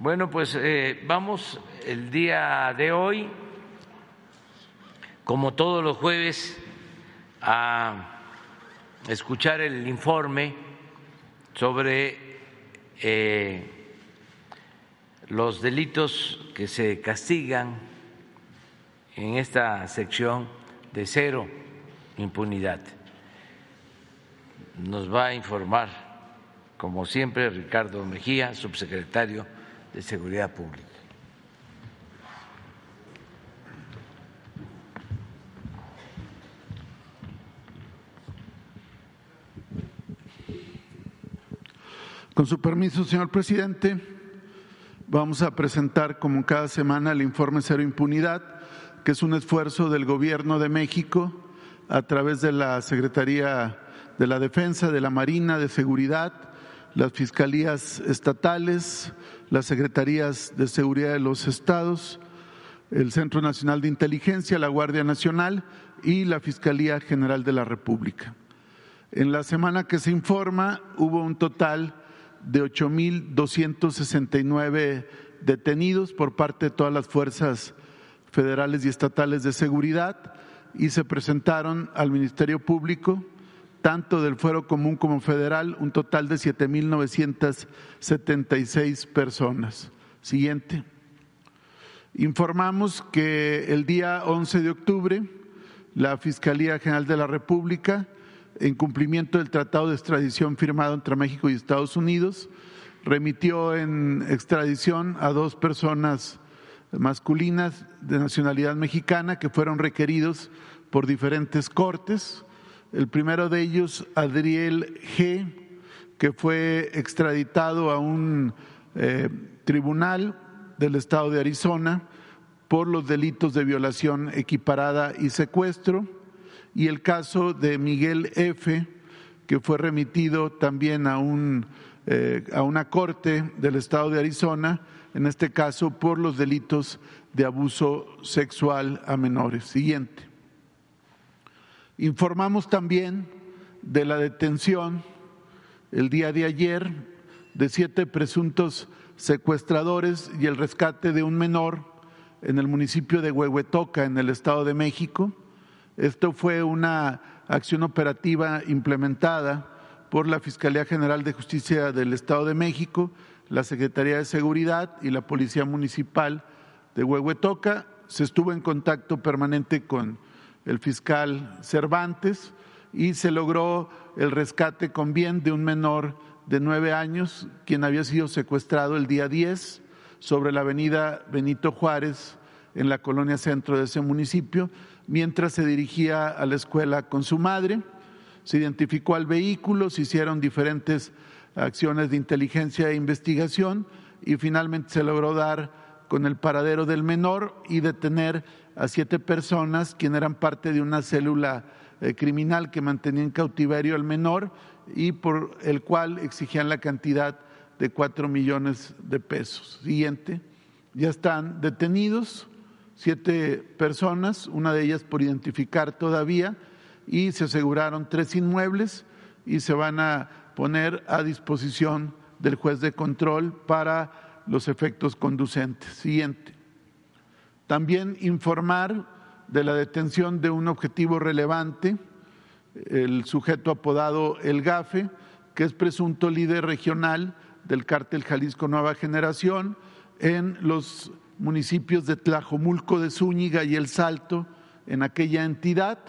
Bueno, pues eh, vamos el día de hoy, como todos los jueves, a escuchar el informe sobre eh, los delitos que se castigan en esta sección de cero impunidad. Nos va a informar, como siempre, Ricardo Mejía, subsecretario de Seguridad Pública. Con su permiso, señor presidente, vamos a presentar como cada semana el informe Cero Impunidad, que es un esfuerzo del Gobierno de México a través de la Secretaría de la Defensa, de la Marina, de Seguridad, las fiscalías estatales, las secretarías de seguridad de los estados, el Centro Nacional de Inteligencia, la Guardia Nacional y la Fiscalía General de la República. En la semana que se informa hubo un total de 8.269 detenidos por parte de todas las fuerzas federales y estatales de seguridad y se presentaron al Ministerio Público tanto del fuero común como federal, un total de 7.976 personas. Siguiente. Informamos que el día 11 de octubre la Fiscalía General de la República, en cumplimiento del tratado de extradición firmado entre México y Estados Unidos, remitió en extradición a dos personas masculinas de nacionalidad mexicana que fueron requeridos por diferentes cortes el primero de ellos, Adriel G., que fue extraditado a un eh, tribunal del estado de Arizona por los delitos de violación equiparada y secuestro, y el caso de Miguel F., que fue remitido también a, un, eh, a una corte del estado de Arizona, en este caso por los delitos de abuso sexual a menores. Siguiente. Informamos también de la detención el día de ayer de siete presuntos secuestradores y el rescate de un menor en el municipio de Huehuetoca, en el Estado de México. Esto fue una acción operativa implementada por la Fiscalía General de Justicia del Estado de México, la Secretaría de Seguridad y la Policía Municipal de Huehuetoca. Se estuvo en contacto permanente con el fiscal Cervantes, y se logró el rescate con bien de un menor de nueve años, quien había sido secuestrado el día 10 sobre la avenida Benito Juárez, en la colonia centro de ese municipio, mientras se dirigía a la escuela con su madre. Se identificó al vehículo, se hicieron diferentes acciones de inteligencia e investigación y finalmente se logró dar con el paradero del menor y detener a siete personas, quienes eran parte de una célula eh, criminal que mantenía en cautiverio al menor y por el cual exigían la cantidad de cuatro millones de pesos. Siguiente, ya están detenidos siete personas, una de ellas por identificar todavía, y se aseguraron tres inmuebles y se van a poner a disposición del juez de control para los efectos conducentes. Siguiente. También informar de la detención de un objetivo relevante, el sujeto apodado El Gafe, que es presunto líder regional del cártel Jalisco Nueva Generación en los municipios de Tlajomulco de Zúñiga y El Salto, en aquella entidad.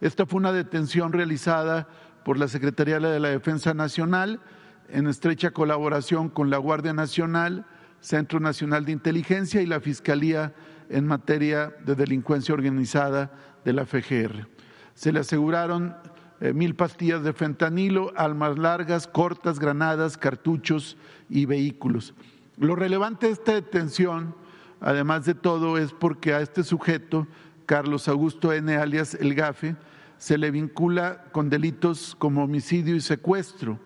Esta fue una detención realizada por la Secretaría de la Defensa Nacional en estrecha colaboración con la Guardia Nacional, Centro Nacional de Inteligencia y la Fiscalía en materia de delincuencia organizada de la FGR. Se le aseguraron eh, mil pastillas de fentanilo, almas largas, cortas, granadas, cartuchos y vehículos. Lo relevante de esta detención, además de todo, es porque a este sujeto, Carlos Augusto N. alias El Gafe, se le vincula con delitos como homicidio y secuestro,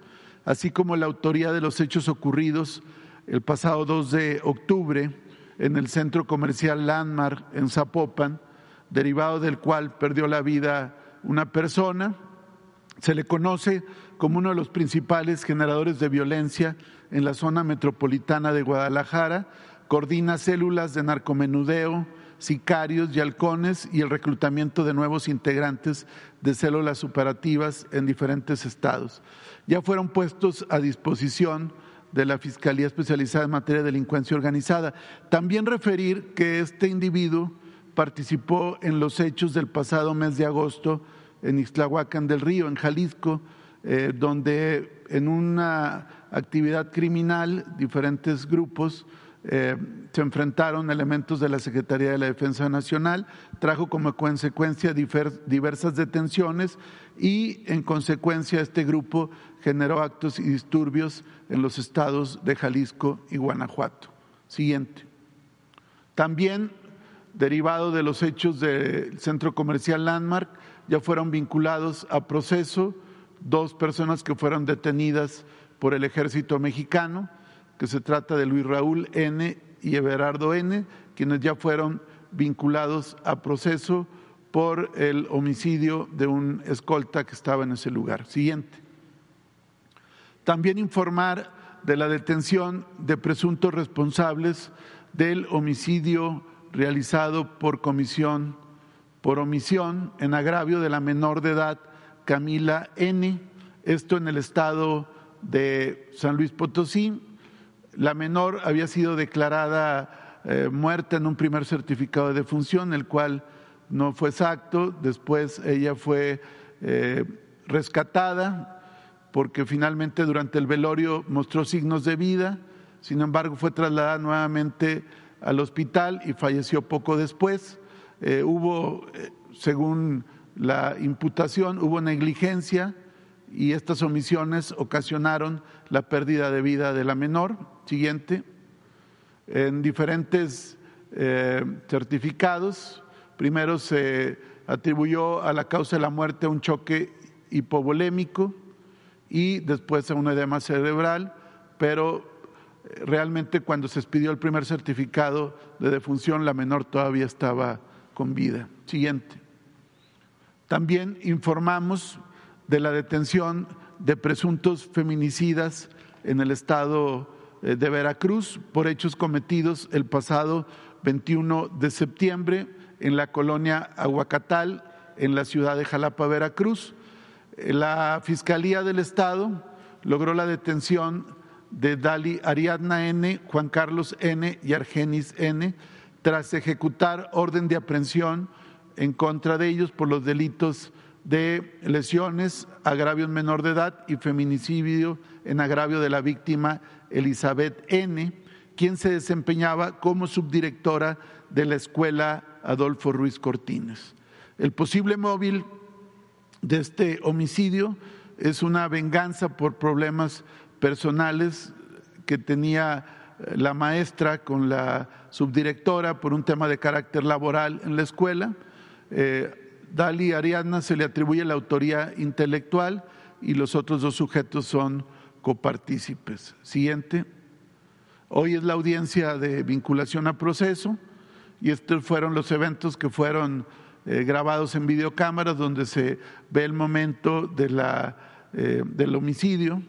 así como la autoría de los hechos ocurridos el pasado 2 de octubre en el centro comercial Landmark en Zapopan, derivado del cual perdió la vida una persona. Se le conoce como uno de los principales generadores de violencia en la zona metropolitana de Guadalajara, coordina células de narcomenudeo, sicarios y halcones y el reclutamiento de nuevos integrantes de células operativas en diferentes estados. Ya fueron puestos a disposición de la Fiscalía Especializada en Materia de Delincuencia Organizada. También referir que este individuo participó en los hechos del pasado mes de agosto en Ixtlahuacán del Río, en Jalisco, eh, donde en una actividad criminal diferentes grupos eh, se enfrentaron elementos de la Secretaría de la Defensa Nacional, trajo como consecuencia diversas detenciones y en consecuencia este grupo generó actos y disturbios en los estados de Jalisco y Guanajuato. Siguiente. También, derivado de los hechos del centro comercial Landmark, ya fueron vinculados a proceso dos personas que fueron detenidas por el ejército mexicano, que se trata de Luis Raúl N. y Everardo N., quienes ya fueron vinculados a proceso por el homicidio de un escolta que estaba en ese lugar. Siguiente. También informar de la detención de presuntos responsables del homicidio realizado por comisión por omisión en agravio de la menor de edad Camila N. Esto en el estado de San Luis Potosí. La menor había sido declarada eh, muerta en un primer certificado de defunción, el cual no fue exacto. Después ella fue eh, rescatada porque finalmente durante el velorio mostró signos de vida. Sin embargo, fue trasladada nuevamente al hospital y falleció poco después. Eh, hubo, según la imputación, hubo negligencia y estas omisiones ocasionaron la pérdida de vida de la menor. Siguiente. En diferentes eh, certificados, primero se atribuyó a la causa de la muerte un choque hipovolémico y después a un edema cerebral, pero eh, realmente cuando se expidió el primer certificado de defunción, la menor todavía estaba con vida. Siguiente. También informamos de la detención de presuntos feminicidas en el estado eh, de Veracruz por hechos cometidos el pasado 21 de septiembre en la colonia Aguacatal, en la ciudad de Jalapa, Veracruz. La Fiscalía del Estado logró la detención de Dali Ariadna N., Juan Carlos N. y Argenis N., tras ejecutar orden de aprehensión en contra de ellos por los delitos de lesiones, agravio en menor de edad y feminicidio en agravio de la víctima Elizabeth N., quien se desempeñaba como subdirectora de la escuela Adolfo Ruiz Cortines. El posible móvil de este homicidio es una venganza por problemas personales que tenía eh, la maestra con la subdirectora por un tema de carácter laboral en la escuela. Eh, Dali Ariadna se le atribuye la autoría intelectual y los otros dos sujetos son copartícipes. Siguiente. Hoy es la audiencia de vinculación a proceso y estos fueron los eventos que fueron eh, grabados en videocámaras donde se ve el momento de la, eh, del homicidio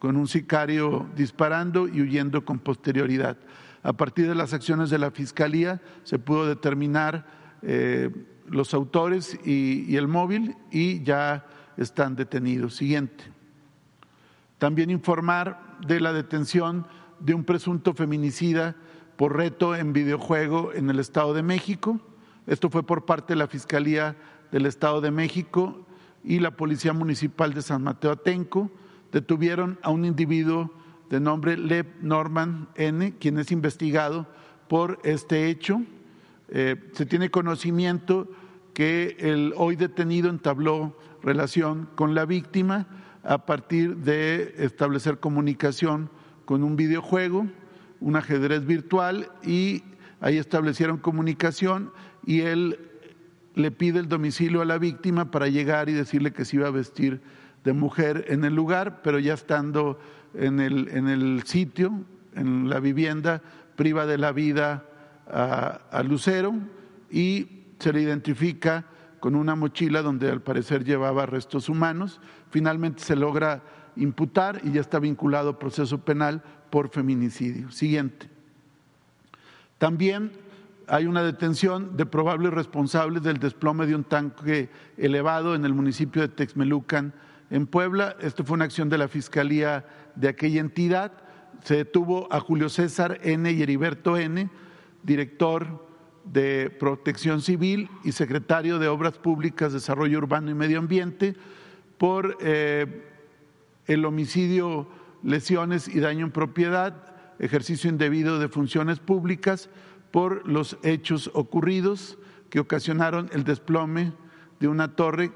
con un sicario disparando y huyendo con posterioridad. A partir de las acciones de la Fiscalía se pudo determinar eh, los autores y, el móvil y ya están detenidos. Siguiente. También informar de la detención de un presunto feminicida por reto en videojuego en el Estado de México. Esto fue por parte de la Fiscalía del Estado de México y la Policía Municipal de San Mateo Atenco. Detuvieron a un individuo de nombre Lev Norman N., quien es investigado por este hecho. Eh, se tiene conocimiento que el hoy detenido entabló relación con la víctima a partir de establecer comunicación con un videojuego, un ajedrez virtual y ahí establecieron comunicación y él le pide el domicilio a la víctima para llegar y decirle que se iba a vestir de mujer en el lugar, pero ya estando en el, en el sitio, en la vivienda, priva de la vida a, Lucero y se le identifica con una mochila donde al parecer llevaba restos humanos. Finalmente se logra imputar y ya está vinculado a proceso penal por feminicidio. Siguiente. También hay una detención de probables responsables del desplome de un tanque elevado en el municipio de Texmelucan, en Puebla. Esto fue una acción de la Fiscalía de aquella entidad. Se detuvo a Julio César N. y Heriberto N., director de Protección Civil y secretario de Obras Públicas, Desarrollo Urbano y Medio Ambiente, por eh, el homicidio, lesiones y daño en propiedad, ejercicio indebido de funciones públicas, por los hechos ocurridos que ocasionaron el desplome de una torre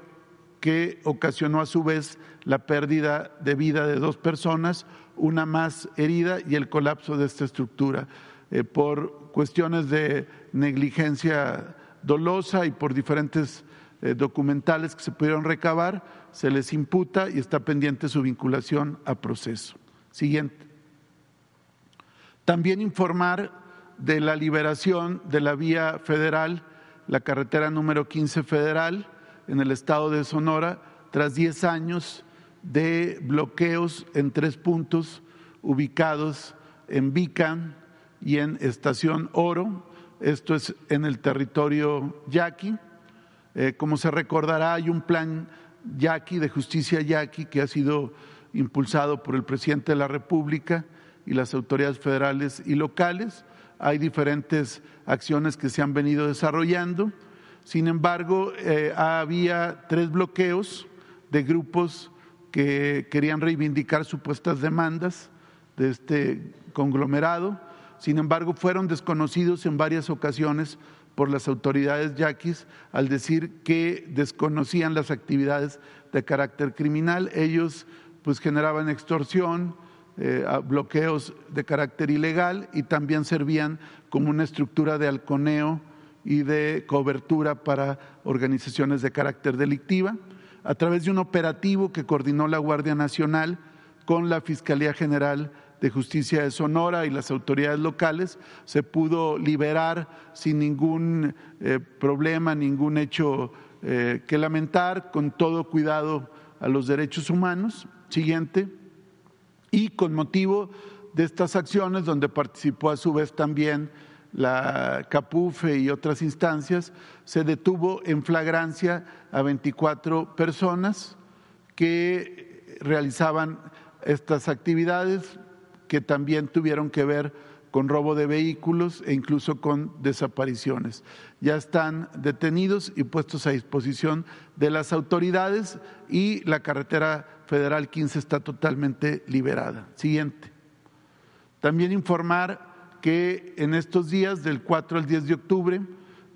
que ocasionó a su vez la pérdida de vida de dos personas, una más herida y el colapso de esta estructura. Eh, por cuestiones de negligencia dolosa y por diferentes eh, documentales que se pudieron recabar, se les imputa y está pendiente su vinculación a proceso. Siguiente. También informar de la liberación de la vía federal, la carretera número 15 federal en el estado de Sonora, tras 10 años de bloqueos en tres puntos ubicados en Vican y en Estación Oro, esto es en el territorio yaqui. Eh, como se recordará, hay un plan yaqui de justicia yaqui que ha sido impulsado por el presidente de la República y las autoridades federales y locales. Hay diferentes acciones que se han venido desarrollando. Sin embargo, eh, había tres bloqueos de grupos que querían reivindicar supuestas demandas de este conglomerado sin embargo, fueron desconocidos en varias ocasiones por las autoridades yaquis al decir que desconocían las actividades de carácter criminal. Ellos pues generaban extorsión, eh, bloqueos de carácter ilegal y también servían como una estructura de halconeo y de cobertura para organizaciones de carácter delictiva. A través de un operativo que coordinó la Guardia Nacional con la Fiscalía General de Justicia de Sonora y las autoridades locales, se pudo liberar sin ningún eh, problema, ningún hecho eh, que lamentar, con todo cuidado a los derechos humanos. Siguiente. Y con motivo de estas acciones, donde participó a su vez también la CAPUFE y otras instancias, se detuvo en flagrancia a 24 personas que realizaban estas actividades, que también tuvieron que ver con robo de vehículos e incluso con desapariciones. Ya están detenidos y puestos a disposición de las autoridades y la carretera federal 15 está totalmente liberada. Siguiente. También informar que en estos días, del 4 al 10 de octubre,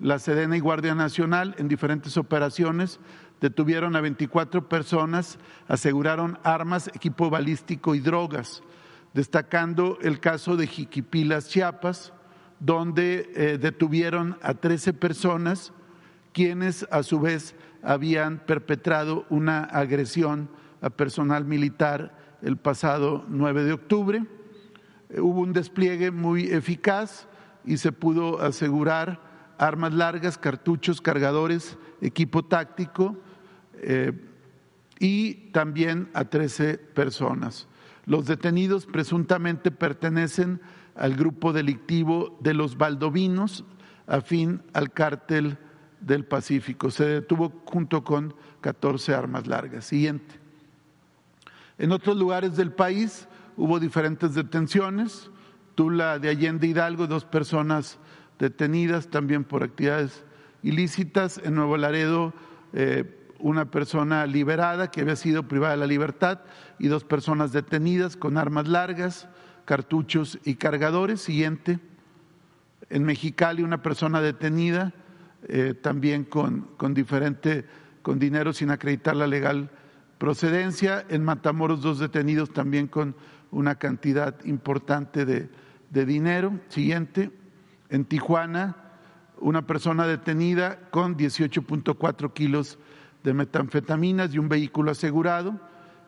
la Sedena y Guardia Nacional en diferentes operaciones detuvieron a 24 personas, aseguraron armas, equipo balístico y drogas destacando el caso de Jiquipilas, Chiapas, donde eh, detuvieron a 13 personas quienes a su vez habían perpetrado una agresión a personal militar el pasado 9 de octubre. Eh, hubo un despliegue muy eficaz y se pudo asegurar armas largas, cartuchos, cargadores, equipo táctico eh, y también a 13 personas. Los detenidos presuntamente pertenecen al grupo delictivo de los Valdovinos, afín al cártel del Pacífico. Se detuvo junto con 14 armas largas. Siguiente. En otros lugares del país hubo diferentes detenciones. Tula de Allende Hidalgo, dos personas detenidas también por actividades ilícitas. En Nuevo Laredo, eh, una persona liberada que había sido privada de la libertad y dos personas detenidas con armas largas, cartuchos y cargadores. Siguiente. En Mexicali una persona detenida eh, también con, con diferente, con dinero sin acreditar la legal procedencia. En Matamoros dos detenidos también con una cantidad importante de, de dinero. Siguiente. En Tijuana una persona detenida con 18.4 kilos de metanfetaminas y un vehículo asegurado.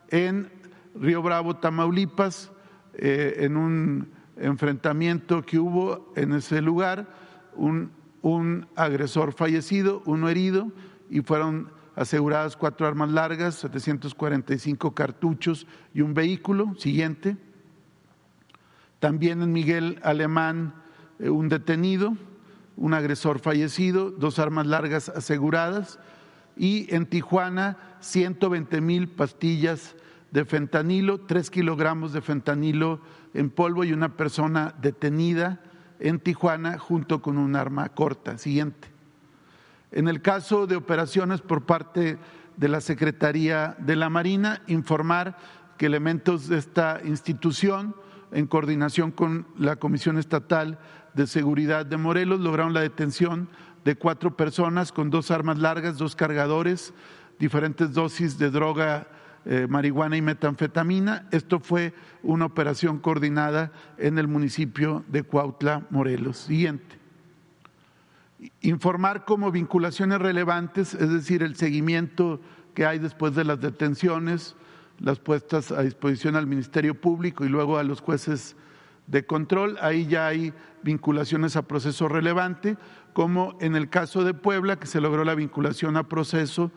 En Río Bravo, Tamaulipas, eh, en un enfrentamiento que hubo en ese lugar, un, un agresor fallecido, uno herido, y fueron aseguradas cuatro armas largas, 745 cartuchos y un vehículo. Siguiente. También en Miguel Alemán, eh, un detenido, un agresor fallecido, dos armas largas aseguradas. Y en Tijuana, 120 mil pastillas de fentanilo, tres kilogramos de fentanilo en polvo y una persona detenida en Tijuana junto con un arma corta. Siguiente. En el caso de operaciones por parte de la Secretaría de la Marina, informar que elementos de esta institución, en coordinación con la Comisión Estatal de Seguridad de Morelos, lograron la detención de cuatro personas con dos armas largas, dos cargadores, diferentes dosis de droga, eh, marihuana y metanfetamina. Esto fue una operación coordinada en el municipio de Cuautla, Morelos. Siguiente. Informar como vinculaciones relevantes, es decir, el seguimiento que hay después de las detenciones, las puestas a disposición al Ministerio Público y luego a los jueces de control. Ahí ya hay vinculaciones a proceso relevante, como en el caso de Puebla, que se logró la vinculación a proceso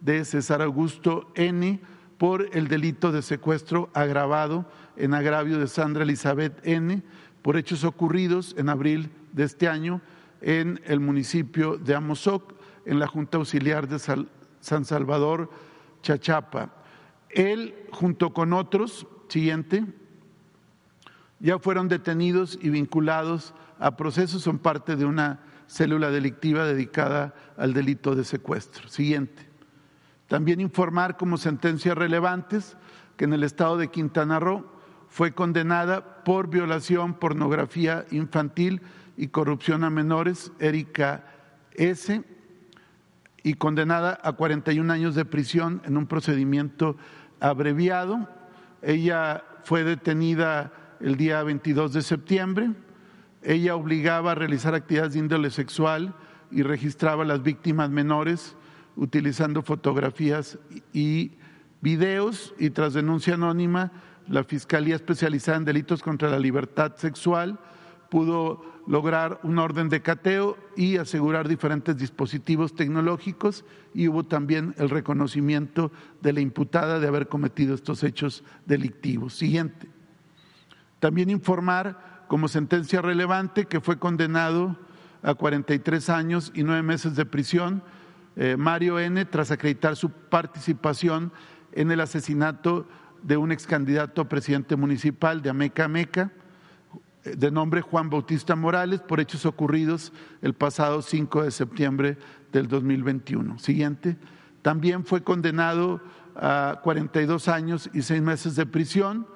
de César Augusto N por el delito de secuestro agravado en agravio de Sandra Elizabeth N por hechos ocurridos en abril de este año en el municipio de Amozoc, en la Junta Auxiliar de San Salvador, Chachapa. Él, junto con otros, siguiente, ya fueron detenidos y vinculados a procesos, son parte de una célula delictiva dedicada al delito de secuestro. Siguiente. También informar como sentencias relevantes que en el estado de Quintana Roo fue condenada por violación, pornografía infantil y corrupción a menores, Erika S., y condenada a 41 años de prisión en un procedimiento abreviado. Ella fue detenida el día 22 de septiembre. Ella obligaba a realizar actividades de índole sexual y registraba a las víctimas menores utilizando fotografías y videos y tras denuncia anónima, la Fiscalía Especializada en Delitos contra la Libertad Sexual pudo lograr un orden de cateo y asegurar diferentes dispositivos tecnológicos y hubo también el reconocimiento de la imputada de haber cometido estos hechos delictivos. Siguiente. También informar como sentencia relevante que fue condenado a 43 años y nueve meses de prisión eh, Mario N. tras acreditar su participación en el asesinato de un ex candidato a presidente municipal de Ameca Ameca de nombre Juan Bautista Morales, por hechos ocurridos el pasado 5 de septiembre del 2021. Siguiente. También fue condenado a 42 años y seis meses de prisión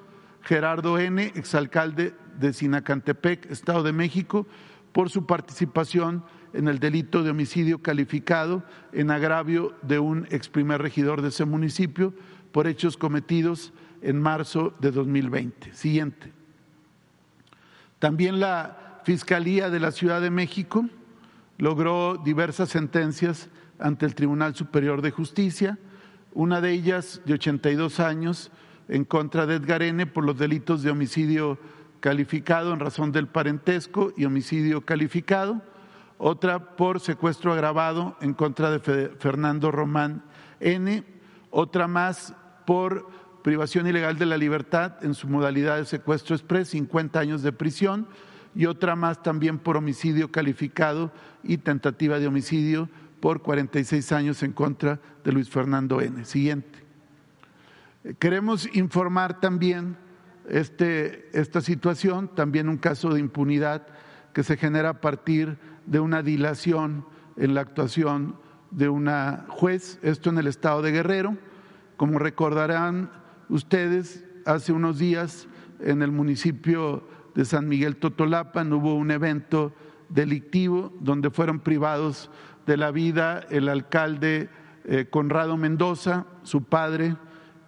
Gerardo N., exalcalde de Sinacantepec, Estado de México, por su participación en el delito de homicidio calificado en agravio de un ex primer regidor de ese municipio por hechos cometidos en marzo de 2020. Siguiente. También la Fiscalía de la Ciudad de México logró diversas sentencias ante el Tribunal Superior de Justicia, una de ellas de 82 años en contra de Edgar N. por los delitos de homicidio calificado en razón del parentesco y homicidio calificado, otra por secuestro agravado en contra de Fernando Román N., otra más por privación ilegal de la libertad en su modalidad de secuestro express, 50 años de prisión, y otra más también por homicidio calificado y tentativa de homicidio por 46 años en contra de Luis Fernando N. Siguiente. Queremos informar también este, esta situación, también un caso de impunidad que se genera a partir de una dilación en la actuación de una juez, esto en el estado de Guerrero. Como recordarán, ustedes, hace unos días en el municipio de San Miguel Totolapan hubo un evento delictivo donde fueron privados de la vida el alcalde eh, Conrado Mendoza, su padre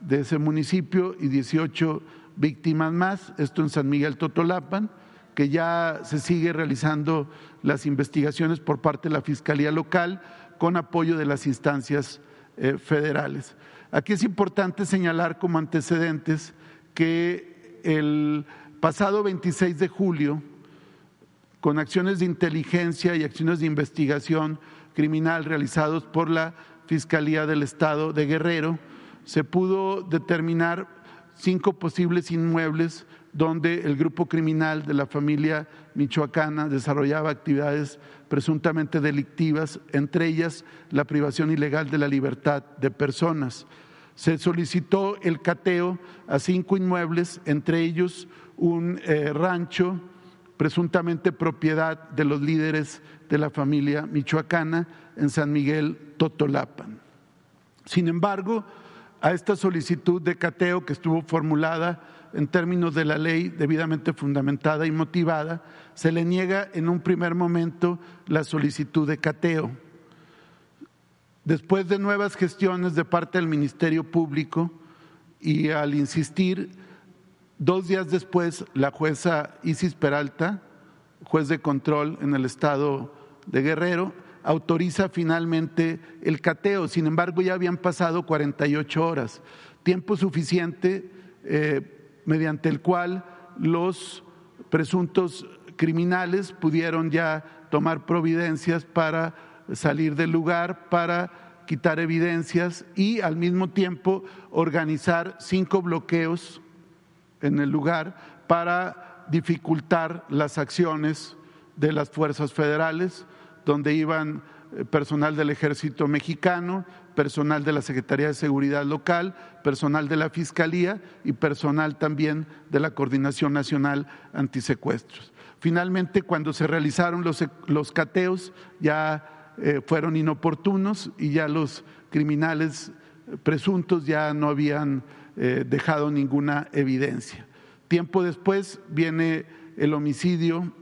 de ese municipio y 18 víctimas más, esto en San Miguel Totolapan, que ya se sigue realizando las investigaciones por parte de la Fiscalía Local con apoyo de las instancias eh, federales. Aquí es importante señalar como antecedentes que el pasado 26 de julio, con acciones de inteligencia y acciones de investigación criminal realizados por la Fiscalía del Estado de Guerrero, se pudo determinar cinco posibles inmuebles donde el grupo criminal de la familia michoacana desarrollaba actividades presuntamente delictivas, entre ellas la privación ilegal de la libertad de personas. Se solicitó el cateo a cinco inmuebles, entre ellos un eh, rancho presuntamente propiedad de los líderes de la familia michoacana en San Miguel Totolapan. Sin embargo, a esta solicitud de cateo que estuvo formulada en términos de la ley debidamente fundamentada y motivada, se le niega en un primer momento la solicitud de cateo. Después de nuevas gestiones de parte del Ministerio Público y al insistir, dos días después la jueza Isis Peralta, juez de control en el estado de Guerrero, autoriza finalmente el cateo. Sin embargo, ya habían pasado 48 horas, tiempo suficiente eh, mediante el cual los presuntos criminales pudieron ya tomar providencias para salir del lugar, para quitar evidencias y al mismo tiempo organizar cinco bloqueos en el lugar para dificultar las acciones de las fuerzas federales, donde iban personal del ejército mexicano, personal de la Secretaría de Seguridad Local, personal de la Fiscalía y personal también de la Coordinación Nacional Antisecuestros. Finalmente, cuando se realizaron los, los cateos, ya eh, fueron inoportunos y ya los criminales presuntos ya no habían eh, dejado ninguna evidencia. Tiempo después viene el homicidio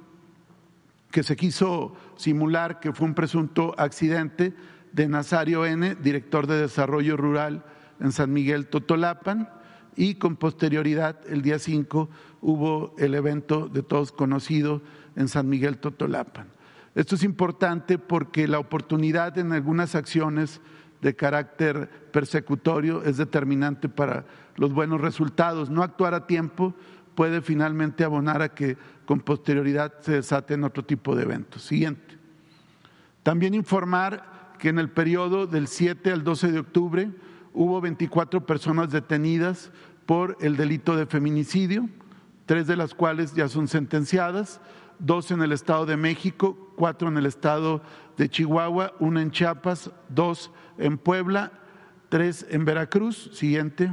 que se quiso simular que fue un presunto accidente de Nazario N., director de Desarrollo Rural en San Miguel Totolapan, y con posterioridad, el día 5, hubo el evento de todos conocido en San Miguel Totolapan. Esto es importante porque la oportunidad en algunas acciones de carácter persecutorio es determinante para los buenos resultados. No actuar a tiempo puede finalmente abonar a que con posterioridad se desaten otro tipo de eventos. Siguiente. También informar que en el periodo del 7 al 12 de octubre hubo 24 personas detenidas por el delito de feminicidio, tres de las cuales ya son sentenciadas, dos en el Estado de México, cuatro en el Estado de Chihuahua, una en Chiapas, dos en Puebla, tres en Veracruz, siguiente,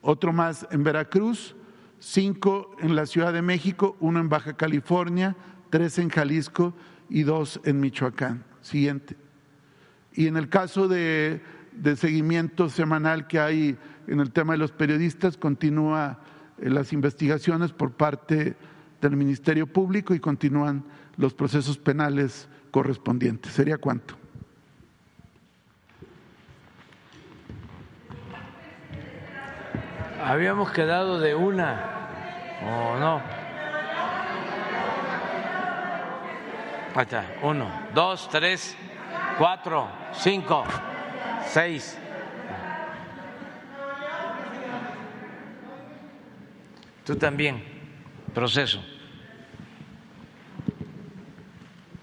otro más en Veracruz, cinco en la Ciudad de México, uno en Baja California, tres en Jalisco y dos en Michoacán. Siguiente. Y en el caso de, seguimiento semanal que hay en el tema de los periodistas, continúa eh, las investigaciones por parte del Ministerio Público y continúan los procesos penales correspondientes. ¿Sería cuánto? Habíamos quedado de una, ¿o no? Ahí está, uno, dos, tres, cuatro, cinco, seis. Tú también, proceso.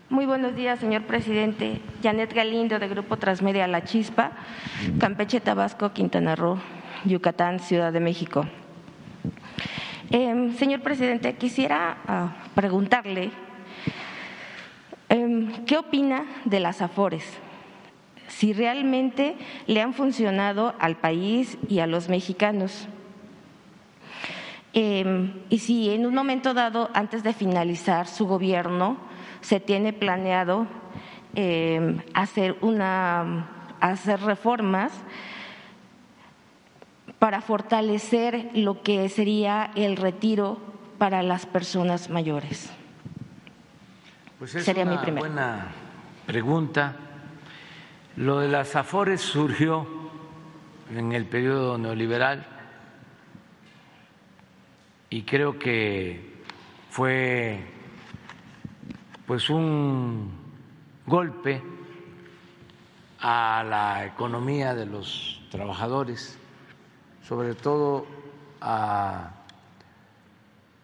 Muy buenos días, señor presidente. Janet Galindo, de Grupo Transmedia La Chispa, Campeche, Tabasco, Quintana Roo. Yucatán, Ciudad de México. Em, señor presidente, quisiera ah, preguntarle em, qué opina de las AFORES, si realmente le han funcionado al país y a los mexicanos. Em, y si en un momento dado, antes de finalizar su gobierno, se tiene planeado hacer, una, hacer reformas para fortalecer lo que sería el retiro para las personas mayores? Pues es Sería una mi buena pregunta. Lo de las AFORES surgió en el periodo neoliberal y creo que fue pues un golpe a la economía de los trabajadores sobre todo a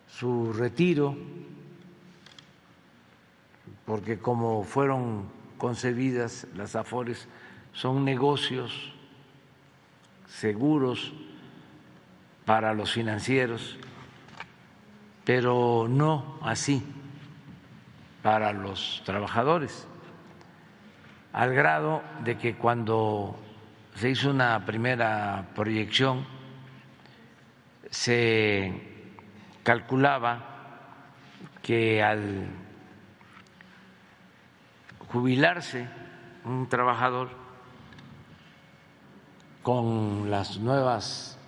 su retiro, porque como fueron concebidas las AFORES son negocios seguros para los financieros, pero no así para los trabajadores, al grado de que cuando se hizo una primera proyección se calculaba que al jubilarse un trabajador con las nuevas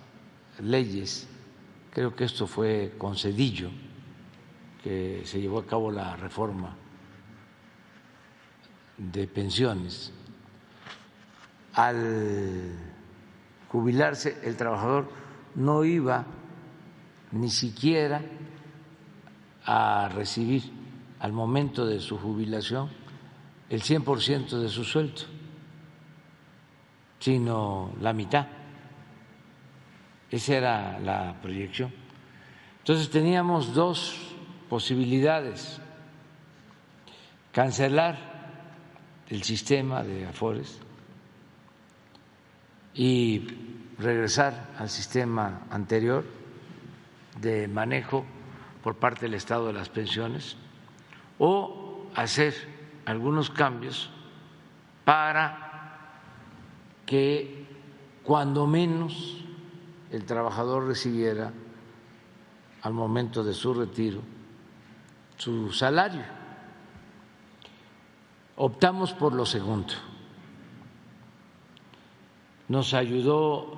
leyes, creo que esto fue con Cedillo, que se llevó a cabo la reforma de pensiones, al jubilarse el trabajador no iba ni siquiera a recibir al momento de su jubilación el 100% de su sueldo, sino la mitad. Esa era la proyección. Entonces teníamos dos posibilidades, cancelar el sistema de Afores y regresar al sistema anterior de manejo por parte del Estado de las pensiones o hacer algunos cambios para que cuando menos el trabajador recibiera al momento de su retiro su salario. Optamos por lo segundo. Nos ayudó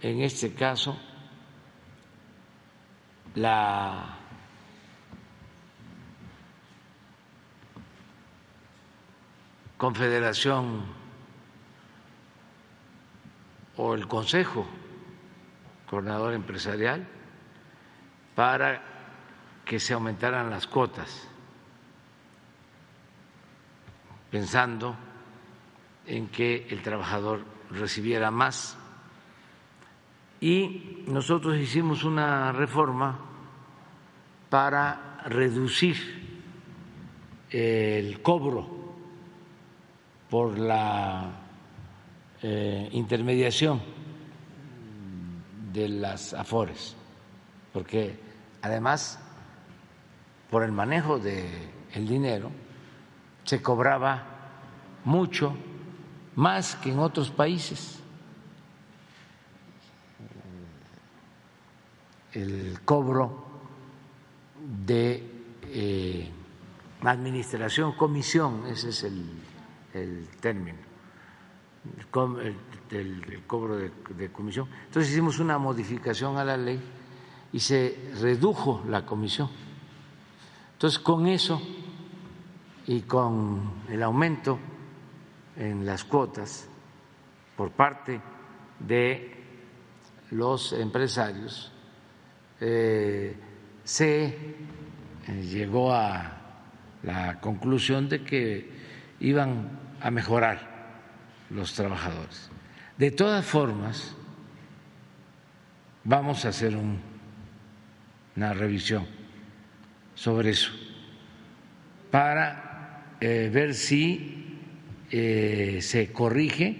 en este caso la Confederación o el Consejo Coordinador Empresarial para que se aumentaran las cuotas, pensando en que el trabajador recibiera más. Y nosotros hicimos una reforma para reducir el cobro por la eh, intermediación de las afores, porque además por el manejo del el dinero se cobraba mucho más que en otros países. El cobro de eh, administración, comisión, ese es el el término, el, cobro de, comisión. Entonces hicimos una modificación a la ley y se redujo la comisión. Entonces con eso y con el aumento en las cuotas por parte de los empresarios, eh, se eh, llegó a la conclusión de que iban a mejorar los trabajadores. De todas formas, vamos a hacer una revisión sobre eso para eh, ver si eh, se corrige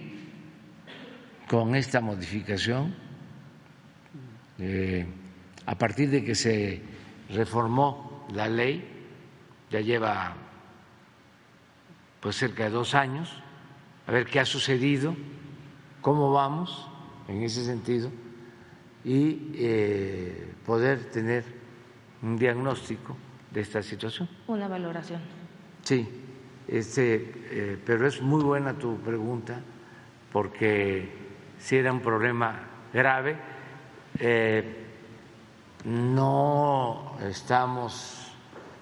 con esta modificación eh, a partir de que se reformó la ley, ya lleva pues cerca de dos años, a ver qué ha sucedido, cómo vamos en ese sentido y eh, poder tener un diagnóstico de esta situación. Una valoración. Sí, este, eh, pero es muy buena tu pregunta porque si era un problema grave, eh, no estamos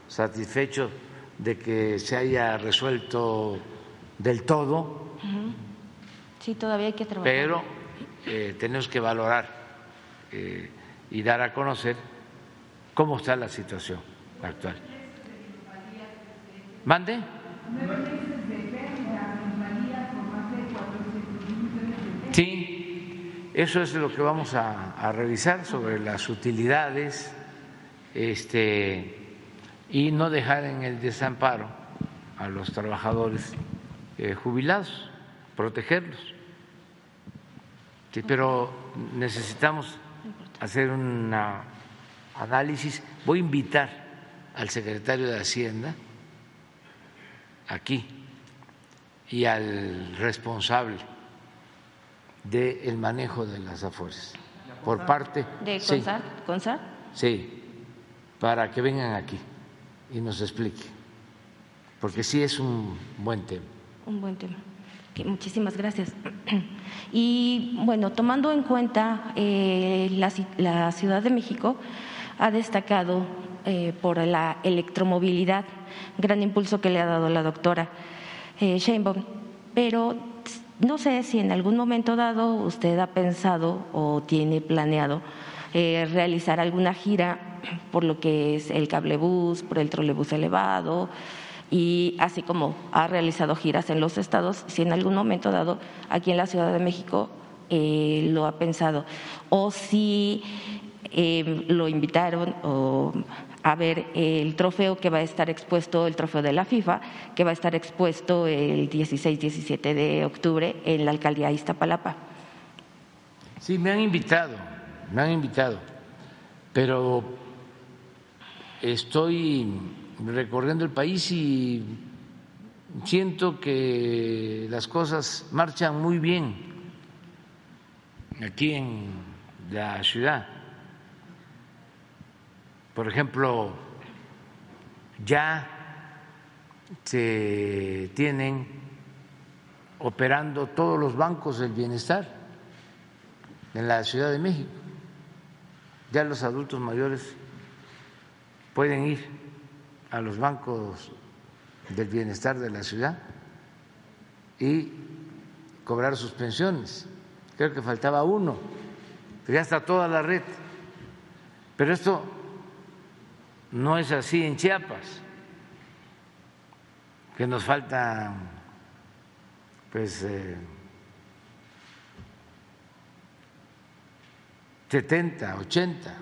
satisfechos de que se haya resuelto del todo. Sí, todavía hay que trabajar. Pero eh, tenemos que valorar eh, y dar a conocer cómo está la situación actual. ¿Mande? Sí, eso es lo que vamos a, revisar sobre las utilidades, este y no dejar en el desamparo a los trabajadores eh, jubilados. protegerlos. Sí, pero necesitamos hacer un análisis. Voy a invitar al secretario de Hacienda aquí y al responsable del manejo de las afores por parte de CONSAR. Sí, para que vengan aquí y nos explique, porque sí es un buen tema. Un buen tema. muchísimas gracias. Y bueno, tomando en cuenta eh, la, Ciudad de México ha destacado eh, por la electromovilidad, gran impulso que le ha dado la doctora eh, Sheinbaum, pero no sé si en algún momento dado usted ha pensado o tiene planeado eh, realizar alguna gira por lo que es el cablebús, por el trolebús elevado y así como ha realizado giras en los estados, si en algún momento dado aquí en la Ciudad de México eh, lo ha pensado. O si eh, lo invitaron o a ver el trofeo que va a estar expuesto, el trofeo de la FIFA, que va a estar expuesto el 16-17 de octubre en la alcaldía Iztapalapa. Sí, me han invitado, me han invitado, pero estoy recorriendo el país y siento que las cosas marchan muy bien aquí en la ciudad por ejemplo, ya se tienen operando todos los bancos del bienestar en la Ciudad de México. Ya los adultos mayores pueden ir a los bancos del bienestar de la ciudad y cobrar sus pensiones. Creo que faltaba uno, ya está toda la red. Pero esto no es así en Chiapas, que nos faltan pues eh, 70, 80,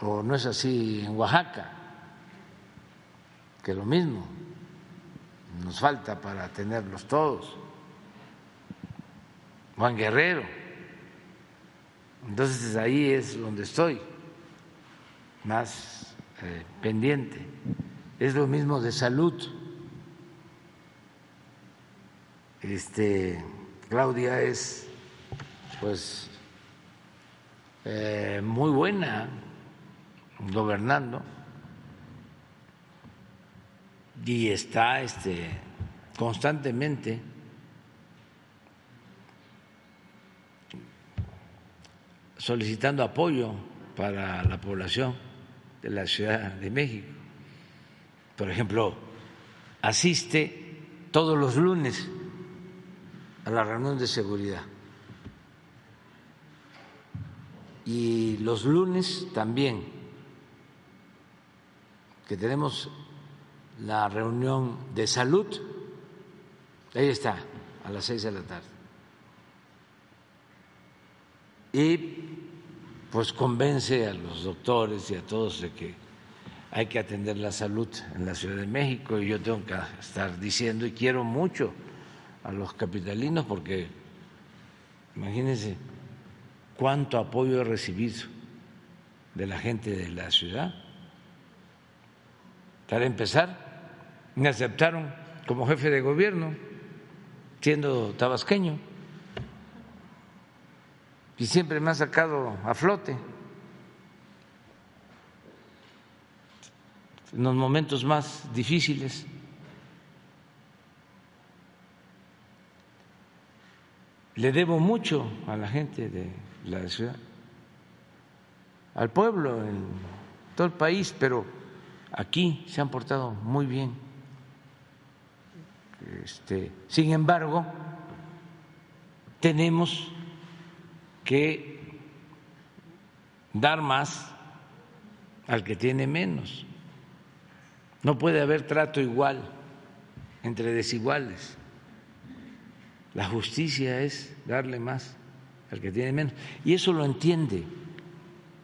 o no es así en Oaxaca, que lo mismo, nos falta para tenerlos todos, Juan Guerrero, entonces ahí es donde estoy más eh, pendiente. Es lo mismo de salud. Este, Claudia es pues eh, muy buena gobernando y está este, constantemente solicitando apoyo para la población de la Ciudad de México. Por ejemplo, asiste todos los lunes a la reunión de seguridad. Y los lunes también, que tenemos la reunión de salud, ahí está, a las seis de la tarde. Y pues convence a los doctores y a todos de que hay que atender la salud en la Ciudad de México y yo tengo que estar diciendo y quiero mucho a los capitalinos porque imagínense cuánto apoyo he recibido de la gente de la ciudad. Para empezar, me aceptaron como jefe de gobierno, siendo tabasqueño y siempre me ha sacado a flote. En los momentos más difíciles. Le debo mucho a la gente de la ciudad, al pueblo, en todo el país, pero aquí se han portado muy bien. Este, sin embargo, tenemos que dar más al que tiene menos. No puede haber trato igual entre desiguales. La justicia es darle más al que tiene menos. Y eso lo entiende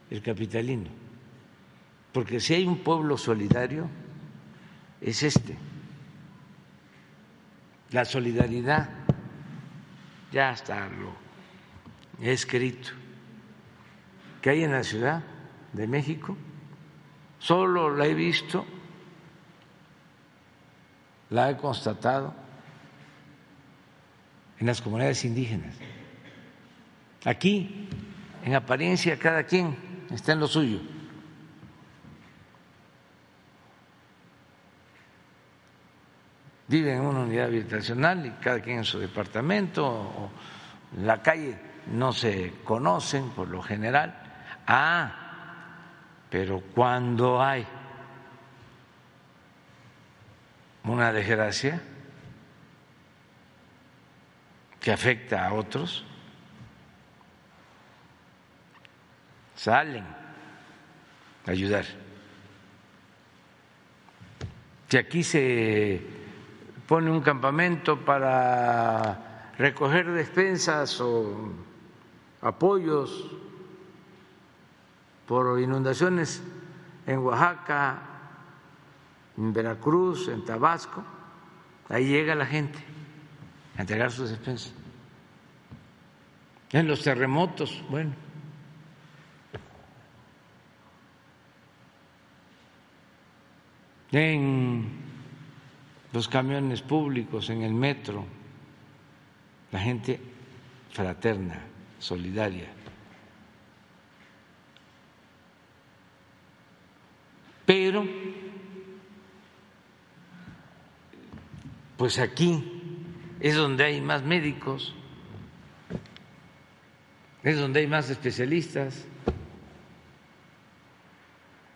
el capitalino. Porque si hay un pueblo solidario, es este. la solidaridad, ya está lo he escrito, que hay en la Ciudad de México, solo la he visto, la he constatado en las comunidades indígenas. Aquí, en apariencia, cada quien está en lo suyo. Viven en una unidad habitacional y cada quien en su departamento, o en la calle no se conocen por lo general. Ah, pero cuando hay una desgracia que afecta a otros, salen a ayudar. Si aquí se pone un campamento para recoger despensas o apoyos por inundaciones en Oaxaca, en Veracruz, en Tabasco, ahí llega la gente a entregar sus despensas. En los terremotos, bueno, en los camiones públicos, en el metro, la gente fraterna, solidaria. Pero, pues aquí es donde hay más médicos, es donde hay más especialistas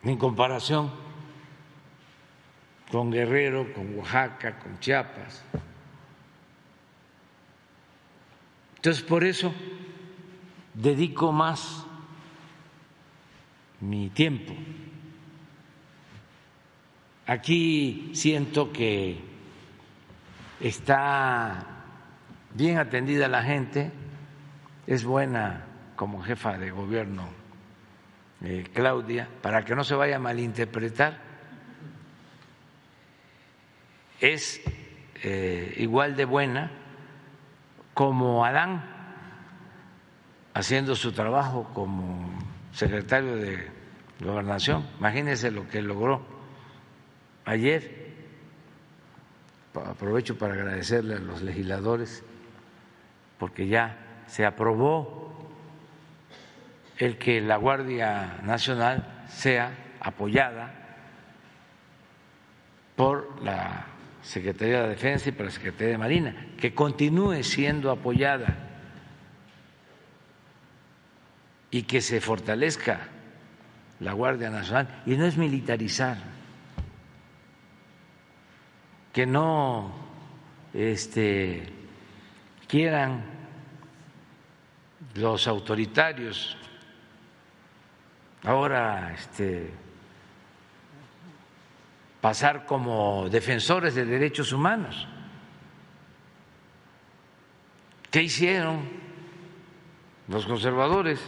en comparación con Guerrero, con Oaxaca, con Chiapas. Entonces, por eso dedico más mi tiempo. Aquí siento que está bien atendida la gente, es buena como jefa de gobierno eh, Claudia, para que no se vaya a malinterpretar es eh, igual de buena como Adán haciendo su trabajo como secretario de gobernación. Imagínense lo que logró ayer. Aprovecho para agradecerle a los legisladores porque ya se aprobó el que la Guardia Nacional sea apoyada por la Secretaría de Defensa y para la Secretaría de Marina, que continúe siendo apoyada y que se fortalezca la Guardia Nacional. Y no es militarizar, que no este, quieran los autoritarios ahora este, pasar como defensores de derechos humanos. ¿Qué hicieron los conservadores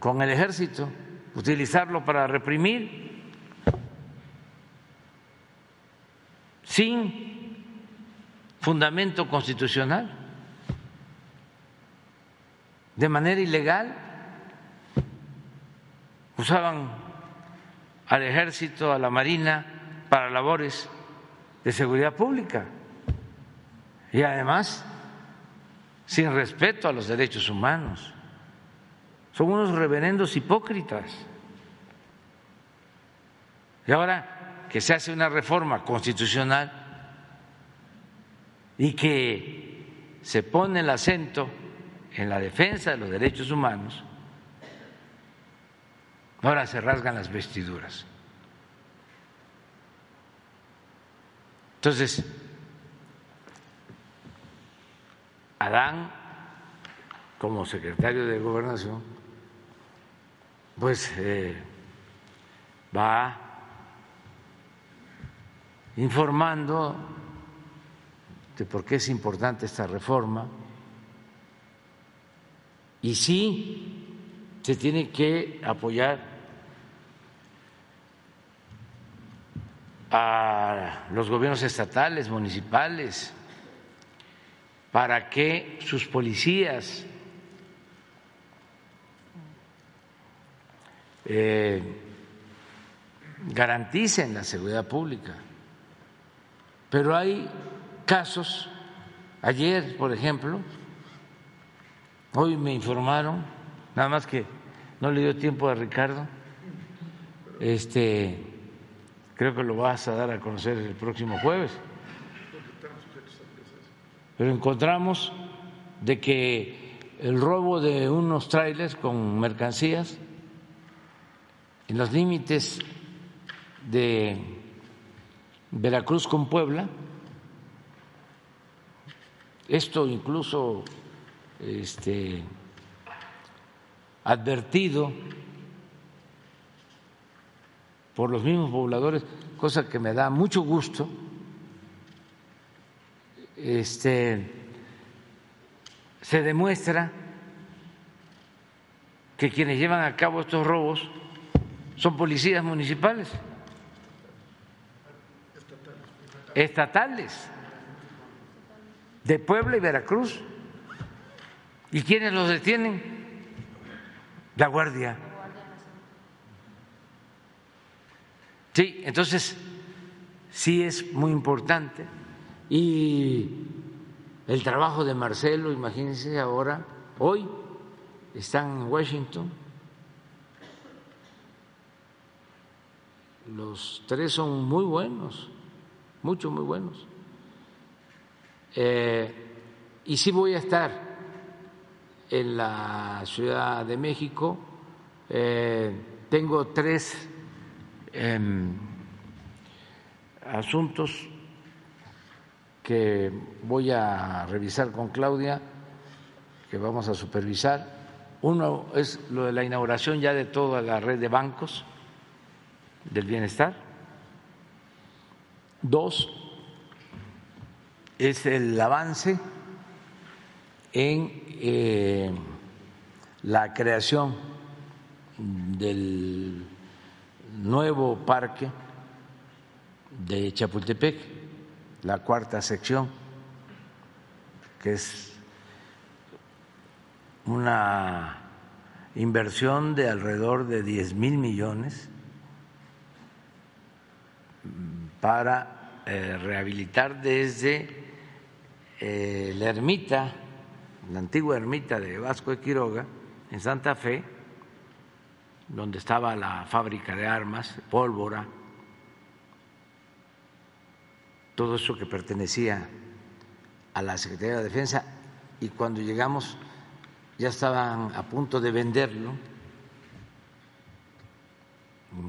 con el ejército? Utilizarlo para reprimir sin fundamento constitucional, de manera ilegal. Usaban al ejército, a la marina, para labores de seguridad pública. Y además, sin respeto a los derechos humanos. Son unos reverendos hipócritas. Y ahora que se hace una reforma constitucional y que se pone el acento en la defensa de los derechos humanos, Ahora se rasgan las vestiduras. Entonces, Adán, como secretario de gobernación, pues eh, va informando de por qué es importante esta reforma. Y sí se tiene que apoyar a los gobiernos estatales, municipales, para que sus policías eh, garanticen la seguridad pública. Pero hay casos, ayer, por ejemplo, hoy me informaron, nada más que no le dio tiempo a Ricardo, este, creo que lo vas a dar a conocer el próximo jueves. Pero encontramos de que el robo de unos trailers con mercancías en los límites de Veracruz con Puebla, esto incluso este, advertido por los mismos pobladores, cosa que me da mucho gusto, este, se demuestra que quienes llevan a cabo estos robos son policías municipales, estatales, de Puebla y Veracruz. ¿Y quiénes los detienen? La Guardia. Sí, entonces sí es muy importante. Y el trabajo de Marcelo, imagínense ahora, hoy están en Washington Los tres son muy buenos, mucho, muy buenos. Eh, y sí voy a estar en la Ciudad de México. Eh, tengo tres em, asuntos que voy a revisar con Claudia, que vamos a supervisar. Uno es lo de la inauguración ya de toda la red de bancos del bienestar. Dos, es el avance en eh, la creación del nuevo parque de Chapultepec, la cuarta sección, que es una inversión de alrededor de 10 mil millones para eh, rehabilitar desde eh, la ermita, la antigua ermita de Vasco de Quiroga, en Santa Fe, donde estaba la fábrica de armas, pólvora, todo eso que pertenecía a la Secretaría de Defensa, y cuando llegamos ya estaban a punto de venderlo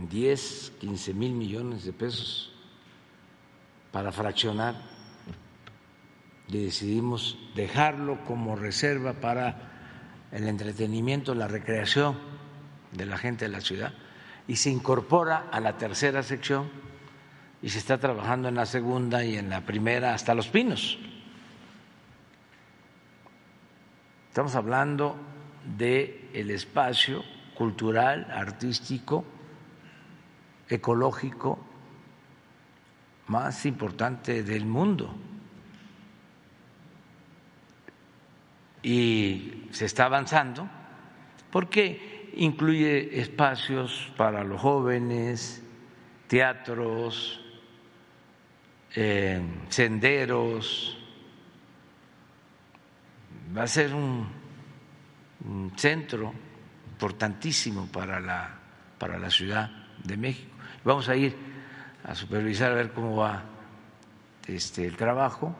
10, 15 mil millones de pesos para fraccionar y decidimos dejarlo como reserva para el entretenimiento, la recreación de la gente de la ciudad y se incorpora a la tercera sección y se está trabajando en la segunda y en la primera hasta Los Pinos. Estamos hablando de el espacio cultural, artístico, ecológico más importante del mundo. Y se está avanzando porque incluye espacios para los jóvenes, teatros, eh, senderos. Va a ser un, un centro importantísimo para la, para la Ciudad de México. Vamos a ir a supervisar a ver cómo va este, el trabajo.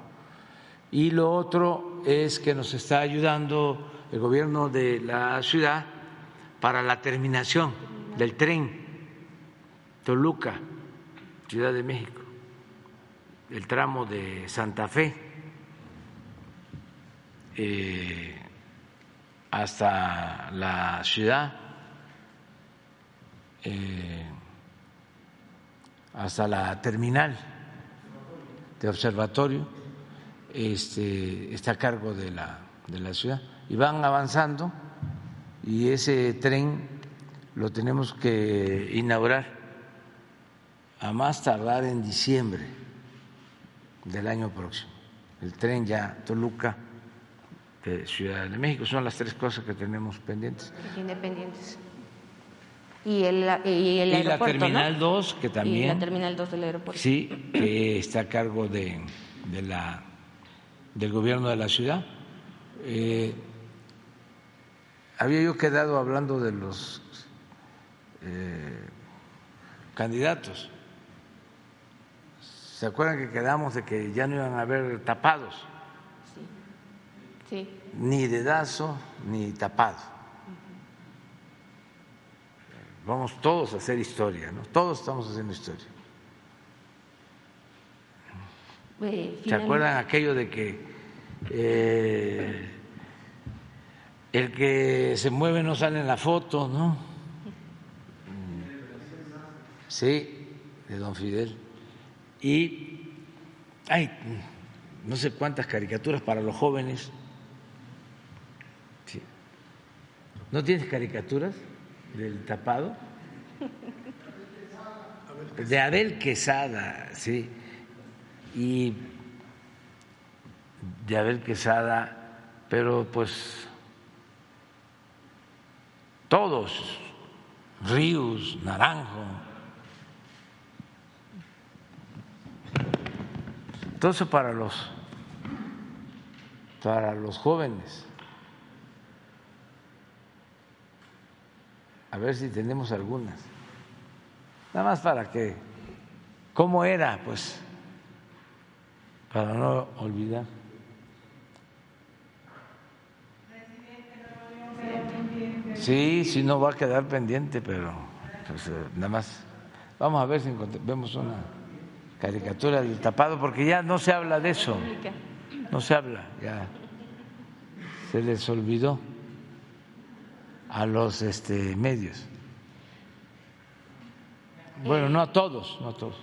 Y lo otro es que nos está ayudando el gobierno de la ciudad para la terminación del tren Toluca, Ciudad de México, el tramo de Santa Fe eh, hasta la ciudad. Eh, hasta la terminal de observatorio, este, está a cargo de la, de la ciudad. Y van avanzando y ese tren lo tenemos que inaugurar a más tardar en diciembre del año próximo. El tren ya Toluca de Ciudad de México. Son las tres cosas que tenemos pendientes. Independientes. Y el, y el y la aeropuerto, Terminal ¿no? 2, que Y también, la Terminal 2 del aeropuerto. sí, que está a cargo de, de la, del gobierno de la ciudad. Eh, había yo quedado hablando de los eh, candidatos. ¿Se acuerdan que quedamos de que ya no iban a haber tapados? Sí. Ni dedazo ni tapado. Vamos todos a hacer historia, ¿no? Todos estamos haciendo historia. Eh, ¿Se acuerdan aquello de que eh, el que se mueve no sale en la foto, ¿no? Sí, de don Fidel. Y hay no sé cuántas caricaturas para los jóvenes. ¿No tienes caricaturas del tapado? De Abel Quesada, sí. Y de Abel Quesada, pero pues todos, Ríos, Naranjo, todo eso para los para los jóvenes. A ver si tenemos algunas. Nada más para que, ¿cómo era? Pues, para no olvidar. Sí, sí, no va a quedar pendiente, pero pues, eh, nada más. Vamos a ver si encontramos vemos una caricatura del tapado, porque ya no se habla de eso. No se habla, ya se les olvidó a los este, medios. Bueno, no a todos, no a todos.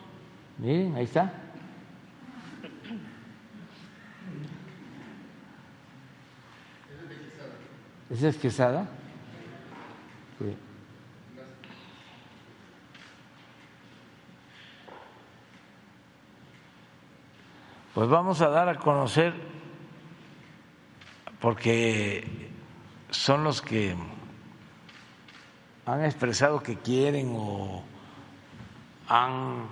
Miren, ahí está. ¿Esa es Quesada? Pues vamos a dar a conocer, porque son los que han expresado que quieren o han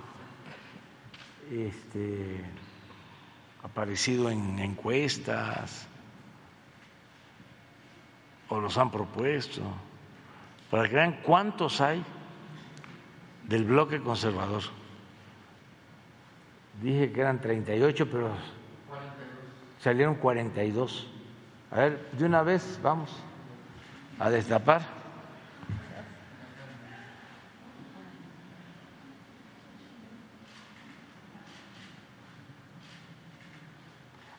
este, aparecido en encuestas o los han propuesto, para que vean cuántos hay del bloque conservador. Dije que eran 38, pero salieron 42. A ver, de una vez vamos a destapar.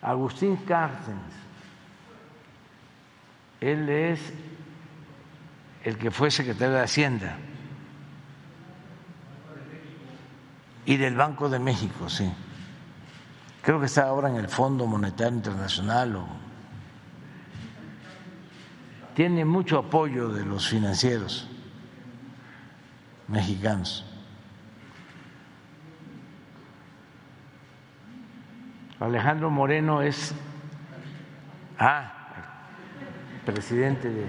Agustín Cárcenes, él es el que fue secretario de Hacienda y del Banco de México, sí. Creo que está ahora en el Fondo Monetario Internacional o tiene mucho apoyo de los financieros mexicanos. Alejandro Moreno es ah, presidente de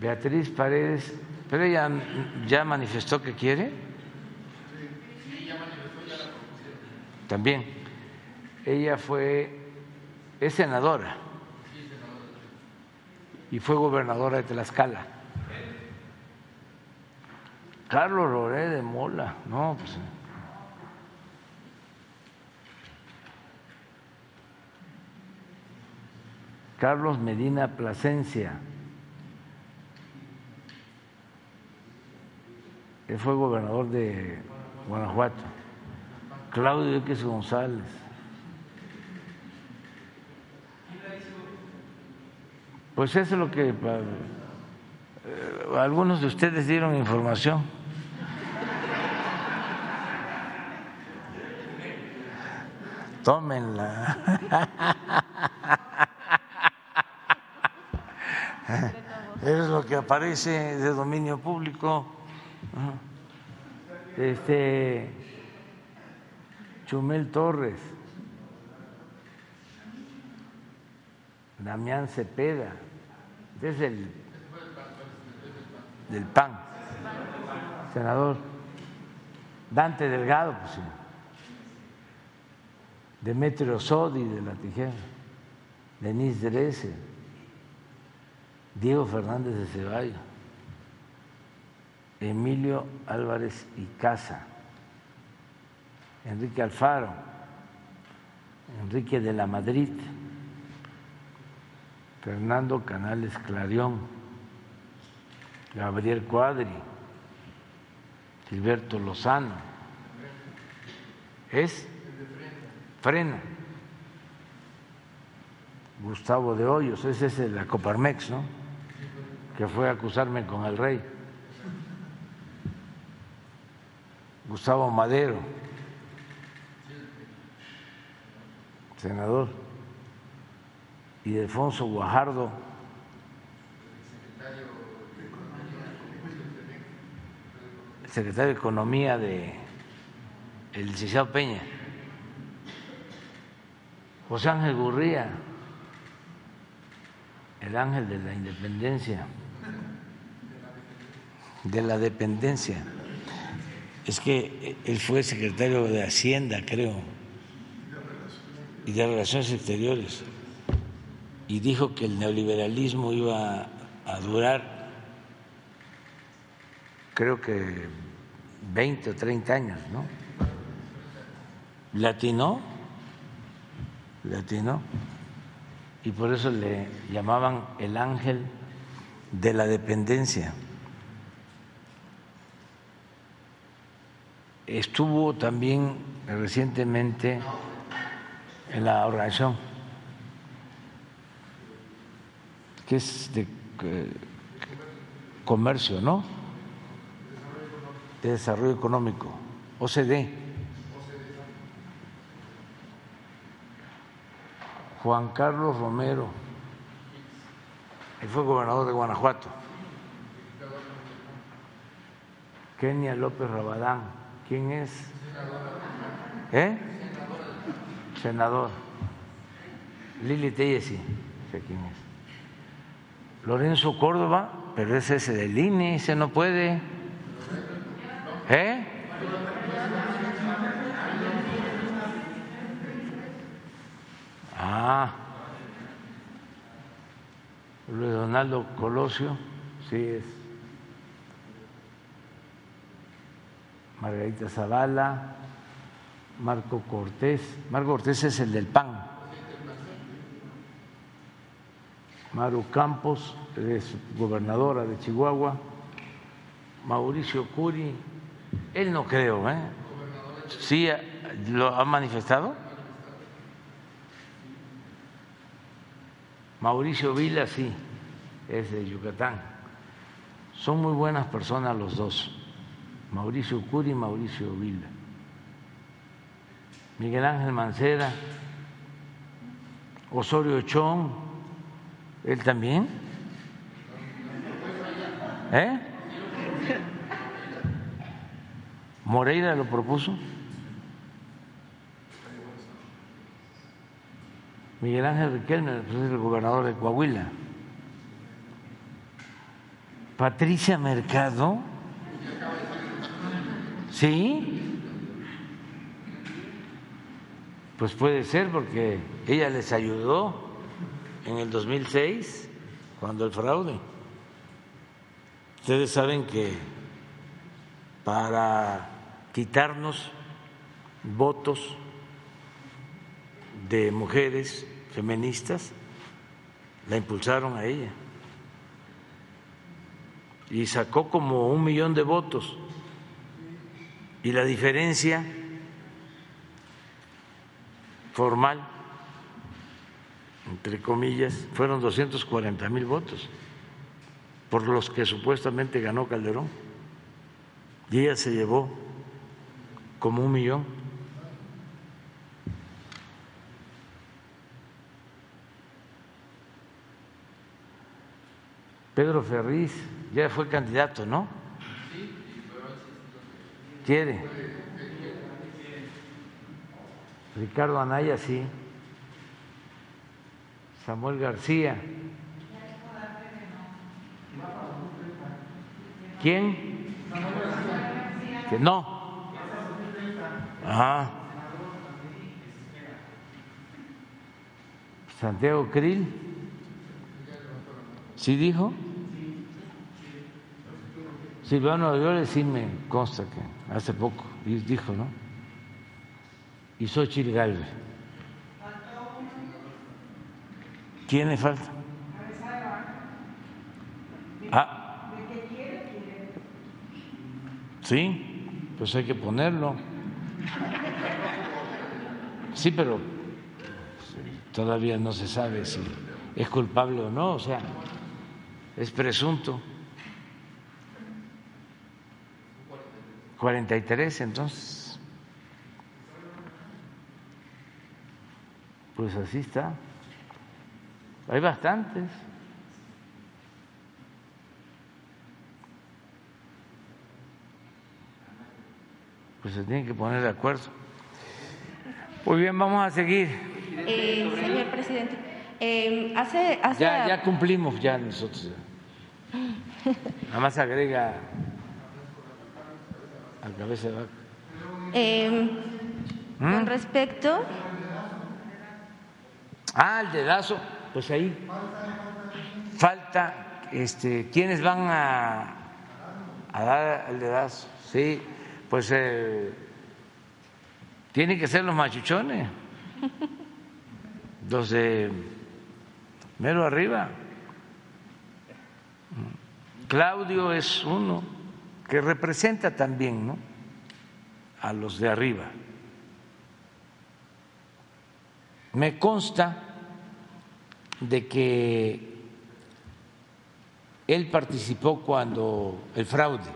Beatriz Paredes, pero ella ya manifestó que quiere. También. Ella fue, es senadora y fue gobernadora de Tlaxcala. Carlos Loré de Mola, no, pues. Carlos Medina Plasencia. Él fue gobernador de Guanajuato. Claudio X González. Pues eso es lo que eh, algunos de ustedes dieron información. Tómenla. Es lo que aparece de dominio público. Este Chumel Torres. Damián Cepeda, es el del PAN, senador. Dante Delgado, pues sí. Demetrio Sodi de la Tijera, Denise Dresser, Diego Fernández de Ceballos, Emilio Álvarez y Casa, Enrique Alfaro, Enrique de la Madrid, Fernando Canales Clarión, Gabriel Cuadri, Gilberto Lozano. Es Frena. Gustavo de Hoyos, ese es el Coparmex, ¿no? Que fue a acusarme con el rey. Gustavo Madero, senador, y Alfonso Guajardo, secretario de Economía de el licenciado Peña, José Ángel Gurría, el ángel de la independencia, de la dependencia. Es que él fue secretario de Hacienda, creo, y de Relaciones Exteriores, y dijo que el neoliberalismo iba a durar, creo que 20 o 30 años, ¿no? Latino, latino, y por eso le llamaban el ángel de la dependencia. Estuvo también recientemente en la organización que es de eh, comercio, ¿no? De desarrollo económico, OCDE. Juan Carlos Romero, él fue gobernador de Guanajuato. Kenia López Rabadán, ¿quién es? ¿Eh? Senador. Lili Tellesi, sé quién es. Lorenzo Córdoba, pero es ese del INE, ese no puede. ¿Eh? Ah, Luis Donaldo Colosio, sí es. Margarita Zavala, Marco Cortés. Marco Cortés es el del PAN. Maru Campos, es gobernadora de Chihuahua. Mauricio Curi, él no creo, ¿eh? Sí, lo ha manifestado. Mauricio Vila, sí, es de Yucatán. Son muy buenas personas los dos, Mauricio Curi y Mauricio Vila. Miguel Ángel Mancera, Osorio Chón, él también. ¿Eh? Moreira lo propuso. Miguel Ángel Riquelme, el gobernador de Coahuila. Patricia Mercado. ¿Sí? Pues puede ser porque ella les ayudó en el 2006 cuando el fraude. Ustedes saben que para quitarnos votos de mujeres feministas, la impulsaron a ella. Y sacó como un millón de votos. Y la diferencia formal, entre comillas, fueron 240 mil votos, por los que supuestamente ganó Calderón. Y ella se llevó como un millón. Pedro Ferriz ya fue candidato, ¿no? ¿Quiere? Ricardo Anaya, sí. Samuel García. ¿Quién? Que no. Ah. Santiago Krill. ¿Sí dijo? Silvano yo sí me consta que hace poco dijo, ¿no? Y Xochitl Galvez. ¿Quién le falta? Ah. Sí, pues hay que ponerlo. Sí, pero todavía no se sabe si es culpable o no, o sea, es presunto. 43 entonces. Pues así está. Hay bastantes. Pues se tienen que poner de acuerdo. Muy bien, vamos a seguir. Eh, señor presidente, eh, hace, hace... Ya, ya cumplimos ya nosotros. Nada más agrega al cabeza de vaca. Eh, Con respecto... Ah, el dedazo, pues ahí falta, este, ¿quiénes van a, a dar el dedazo? Sí, pues eh, tienen que ser los machuchones, los de mero arriba. Claudio es uno que representa también ¿no? a los de arriba. Me consta de que él participó cuando el fraude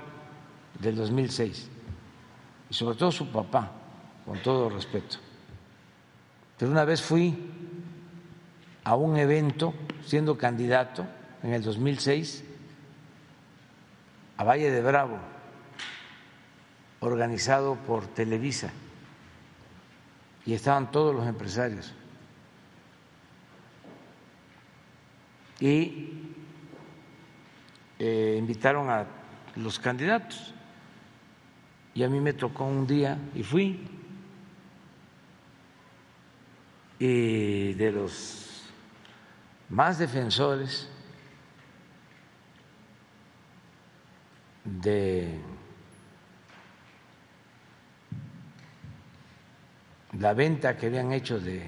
del 2006 y sobre todo su papá, con todo respeto. Pero una vez fui a un evento siendo candidato en el 2006 Valle de Bravo, organizado por Televisa, y estaban todos los empresarios. Y eh, invitaron a los candidatos. Y a mí me tocó un día y fui. Y de los más defensores de la venta que habían hecho de,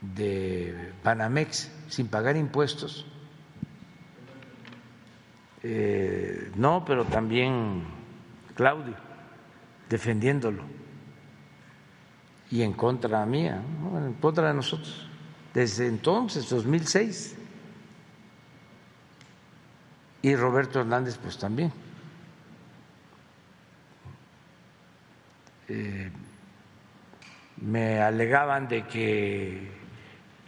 de Panamex sin pagar impuestos. Eh, no, pero también Claudio, defendiéndolo. Y en contra mía, en contra de nosotros. Desde entonces, 2006 y Roberto Hernández pues también. Eh, me alegaban de que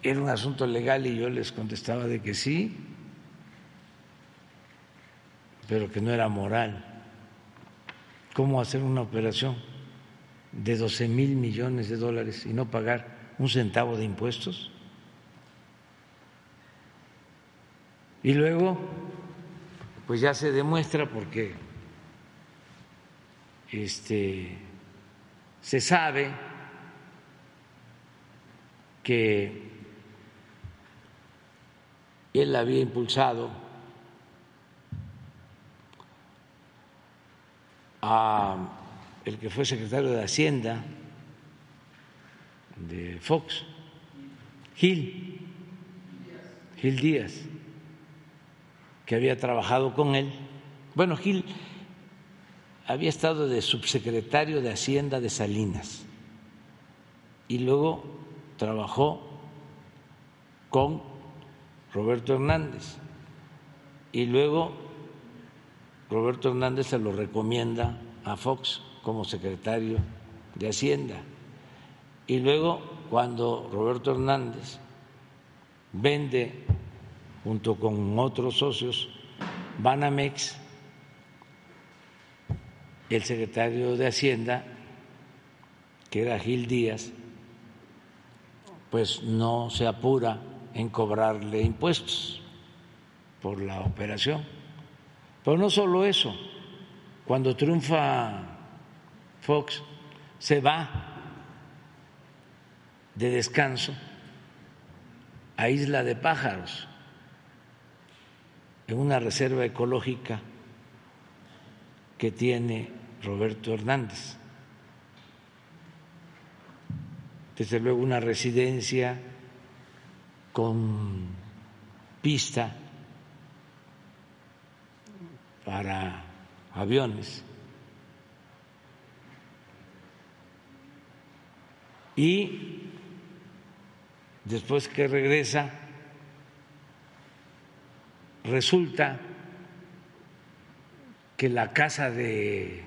era un asunto legal y yo les contestaba de que sí, pero que no era moral. ¿Cómo hacer una operación de 12 mil millones de dólares y no pagar un centavo de impuestos? Y luego pues ya se demuestra porque este, se sabe que él había impulsado a el que fue secretario de Hacienda de Fox, Gil, Gil Díaz que había trabajado con él. Bueno, Gil había estado de subsecretario de Hacienda de Salinas y luego trabajó con Roberto Hernández y luego Roberto Hernández se lo recomienda a Fox como secretario de Hacienda. Y luego cuando Roberto Hernández vende junto con otros socios, Banamex, el secretario de Hacienda, que era Gil Díaz, pues no se apura en cobrarle impuestos por la operación. Pero no solo eso, cuando triunfa Fox, se va de descanso a Isla de Pájaros, en una reserva ecológica que tiene Roberto Hernández. Desde luego una residencia con pista para aviones. Y después que regresa, resulta que la casa de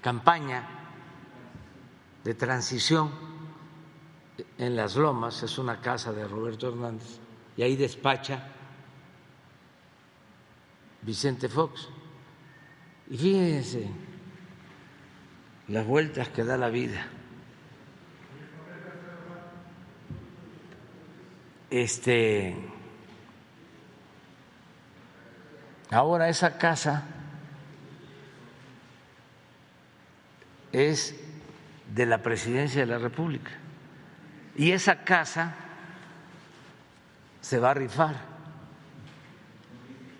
campaña de transición en las lomas es una casa de Roberto Hernández y ahí despacha Vicente Fox. Y fíjense las vueltas que da la vida. Este ahora esa casa es de la presidencia de la República y esa casa se va a rifar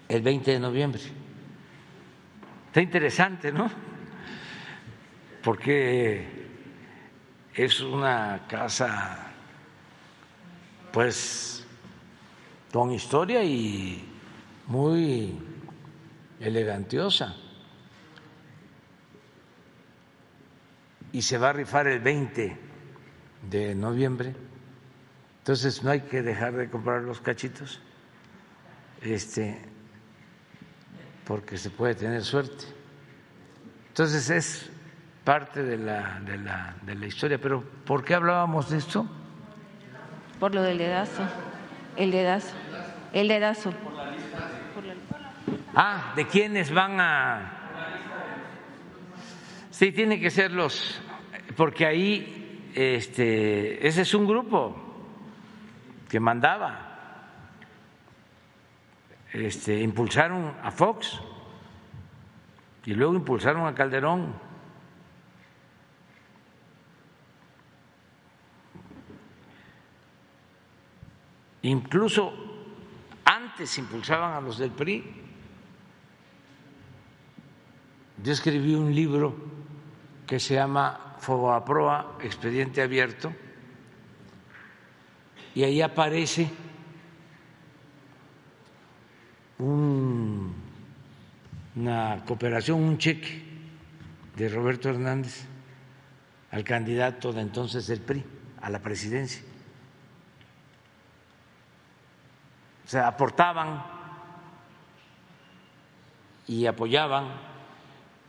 el 20 de noviembre. Está interesante, ¿no? Porque es una casa, pues, con historia y muy elegantiosa. Y se va a rifar el 20 de noviembre. Entonces no hay que dejar de comprar los cachitos. Este porque se puede tener suerte. Entonces es parte de la, de la, de la historia. Pero ¿por qué hablábamos de esto? Por lo del dedazo. El dedazo. El dedazo. Ah, ¿de quiénes van a...? Sí, tiene que ser los... Porque ahí, este, ese es un grupo que mandaba este, impulsaron a Fox y luego impulsaron a Calderón. Incluso antes impulsaban a los del PRI. Yo escribí un libro que se llama Proa, Expediente Abierto, y ahí aparece una cooperación, un cheque de Roberto Hernández al candidato de entonces del PRI a la presidencia. O sea, aportaban y apoyaban.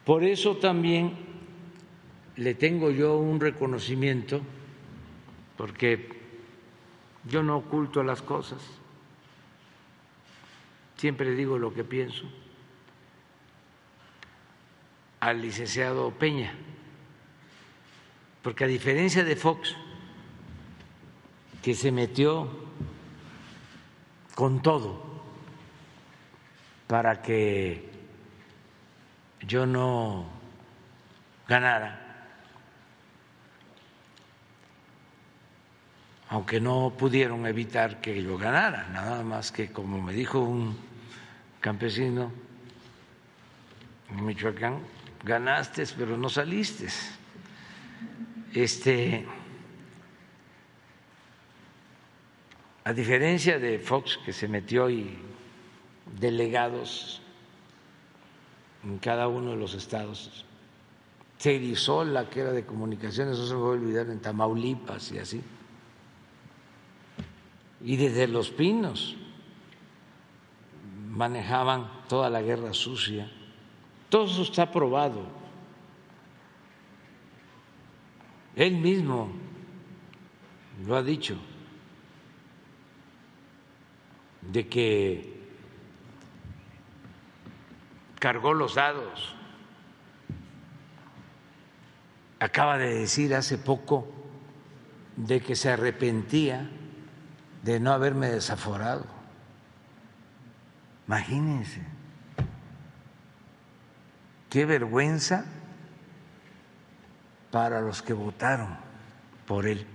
Por eso también le tengo yo un reconocimiento, porque yo no oculto las cosas. Siempre digo lo que pienso, al licenciado Peña, porque a diferencia de Fox, que se metió con todo para que yo no ganara, aunque no pudieron evitar que yo ganara, nada más que como me dijo un campesino en Michoacán, ganaste pero no saliste. Este a diferencia de Fox que se metió y delegados en cada uno de los estados, la que era de comunicaciones, eso se me va a olvidar, en Tamaulipas y así y desde Los Pinos manejaban toda la guerra sucia. Todo eso está probado. Él mismo lo ha dicho, de que cargó los dados. Acaba de decir hace poco de que se arrepentía de no haberme desaforado. Imagínense. Qué vergüenza para los que votaron por él.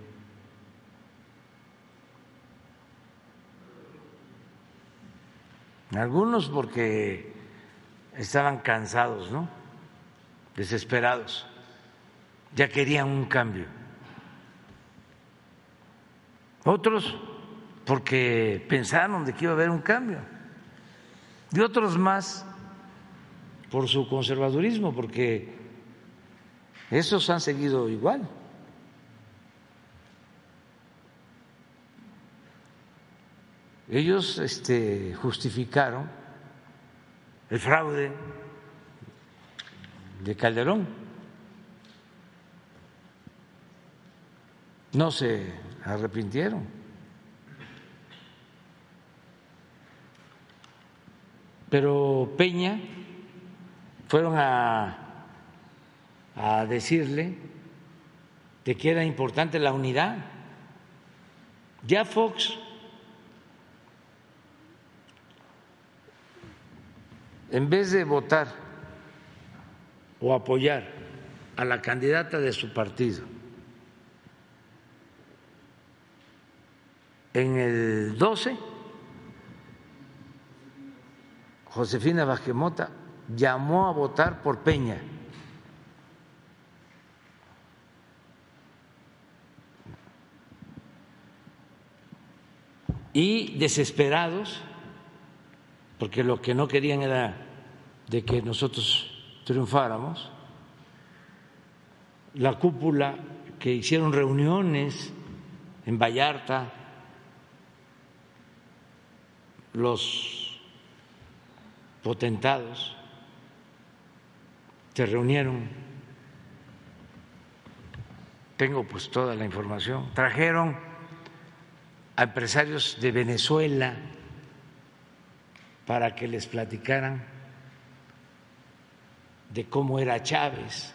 Algunos porque estaban cansados, ¿no? Desesperados. Ya querían un cambio. Otros porque pensaron de que iba a haber un cambio. Y otros más por su conservadurismo, porque esos han seguido igual. Ellos este, justificaron el fraude de Calderón. No se arrepintieron. Pero Peña fueron a, a decirle de que era importante la unidad. Ya Fox en vez de votar o apoyar a la candidata de su partido en el 12, Josefina Vázquez llamó a votar por Peña. Y desesperados porque lo que no querían era de que nosotros triunfáramos. La cúpula que hicieron reuniones en Vallarta, los potentados se reunieron, tengo pues toda la información, trajeron a empresarios de Venezuela, para que les platicaran de cómo era Chávez.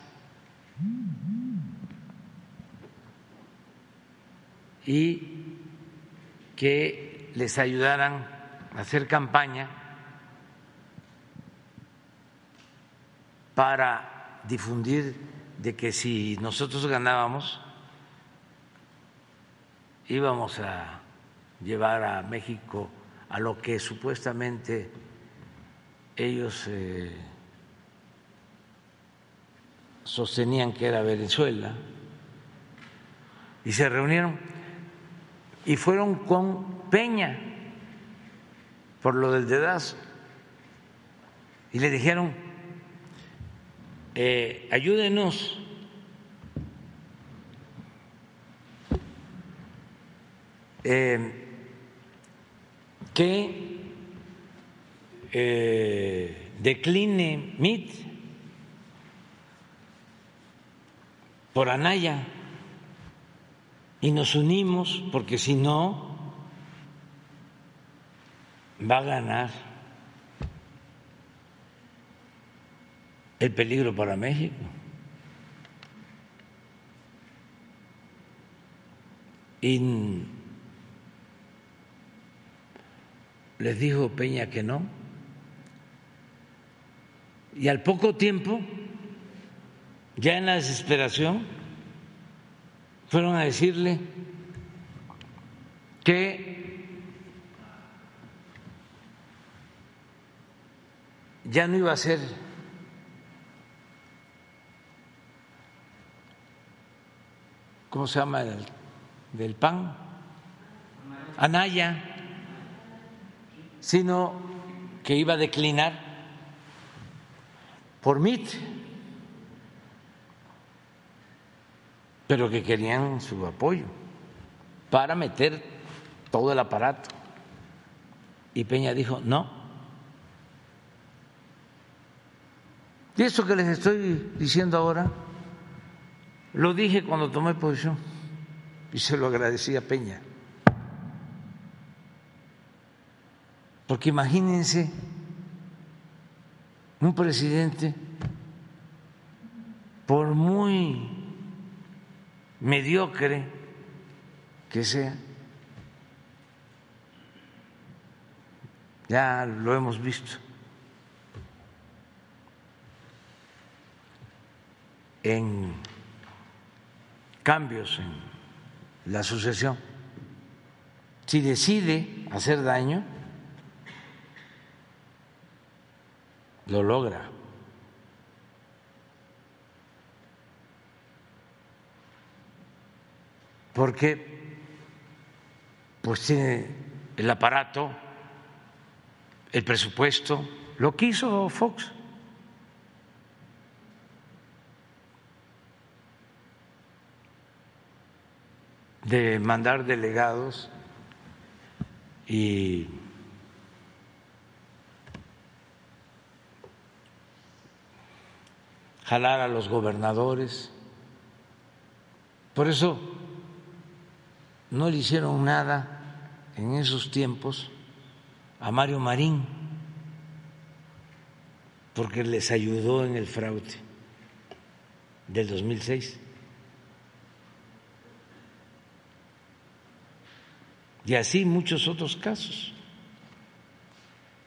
y que les ayudaran a hacer campaña para difundir de que si nosotros ganábamos íbamos a llevar a México a lo que supuestamente ellos eh, sostenían que era Venezuela, y se reunieron y fueron con Peña por lo del dedazo y le dijeron, eh, ayúdenos. Eh, que eh, decline MIT por Anaya y nos unimos porque si no va a ganar el peligro para México. Y les dijo Peña que no. Y al poco tiempo, ya en la desesperación, fueron a decirle que ya no iba a ser ¿cómo se llama? el del PAN, Anaya sino que iba a declinar por MIT, pero que querían su apoyo para meter todo el aparato. Y Peña dijo, no. Y eso que les estoy diciendo ahora, lo dije cuando tomé posición y se lo agradecí a Peña. Porque imagínense un presidente, por muy mediocre que sea, ya lo hemos visto. en cambios en la sucesión. Si decide hacer daño, lo logra. Porque pues tiene el aparato, el presupuesto, lo quiso Fox. de mandar delegados y jalar a los gobernadores. Por eso no le hicieron nada en esos tiempos a Mario Marín, porque les ayudó en el fraude del 2006. y así muchos otros casos.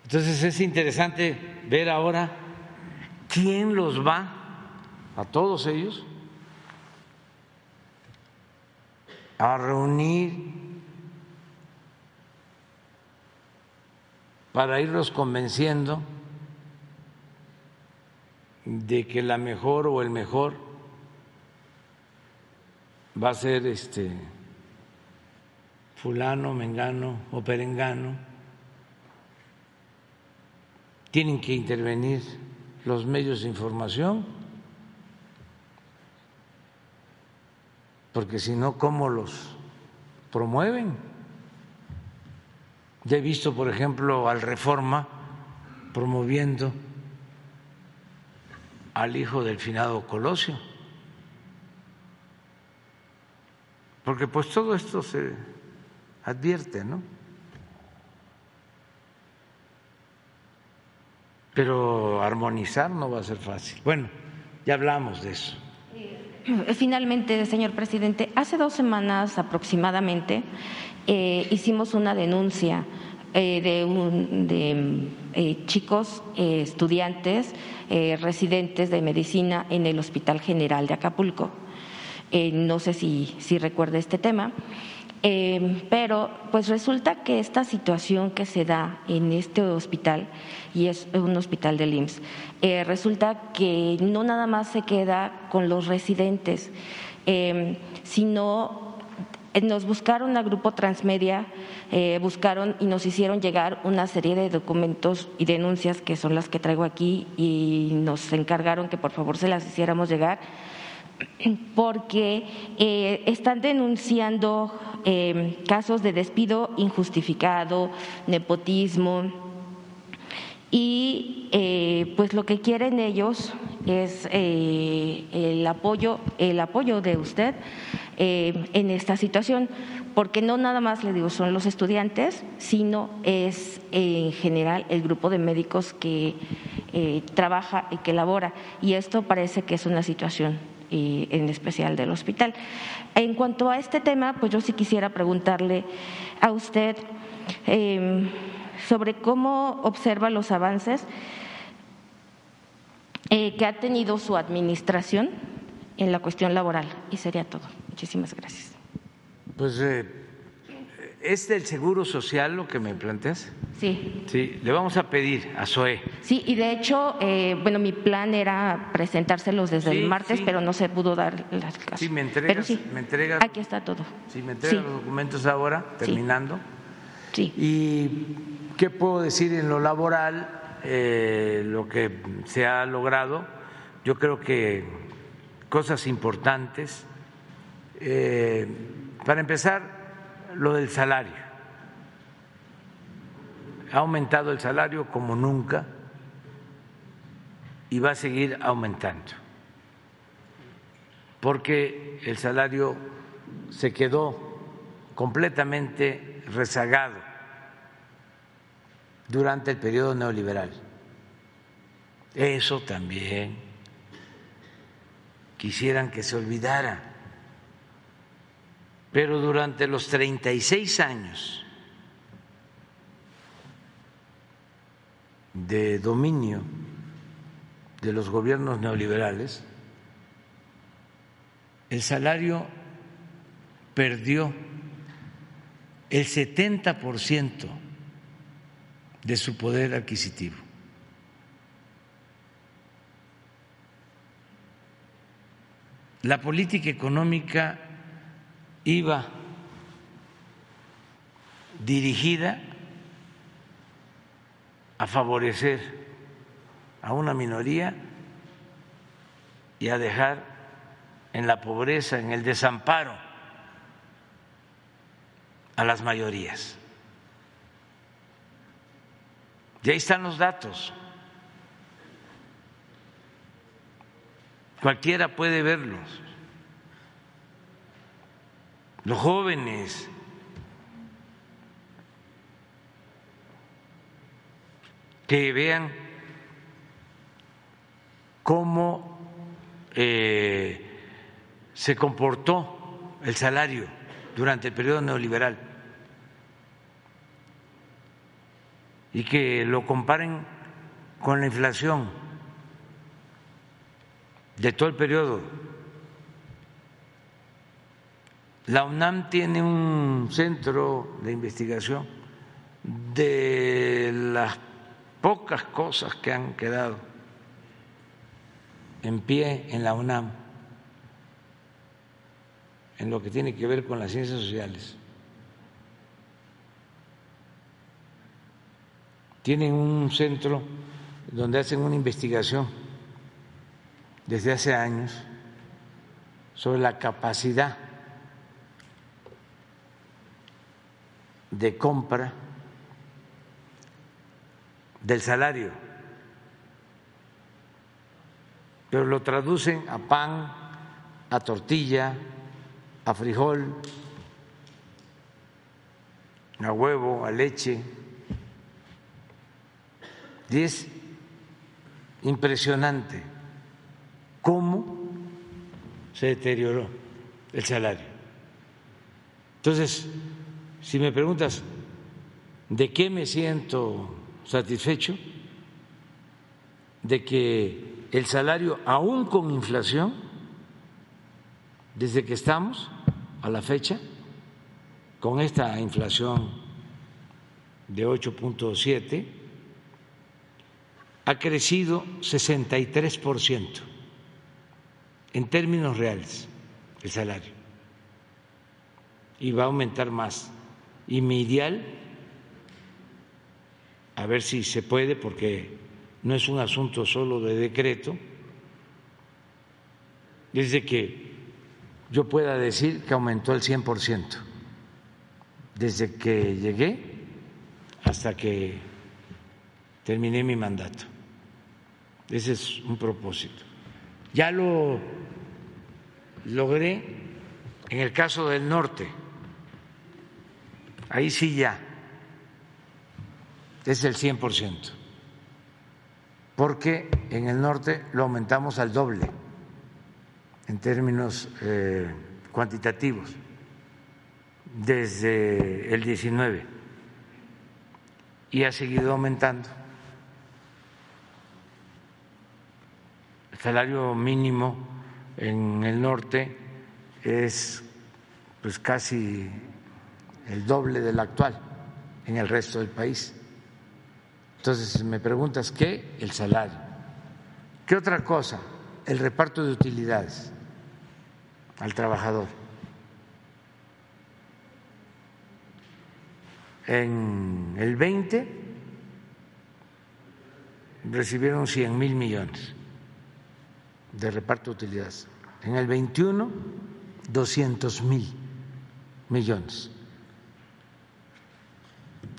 Entonces es interesante ver ahora quién los va a todos ellos a reunir para irlos convenciendo de que la mejor o el mejor va a ser este fulano, mengano o perengano, tienen que intervenir los medios de información, porque si no, ¿cómo los promueven? Ya he visto, por ejemplo, al Reforma promoviendo al hijo del finado Colosio, porque pues todo esto se advierte, ¿no? Pero armonizar no va a ser fácil. Bueno, ya hablamos de eso. Eh, finalmente, señor presidente, hace dos semanas aproximadamente eh, hicimos una denuncia eh, de, un, de chicos estudiantes residentes de medicina en el Hospital General de Acapulco. No sé si, si recuerda este tema. Eh, pero pues resulta que esta situación que se da en este hospital, y es un hospital del IMSS, eh, resulta que no nada más se queda con los residentes, eh, sino nos buscaron a Grupo Transmedia, buscaron y nos hicieron llegar una serie de documentos y denuncias que son las que traigo aquí y nos encargaron que por favor se las hiciéramos llegar porque eh, están denunciando eh, casos de despido injustificado, nepotismo. Y eh, pues lo que quieren ellos es el apoyo el apoyo de usted en esta situación porque no nada más le digo son los estudiantes sino es en general el grupo de médicos que trabaja y que elabora y esto parece que es una situación y en especial del hospital. En cuanto a este tema, pues yo sí quisiera preguntarle a usted em, sobre cómo observa los avances eh, que ha tenido su administración en la cuestión laboral. Y sería todo. Muchísimas gracias. Pues eh, ¿Es del Seguro Social lo que me planteas? Sí. Sí, le vamos a pedir a SOE. Sí, y de hecho, eh, bueno, mi plan era presentárselos desde el martes, pero no se pudo dar las clases. Sí, me entregas, sí, me entregas. Aquí está todo. Sí, me entregas los documentos ahora, terminando. Sí. ¿Y qué puedo decir en lo laboral? Eh, lo que se ha logrado, yo creo que cosas importantes. Eh, para empezar, lo del salario. Ha aumentado el salario como nunca y va a seguir aumentando, porque el salario se quedó completamente rezagado durante el periodo neoliberal. Eso también quisieran que se olvidara pero durante los 36 años de dominio de los gobiernos neoliberales, el salario perdió el 70% de su poder adquisitivo. La política económica iba dirigida a favorecer a una minoría y a dejar en la pobreza, en el desamparo a las mayorías. Y ahí están los datos. Cualquiera puede verlos. Los jóvenes, que vean cómo eh, se comportó el salario durante el periodo neoliberal y que lo comparen con la inflación de todo el periodo. La UNAM tiene un centro de investigación de las pocas cosas que han quedado en pie en la UNAM en lo que tiene que ver con las ciencias sociales. Tienen un centro donde hacen una investigación desde hace años sobre la capacidad de compra del salario, pero lo traducen a pan, a tortilla, a frijol, a huevo, a leche. Y es impresionante cómo se deterioró el salario. Entonces, si me preguntas, ¿de qué me siento satisfecho de que el salario, aún con inflación, desde que estamos a la fecha, con esta inflación de 8.7, ha crecido 63% en términos reales el salario y va a aumentar más. Y mi ideal a ver si se puede, porque no es un asunto solo de decreto, desde que yo pueda decir que aumentó el 100%, desde que llegué hasta que terminé mi mandato. Ese es un propósito. Ya lo logré en el caso del norte. Ahí sí ya. Es el 100%, porque en el norte lo aumentamos al doble en términos eh, cuantitativos desde el 19 y ha seguido aumentando. El salario mínimo en el norte es pues casi el doble del actual en el resto del país. Entonces, me preguntas, ¿qué? El salario. ¿Qué otra cosa? El reparto de utilidades al trabajador. En el 20 recibieron 100 mil millones de reparto de utilidades. En el 21, 200 mil millones.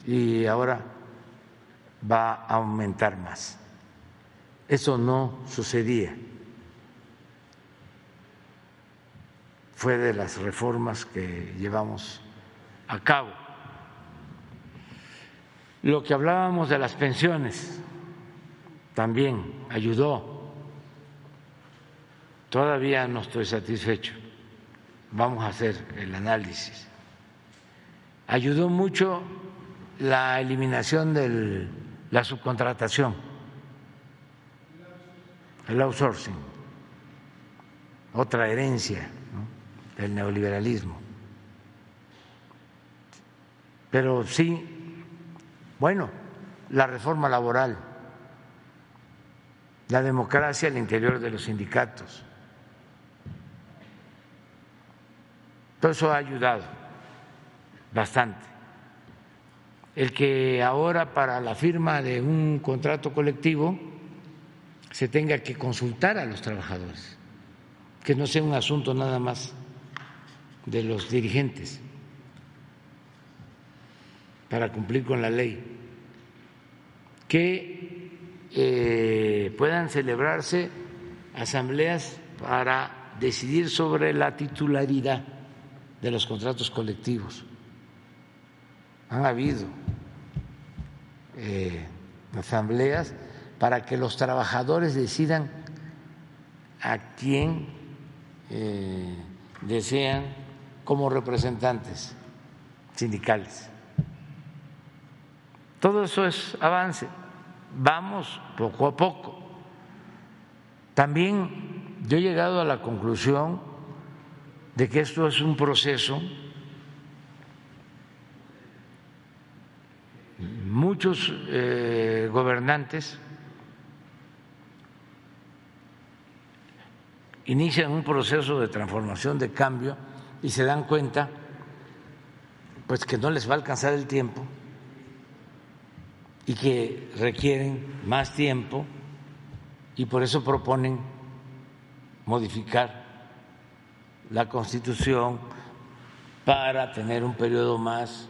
Y ahora va a aumentar más. Eso no sucedía. Fue de las reformas que llevamos a cabo. Lo que hablábamos de las pensiones también ayudó. Todavía no estoy satisfecho. Vamos a hacer el análisis. Ayudó mucho la eliminación del la subcontratación, el outsourcing, otra herencia del neoliberalismo. Pero sí, bueno, la reforma laboral, la democracia al interior de los sindicatos. Todo eso ha ayudado bastante. El que ahora para la firma de un contrato colectivo se tenga que consultar a los trabajadores, que no sea un asunto nada más de los dirigentes para cumplir con la ley, que eh, puedan celebrarse asambleas para decidir sobre la titularidad de los contratos colectivos. Han habido eh, asambleas para que los trabajadores decidan a quién eh, desean como representantes sindicales. Todo eso es avance. Vamos poco a poco. También yo he llegado a la conclusión de que esto es un proceso muchos eh, gobernantes inician un proceso de transformación, de cambio, y se dan cuenta pues que no les va a alcanzar el tiempo y que requieren más tiempo y por eso proponen modificar la Constitución para tener un periodo más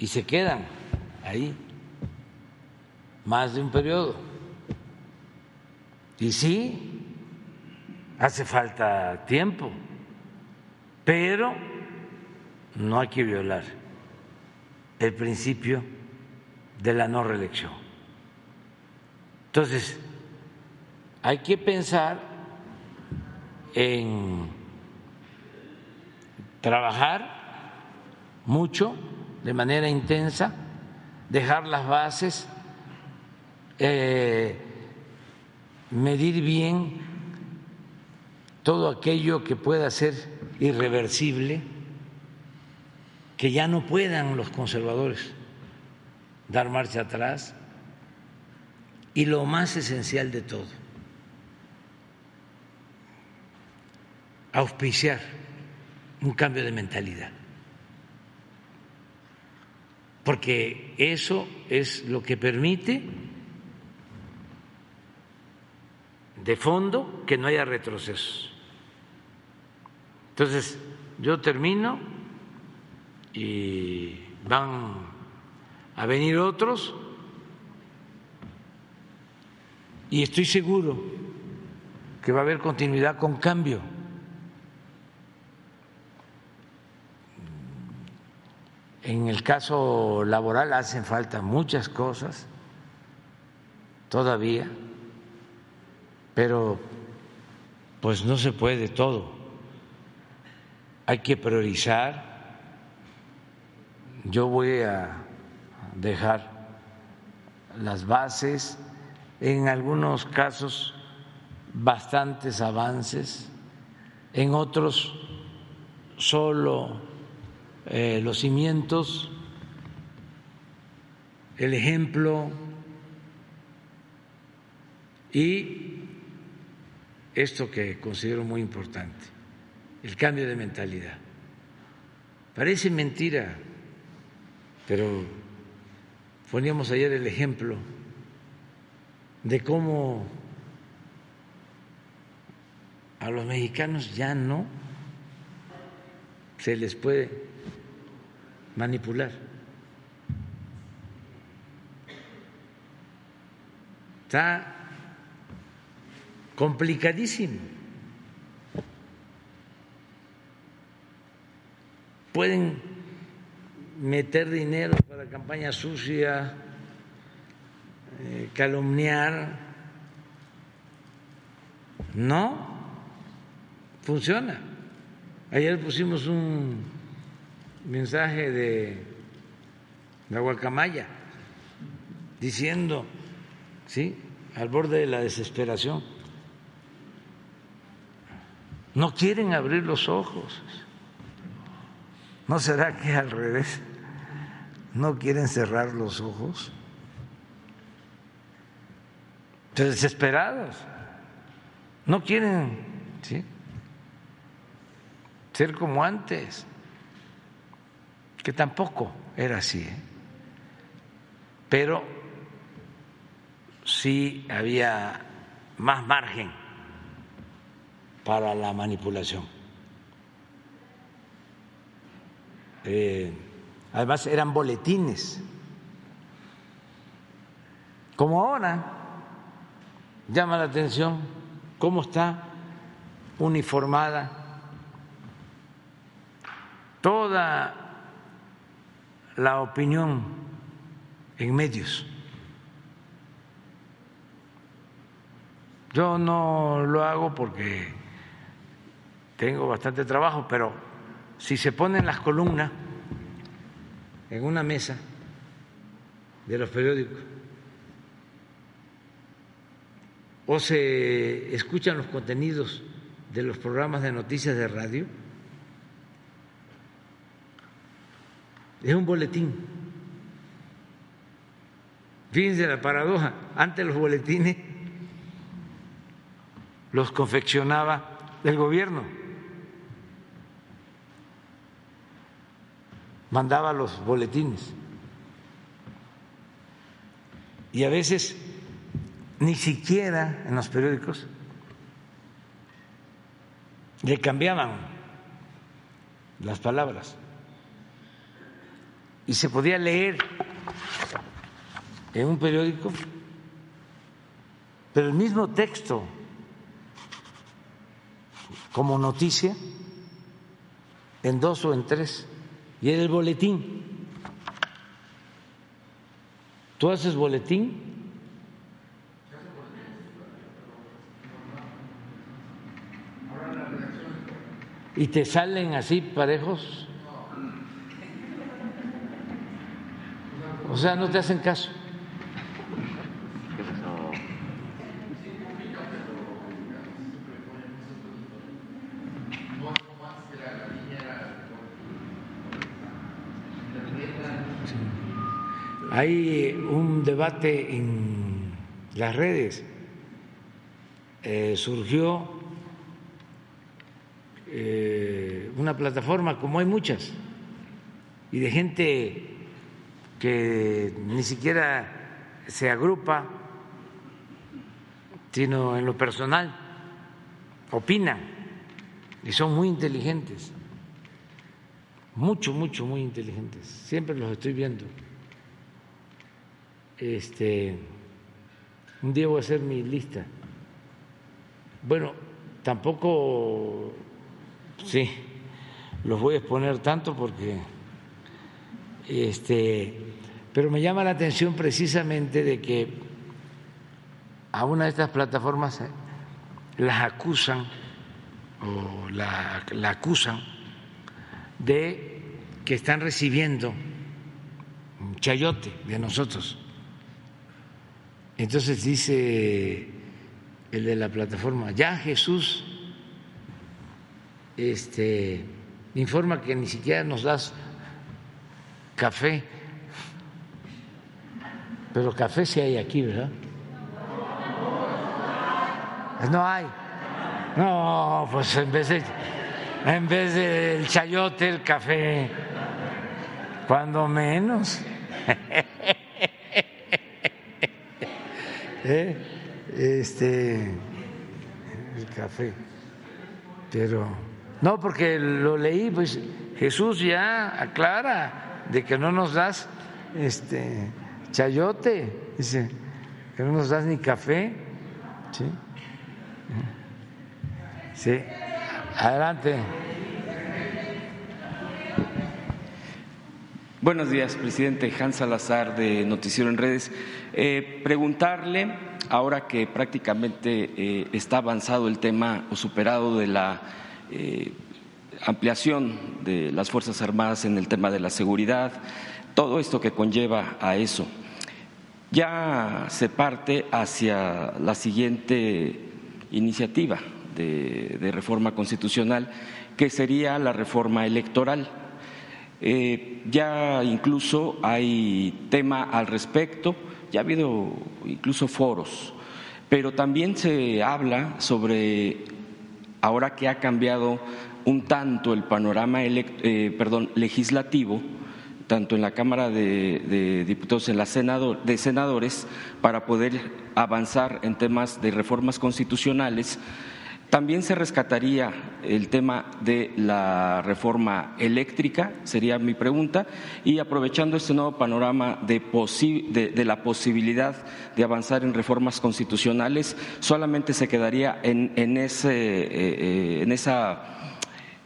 y se quedan ahí más de un periodo. Y sí, hace falta tiempo, pero no hay que violar el principio de la no reelección. Entonces, hay que pensar en trabajar mucho, de manera intensa, dejar las bases, eh, medir bien todo aquello que pueda ser irreversible, que ya no puedan los conservadores dar marcha atrás, y lo más esencial de todo, auspiciar un cambio de mentalidad. Porque eso es lo que permite de fondo que no haya retrocesos. Entonces, yo termino y van a venir otros y estoy seguro que va a haber continuidad con cambio. En el caso laboral hacen falta muchas cosas todavía, pero pues no se puede todo. Hay que priorizar. Yo voy a dejar las bases, en algunos casos bastantes avances, en otros solo eh, los cimientos, el ejemplo y esto que considero muy importante, el cambio de mentalidad. Parece mentira, pero poníamos ayer el ejemplo de cómo a los mexicanos ya no se les puede manipular. Está complicadísimo. Pueden meter dinero para campaña sucia, eh, calumniar. No funciona. Ayer pusimos un mensaje de la guacamaya diciendo, ¿sí? Al borde de la desesperación. No quieren abrir los ojos. ¿No será que al revés? ¿No quieren cerrar los ojos? Desesperados. No quieren ¿sí? ser como antes, que tampoco era así. ¿eh? Pero sí había más margen para la manipulación. Eh, además eran boletines, como ahora llama la atención cómo está uniformada toda la opinión en medios. Yo no lo hago porque tengo bastante trabajo, pero si se ponen las columnas en una mesa de los periódicos o se escuchan los contenidos de los programas de noticias de radio, es un boletín. Fíjense la paradoja, antes los boletines los confeccionaba el gobierno, mandaba los boletines. Y a veces ni siquiera en los periódicos le cambiaban las palabras y se podía leer en un periódico, pero el mismo texto como noticia en dos o en tres, y en el boletín. ¿Tú haces boletín? ¿Y te salen así parejos? O sea, no te hacen caso. Hay un debate en las redes, eh, surgió eh, una plataforma, como hay muchas, y de gente que ni siquiera se agrupa, sino en lo personal, opinan y son muy inteligentes, mucho, mucho, muy inteligentes, siempre los estoy viendo. Este, un día voy a hacer mi lista. Bueno, tampoco, sí, los voy a exponer tanto porque este, pero me llama la atención precisamente de que a una de estas plataformas eh, las acusan o la, acusan de que están recibiendo un chayote de nosotros. Entonces dice el de la plataforma, ya Jesús este, informa que ni siquiera nos das café. Pero café sí hay aquí, ¿verdad? No hay. No, pues en vez de, en vez del chayote, el café, cuando menos. ¿Eh? Este, el café. Pero, no, porque lo leí, pues Jesús ya aclara de que no nos das este chayote, dice, que no nos das ni café. Sí. Sí. Adelante. Buenos días, presidente Hans Salazar de Noticiero en Redes. Eh, preguntarle, ahora que prácticamente eh, está avanzado el tema o superado de la eh, ampliación de las Fuerzas Armadas en el tema de la seguridad, todo esto que conlleva a eso. Ya se parte hacia la siguiente iniciativa de, reforma constitucional, que sería la reforma electoral. Eh, ya incluso hay tema al respecto, ya ha habido incluso foros, pero también se habla sobre, ahora que ha cambiado un tanto el panorama eh, legislativo, tanto en la Cámara de, Diputados, en la Senado, de Senadores, para poder avanzar en temas de reformas constitucionales. También se rescataría el tema de la reforma eléctrica, sería mi pregunta, y aprovechando este nuevo panorama de, la posibilidad de avanzar en reformas constitucionales, solamente se quedaría en, eh, eh, en esa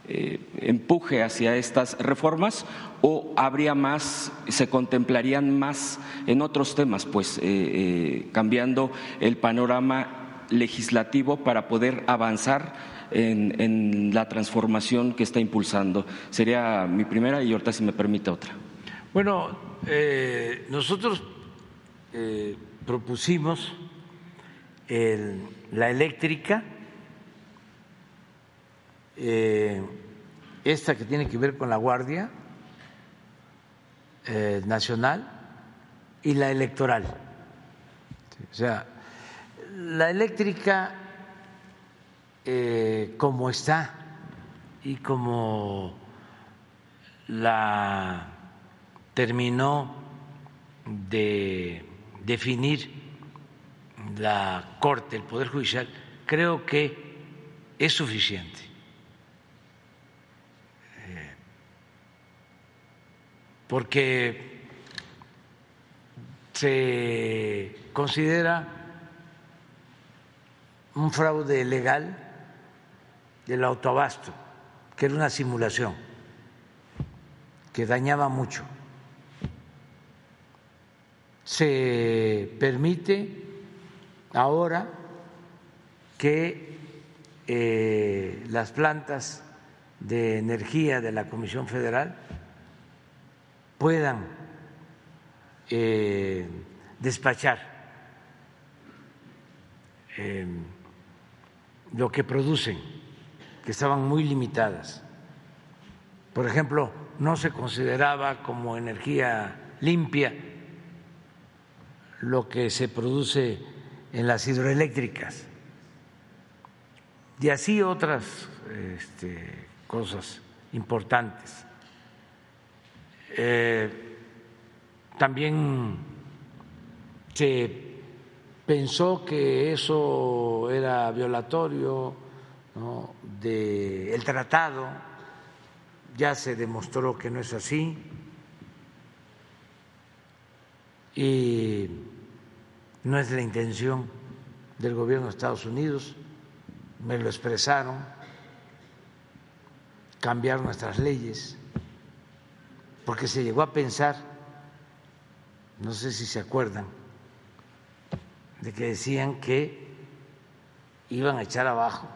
eh, empuje hacia estas reformas o habría más, se contemplarían más en otros temas, pues eh, eh, cambiando el panorama legislativo para poder avanzar en, la transformación que está impulsando. Sería mi primera y ahorita si me permite otra. Bueno, nosotros propusimos la eléctrica eh, esta que tiene que ver con la Guardia eh, Nacional y la electoral. O sea, la eléctrica, eh, como está y como la terminó de definir la Corte, el Poder Judicial, creo que es suficiente. Porque se considera un fraude legal del autoabasto, que era una simulación que dañaba mucho. Se permite ahora que eh, las plantas de energía de la Comisión Federal puedan eh, despachar eh, lo que producen, que estaban muy limitadas. Por ejemplo, no se consideraba como energía limpia lo que se produce en las hidroeléctricas y así otras este, cosas importantes. Eh, también se pensó que eso era violatorio del tratado, ya se demostró que no es así. Y no es la intención del gobierno de Estados Unidos, me lo expresaron, cambiar nuestras leyes porque se llegó a pensar, no sé si se acuerdan, de que decían que iban a echar abajo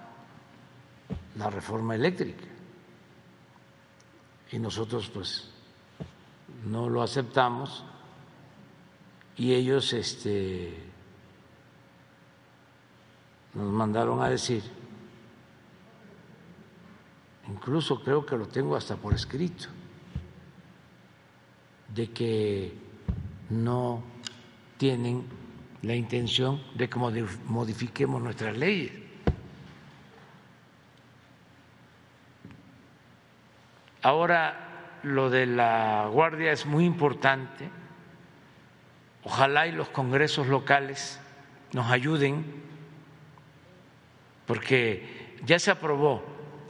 la reforma eléctrica. Y nosotros pues no lo aceptamos y ellos este nos mandaron a decir incluso creo que lo tengo hasta por escrito de que no tienen la intención de que modifiquemos nuestras leyes. Ahora lo de la Guardia es muy importante. Ojalá y los congresos locales nos ayuden, porque ya se aprobó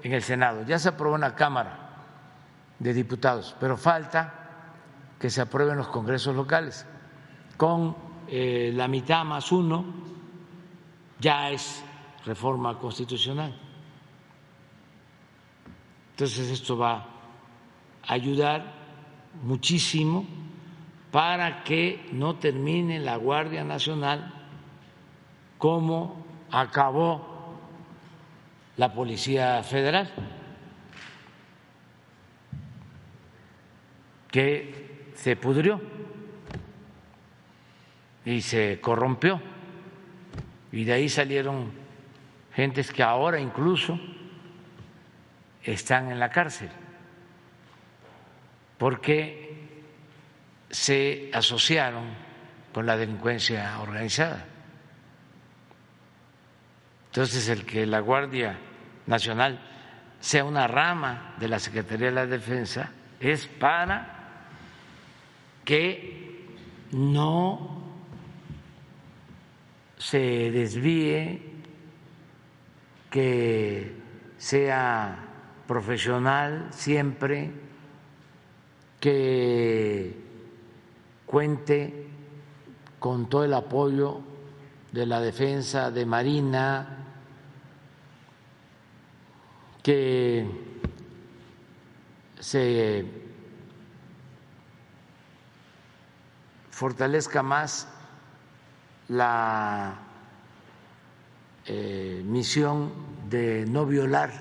en el Senado, ya se aprobó en la Cámara de Diputados, pero falta que se aprueben los congresos locales. Con eh, la mitad más uno ya es reforma constitucional. Entonces esto va a ayudar muchísimo para que no termine la Guardia Nacional como acabó la Policía Federal, que se pudrió y se corrompió. Y de ahí salieron gentes que ahora incluso están en la cárcel, porque se asociaron con la delincuencia organizada. Entonces, el que la Guardia Nacional sea una rama de la Secretaría de la Defensa es para que no se desvíe, que sea profesional siempre, que cuente con todo el apoyo de la defensa, de Marina, que se fortalezca más la eh, misión de no violar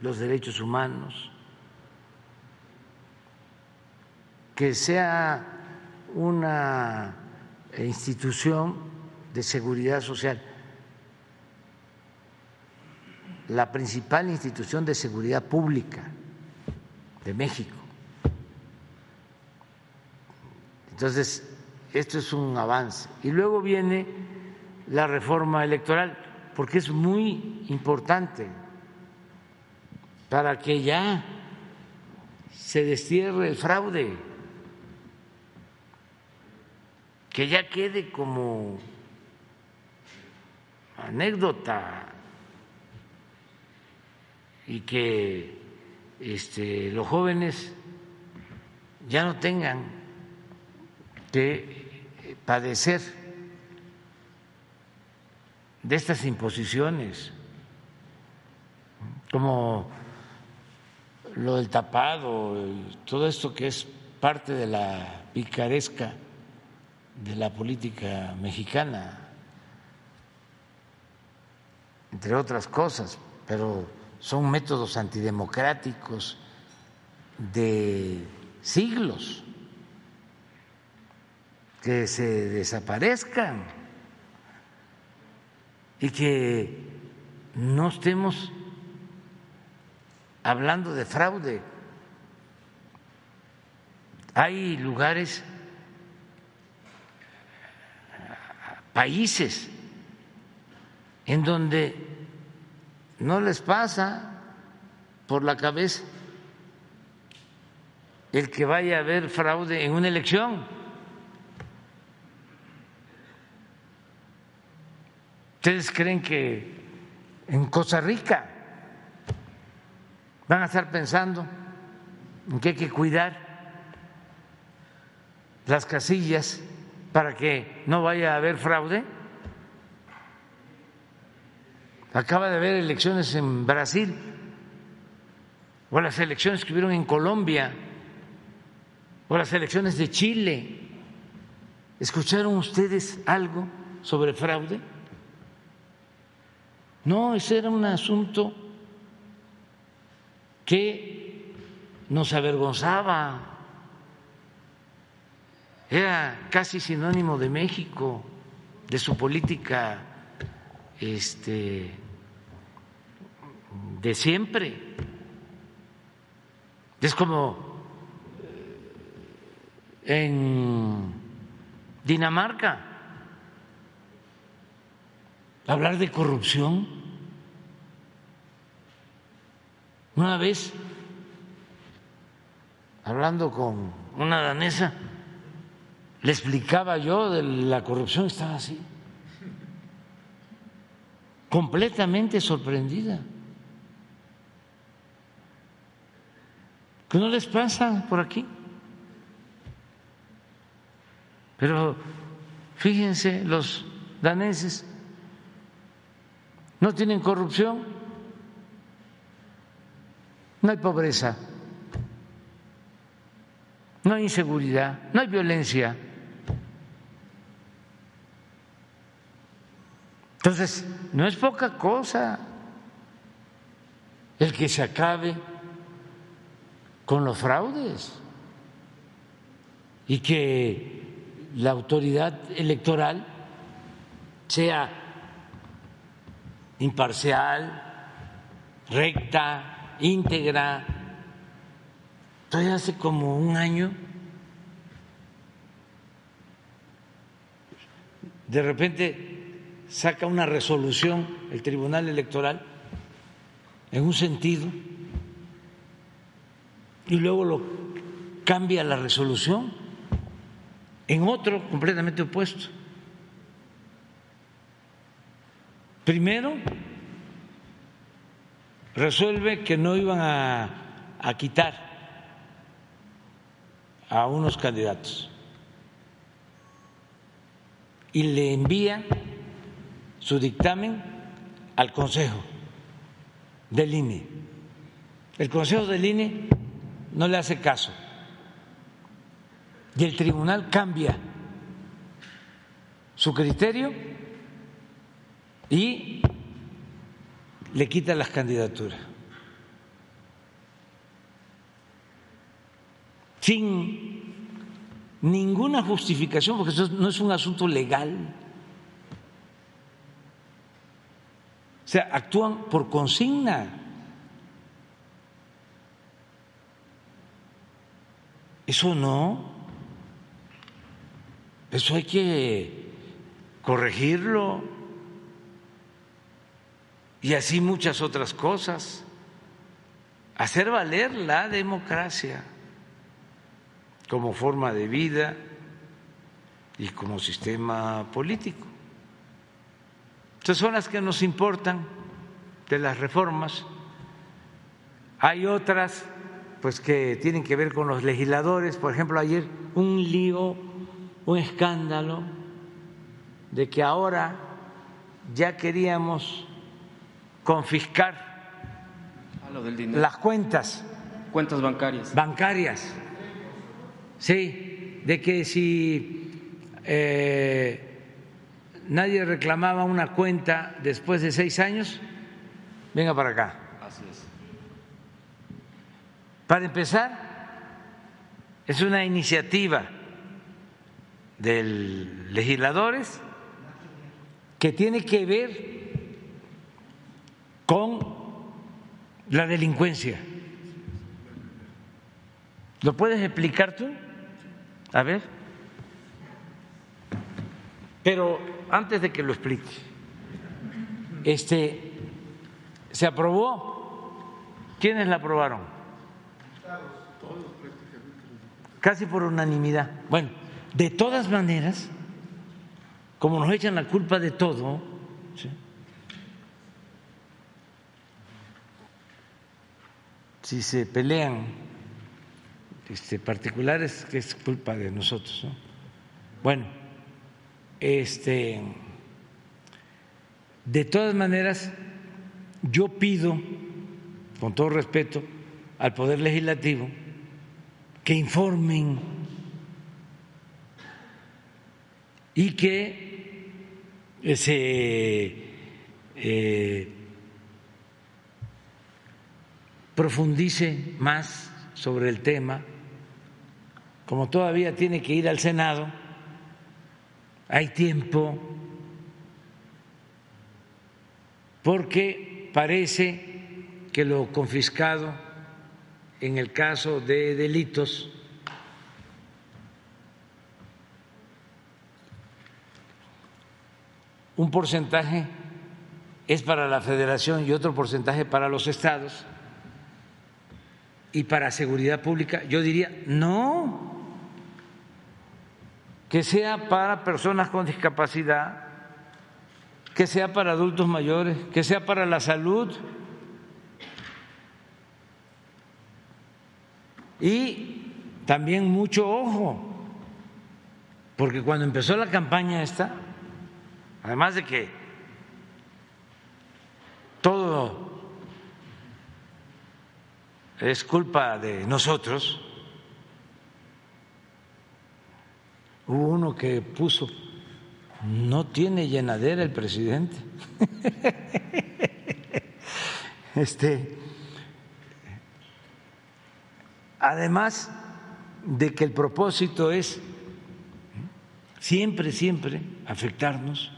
los derechos humanos, que sea una institución de seguridad social la principal institución de seguridad pública de México. Entonces, esto es un avance. Y luego viene la reforma electoral, porque es muy importante para que ya se destierre el fraude, que ya quede como anécdota y que este, los jóvenes ya no tengan que padecer de estas imposiciones, como lo del tapado, todo esto que es parte de la picaresca de la política mexicana, entre otras cosas, pero son métodos antidemocráticos de siglos, que se desaparezcan y que no estemos hablando de fraude. Hay lugares, países, en donde no les pasa por la cabeza el que vaya a haber fraude en una elección. ¿Ustedes creen que en Costa Rica van a estar pensando en que hay que cuidar las casillas para que no vaya a haber fraude? Acaba de haber elecciones en Brasil o las elecciones que hubieron en Colombia o las elecciones de Chile. ¿Escucharon ustedes algo sobre fraude? No, ese era un asunto que nos avergonzaba, era casi sinónimo de México, de su política este, de siempre. Es como eh, en Dinamarca hablar de corrupción. Una vez, hablando con una danesa, le explicaba yo de la corrupción, estaba así completamente sorprendida. ¿Qué no les pasa por aquí? Pero fíjense, los daneses no tienen corrupción, no hay pobreza, no hay inseguridad, no hay violencia. Entonces, no es poca cosa el que se acabe con los fraudes y que la autoridad electoral sea imparcial, recta, íntegra. Entonces hace como un año, de repente saca una resolución el Tribunal Electoral en un sentido y luego lo cambia la resolución en otro completamente opuesto. Primero, resuelve que no iban a, a quitar a unos candidatos y le envía su dictamen al Consejo del INE. El Consejo del INE no le hace caso y el tribunal cambia su criterio y le quita las candidaturas. Sin ninguna justificación, porque eso no es un asunto legal. O sea, actúan por consigna. Eso no. Eso hay que corregirlo. Y así muchas otras cosas. Hacer valer la democracia como forma de vida y como sistema político. Estas son las que nos importan de las reformas. Hay otras pues que tienen que ver con los legisladores, por ejemplo, ayer un lío, un escándalo de que ahora ya queríamos confiscar las cuentas. Cuentas bancarias. Bancarias. Sí, de que si eh, nadie reclamaba una cuenta después de seis años, venga para acá. Así es. Para empezar, es una iniciativa de legisladores que tiene que ver con la delincuencia. ¿Lo puedes explicar tú? A ver. Pero antes de que lo explique, este se aprobó. ¿Quiénes la aprobaron? Casi por unanimidad. Bueno, de todas maneras, como nos echan la culpa de todo, si se pelean este, particulares, que es culpa de nosotros. Bueno, este, de todas maneras, yo pido, con todo respeto, al Poder Legislativo que informen y que se eh, profundice más sobre el tema, como todavía tiene que ir al Senado, hay tiempo, porque parece que lo confiscado en el caso de delitos un porcentaje es para la federación y otro porcentaje para los estados y para seguridad pública, yo diría, no, que sea para personas con discapacidad, que sea para adultos mayores, que sea para la salud. Y también mucho ojo, porque cuando empezó la campaña esta, además de que todo es culpa de nosotros. Hubo uno que puso, no tiene llenadera el presidente. Este, además de que el propósito es siempre, siempre afectarnos.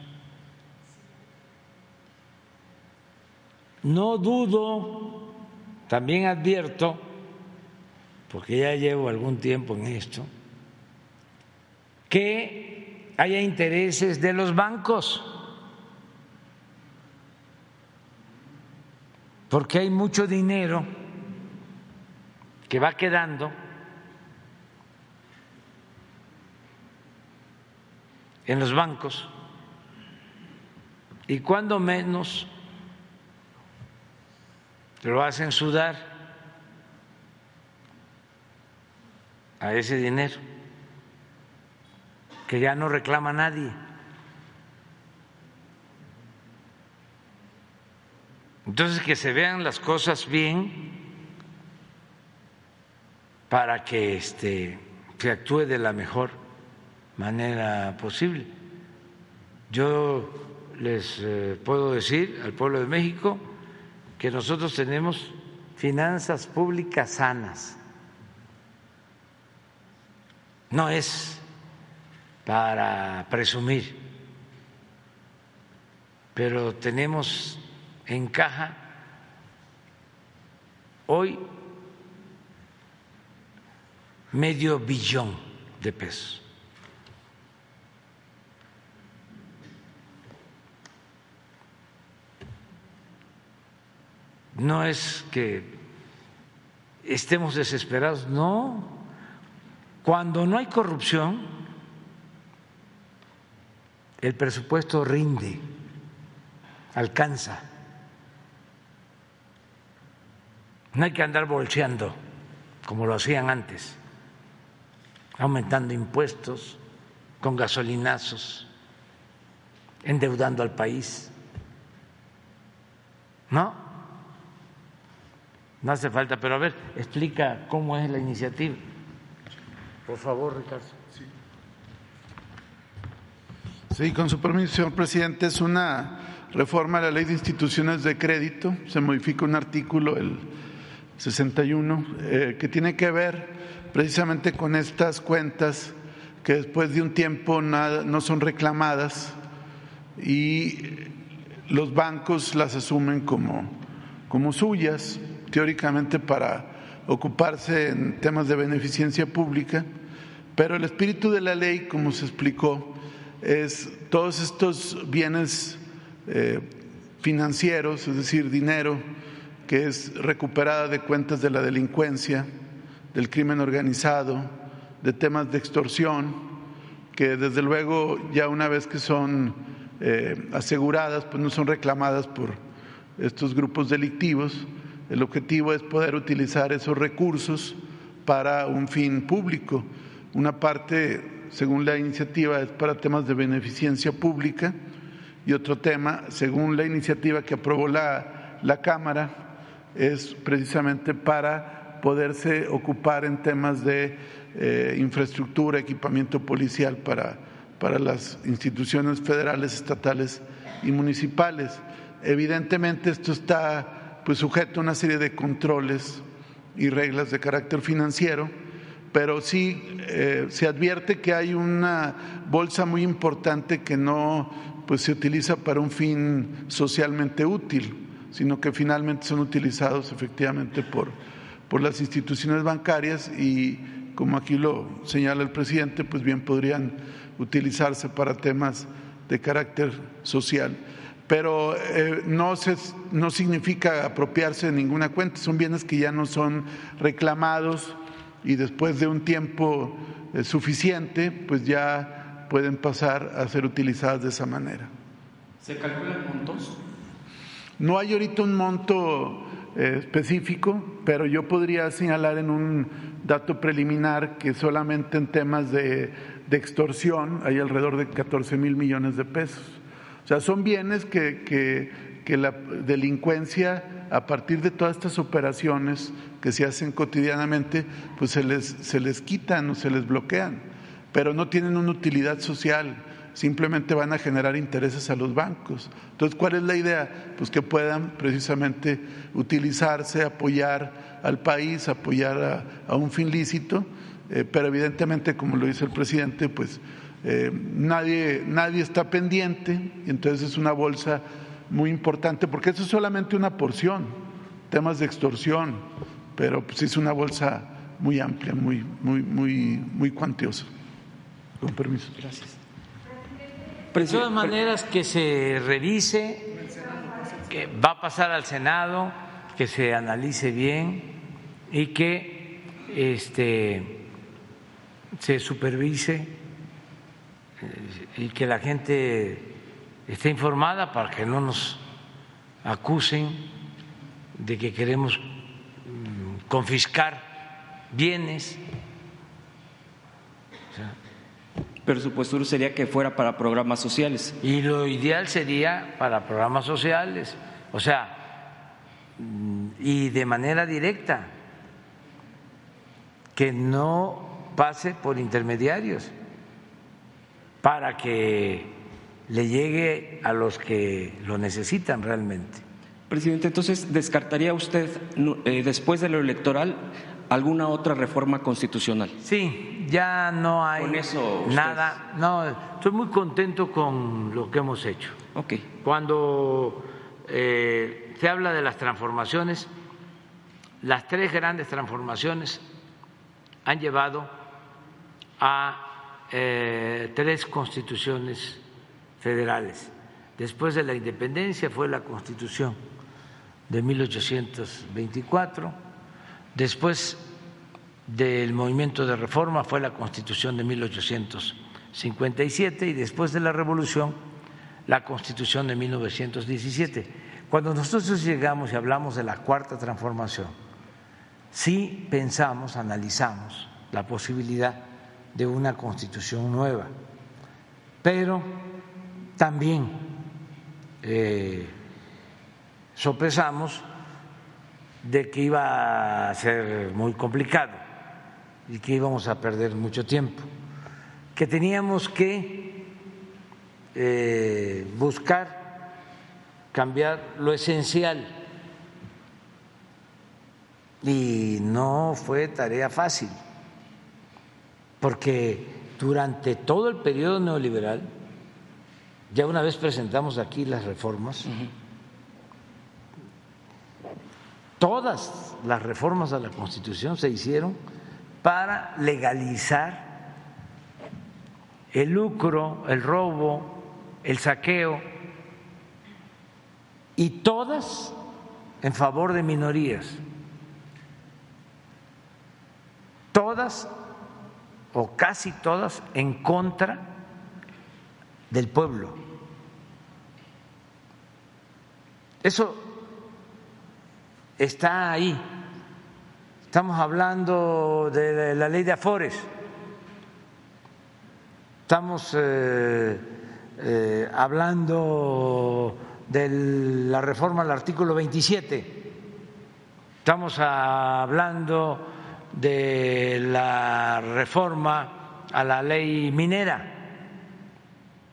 No dudo, también advierto, porque ya llevo algún tiempo en esto, que haya intereses de los bancos, porque hay mucho dinero que va quedando en los bancos y cuando menos lo hacen sudar a ese dinero que ya no reclama nadie. Entonces que se vean las cosas bien para que este, se actúe de la mejor manera posible. Yo les eh, puedo decir al pueblo de México que nosotros tenemos finanzas públicas sanas. No es para presumir, pero tenemos en caja hoy medio billón de pesos. No es que estemos desesperados, no. Cuando no hay corrupción, el presupuesto rinde, alcanza. No hay que andar bolseando como lo hacían antes, aumentando impuestos con gasolinazos, endeudando al país. ¿No? No hace falta, pero a ver, explica cómo es la iniciativa. Por favor, Ricardo. Sí. con su permiso, señor presidente, es una reforma a la ley de instituciones de crédito. Se modifica un artículo, el 61, eh, que tiene que ver precisamente con estas cuentas que después de un tiempo no son reclamadas y los bancos las asumen como, como suyas teóricamente para ocuparse en temas de beneficencia pública, pero el espíritu de la ley, como se explicó, es todos estos bienes eh, financieros, es decir, dinero que es recuperada de cuentas de la delincuencia, del crimen organizado, de temas de extorsión, que desde luego ya una vez que son eh, aseguradas, pues no son reclamadas por estos grupos delictivos, el objetivo es poder utilizar esos recursos para un fin público. Una parte, según la iniciativa, es para temas de beneficencia pública y otro tema, según la iniciativa que aprobó la, la Cámara, es precisamente para poderse ocupar en temas de eh, infraestructura, equipamiento policial para, para las instituciones federales, estatales y municipales. Evidentemente esto está pues sujeto a una serie de controles y reglas de carácter financiero, pero sí eh, se advierte que hay una bolsa muy importante que no pues se utiliza para un fin socialmente útil, sino que finalmente son utilizados efectivamente por, por las instituciones bancarias y como aquí lo señala el presidente, pues bien podrían utilizarse para temas de carácter social pero eh, no, no significa apropiarse de ninguna cuenta, son bienes que ya no son reclamados y después de un tiempo eh, suficiente, pues ya pueden pasar a ser utilizadas de esa manera. ¿Se calculan montos? No hay ahorita un monto eh, específico, pero yo podría señalar en un dato preliminar que solamente en temas de, de extorsión hay alrededor de 14 mil millones de pesos. O sea, son bienes que, que, la delincuencia, a partir de todas estas operaciones que se hacen cotidianamente, pues se les, se les quitan o se les bloquean, pero no tienen una utilidad social simplemente van a generar intereses a los bancos. Entonces, ¿cuál es la idea? Pues que puedan precisamente utilizarse, apoyar al país, apoyar a, un fin lícito, eh, pero evidentemente, como lo dice el presidente, pues eh, nadie, nadie está pendiente, entonces es una bolsa muy importante, porque eso es solamente una porción, temas de extorsión, pero pues es una bolsa muy amplia, muy, muy, muy, muy cuantiosa. Con permiso. Gracias. De todas maneras, que se revise, que va a pasar al Senado, que se analice bien y que este, se supervise y que la gente esté informada para que no nos acusen de que queremos mm, confiscar bienes Pero su postura sería que fuera para programas sociales. Y lo ideal sería para programas sociales, o sea, mm, y de manera directa, que no pase por intermediarios, para que le llegue a los que lo necesitan realmente. Presidente, entonces, ¿descartaría usted, eh, después de lo electoral, alguna otra reforma constitucional? Sí, ya no hay nada. No, estoy muy contento con lo que hemos hecho. Okay. Cuando eh, se habla de las transformaciones, las tres grandes transformaciones han llevado a eh, tres constituciones federales. Después de la independencia fue la constitución de 1824 Después del movimiento de reforma fue la constitución de 1857 y después de la revolución la constitución de 1917. Cuando nosotros llegamos y hablamos de la cuarta transformación, sí pensamos, analizamos la posibilidad de una constitución nueva, pero también eh, sopesamos de que iba a ser muy complicado y que íbamos a perder mucho tiempo, que teníamos que eh, buscar cambiar lo esencial. Y no fue tarea fácil, porque durante todo el periodo neoliberal, ya una vez presentamos aquí las reformas, todas las reformas a la Constitución se hicieron para legalizar el lucro, el robo, el saqueo, y todas en favor de minorías, todas o casi todas en contra del pueblo. Eso está ahí. Estamos hablando de la ley de Afores, estamos eh, eh, hablando de la reforma al artículo 27, estamos hablando de la reforma a la ley minera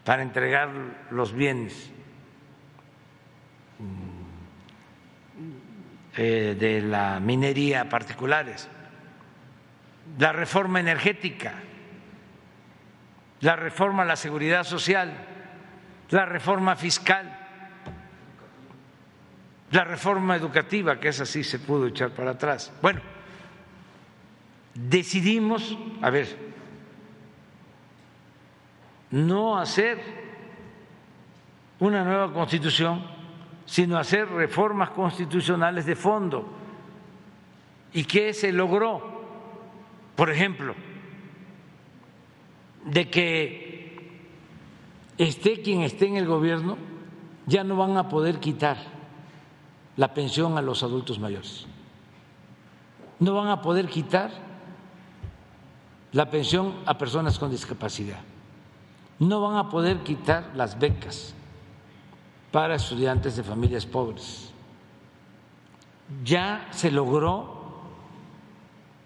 para entregar los bienes Eh, de la minería particulares, la reforma energética, la reforma a la seguridad social, la reforma fiscal, la reforma educativa, que es así, se pudo echar para atrás. Bueno, decidimos, a ver, no hacer una nueva constitución sino hacer reformas constitucionales de fondo. ¿Y qué se logró? Por ejemplo, de que esté quien esté en el gobierno, ya no van a poder quitar la pensión a los adultos mayores. No van a poder quitar la pensión a personas con discapacidad. No van a poder quitar las becas para estudiantes de familias pobres. Ya se logró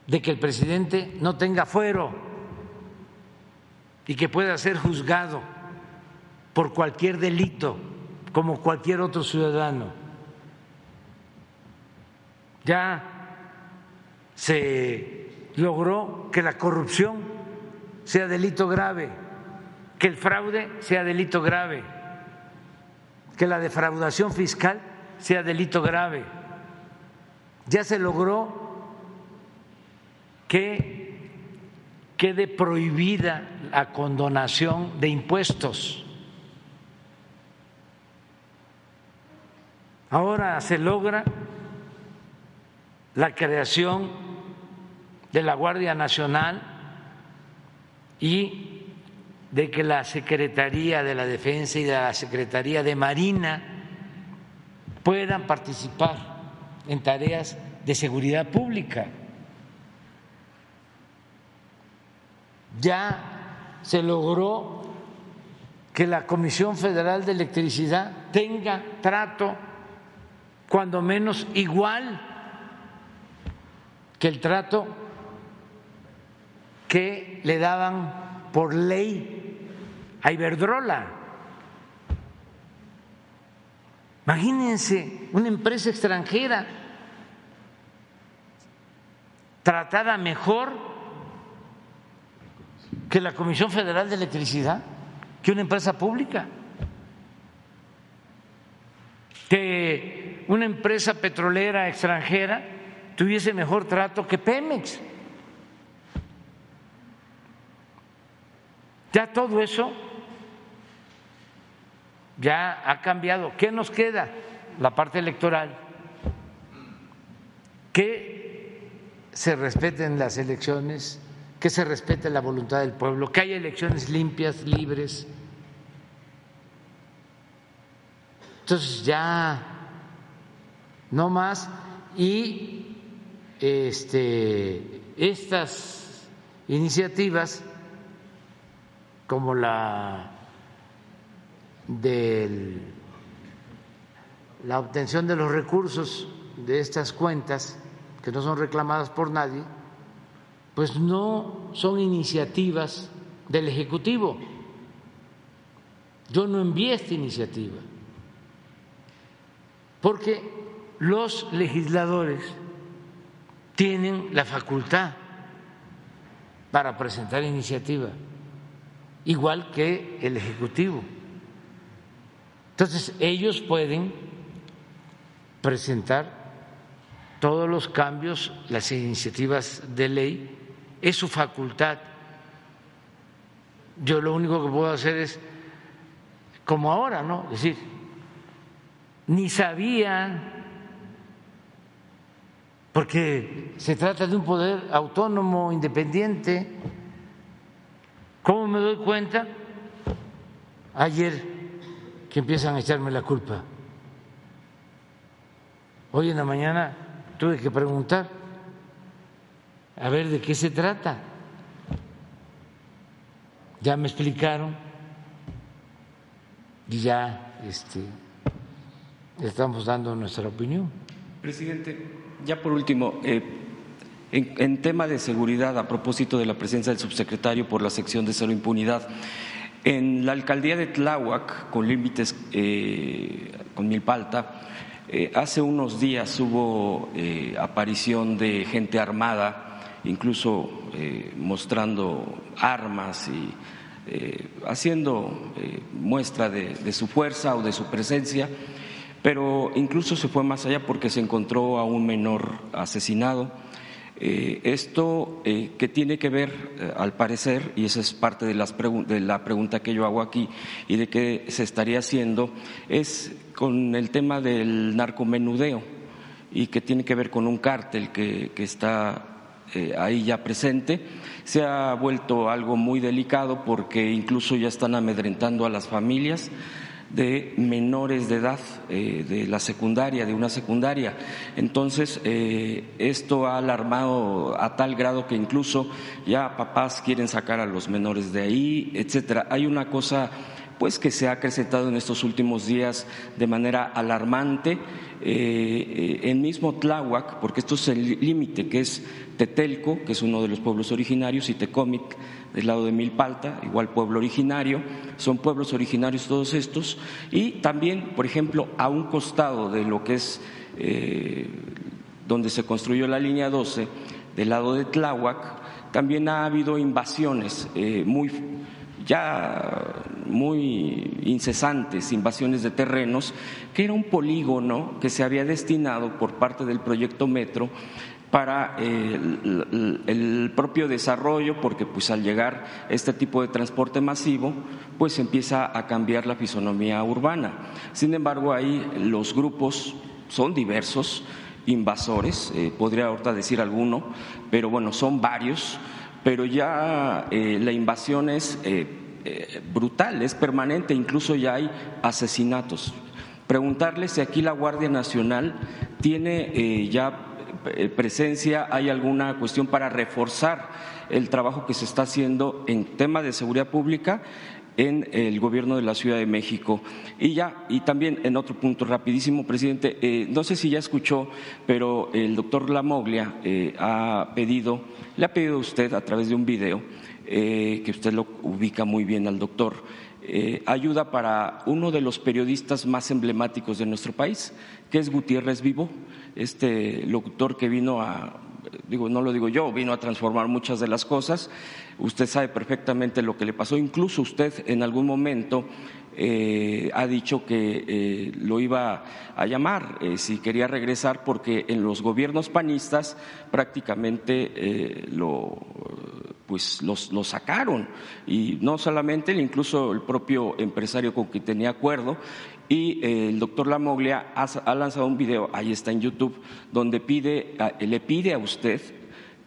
de que el presidente no tenga fuero y que pueda ser juzgado por cualquier delito como cualquier otro ciudadano. Ya se logró que la corrupción sea delito grave que el fraude sea delito grave, que la defraudación fiscal sea delito grave. Ya se logró que quede prohibida la condonación de impuestos. Ahora se logra la creación de la Guardia Nacional y de que la Secretaría de la Defensa y de la Secretaría de Marina puedan participar en tareas de seguridad pública. Ya se logró que la Comisión Federal de Electricidad tenga trato cuando menos igual que el trato que le daban por ley a Iberdrola. Imagínense una empresa extranjera tratada mejor que la Comisión Federal de Electricidad, que una empresa pública, que una empresa petrolera extranjera tuviese mejor trato que Pemex. Ya todo eso ya ha cambiado. ¿Qué nos queda? La parte electoral. Que se respeten las elecciones, que se respete la voluntad del pueblo, que haya elecciones limpias, libres. Entonces ya no más, y este, estas iniciativas, como la de la obtención de los recursos de estas cuentas, que no son reclamadas por nadie, pues no son iniciativas del Ejecutivo. Yo no envié esta iniciativa, porque los legisladores tienen la facultad para presentar iniciativa, igual que el Ejecutivo. Entonces, ellos pueden presentar todos los cambios, las iniciativas de ley, es su facultad. Yo lo único que puedo hacer es, como ahora, ¿no? Es decir, ni sabía porque se trata de un poder autónomo, independiente. ¿Cómo me doy cuenta? Ayer que empiezan a echarme la culpa. Hoy en la mañana tuve que preguntar a ver de qué se trata. Ya me explicaron y ya este, estamos dando nuestra opinión. Presidente, ya por último, eh, en, tema de seguridad, a propósito de la presencia del subsecretario por la sección de cero impunidad, en la alcaldía de Tláhuac, con límites eh, con Milpalta, eh, hace unos días hubo aparición de gente armada, incluso mostrando armas y haciendo muestra de su fuerza o de su presencia pero incluso se fue más allá porque se encontró a un menor asesinado. Eh, esto eh, que tiene que ver, eh, al parecer, y esa es parte de, las de la pregunta que yo hago aquí y de qué se estaría haciendo, es con el tema del narcomenudeo y que tiene que ver con un cártel que, que está ahí ya presente. Se ha vuelto algo muy delicado porque incluso ya están amedrentando a las familias de menores de edad eh, de la secundaria, de una secundaria. Entonces, eh, esto ha alarmado a tal grado que incluso ya papás quieren sacar a los menores de ahí, etcétera. Hay una cosa pues que se ha acrecentado en estos últimos días de manera alarmante eh, en mismo Tláhuac, porque esto es el límite que es Tetelco, que es uno de los pueblos originarios, y Tecómic, del lado de Milpalta, igual pueblo originario, son pueblos originarios todos estos, y también, por ejemplo, a un costado de lo que es eh, donde se construyó la línea 12, del lado de Tláhuac, también ha habido invasiones eh, muy ya muy incesantes invasiones de terrenos, que era un polígono que se había destinado por parte del proyecto Metro para eh, el, propio desarrollo, porque pues al llegar este tipo de transporte masivo, pues empieza a cambiar la fisonomía urbana. Sin embargo, ahí los grupos son diversos, invasores, eh, podría ahorita decir alguno, pero bueno, son varios, pero ya eh, la invasión es brutal, es permanente, incluso ya hay asesinatos. Preguntarle si aquí la Guardia Nacional tiene ya eh, presencia, hay alguna cuestión para reforzar el trabajo que se está haciendo en tema de seguridad pública en el gobierno de la Ciudad de México. Y ya, y también en otro punto rapidísimo, presidente, eh, no sé si ya escuchó, pero el doctor Lamoglia eh, ha pedido, le ha pedido a usted a través de un video, que usted lo ubica muy bien al doctor, ayuda para uno de los periodistas más emblemáticos de nuestro país, que es Gutiérrez Vivo este locutor que vino a, digo, no lo digo yo, vino a transformar muchas de las cosas. Usted sabe perfectamente lo que le pasó. Incluso usted en algún momento eh, ha dicho que eh, lo iba a llamar eh, si quería regresar porque en los gobiernos panistas prácticamente lo pues los, sacaron y no solamente incluso el propio empresario con quien tenía acuerdo y el doctor Lamoglia ha, lanzado un video, ahí está en YouTube, donde pide, le pide a usted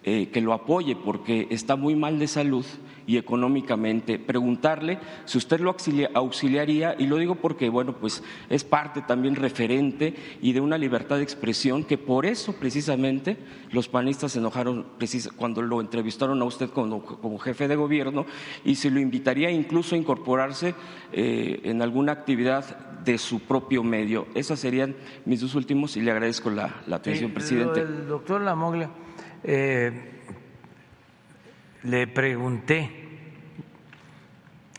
que lo apoye porque está muy mal de salud y económicamente. Preguntarle si usted lo auxiliaría, y lo digo porque, bueno, pues es parte también referente y de una libertad de expresión que por eso precisamente los panistas se enojaron cuando lo entrevistaron a usted como, jefe de gobierno y se lo invitaría incluso a incorporarse eh, en alguna actividad de su propio medio. Esos serían mis dos últimos y le agradezco la, atención, presidente. El doctor Lamoglia. Eh, le pregunté,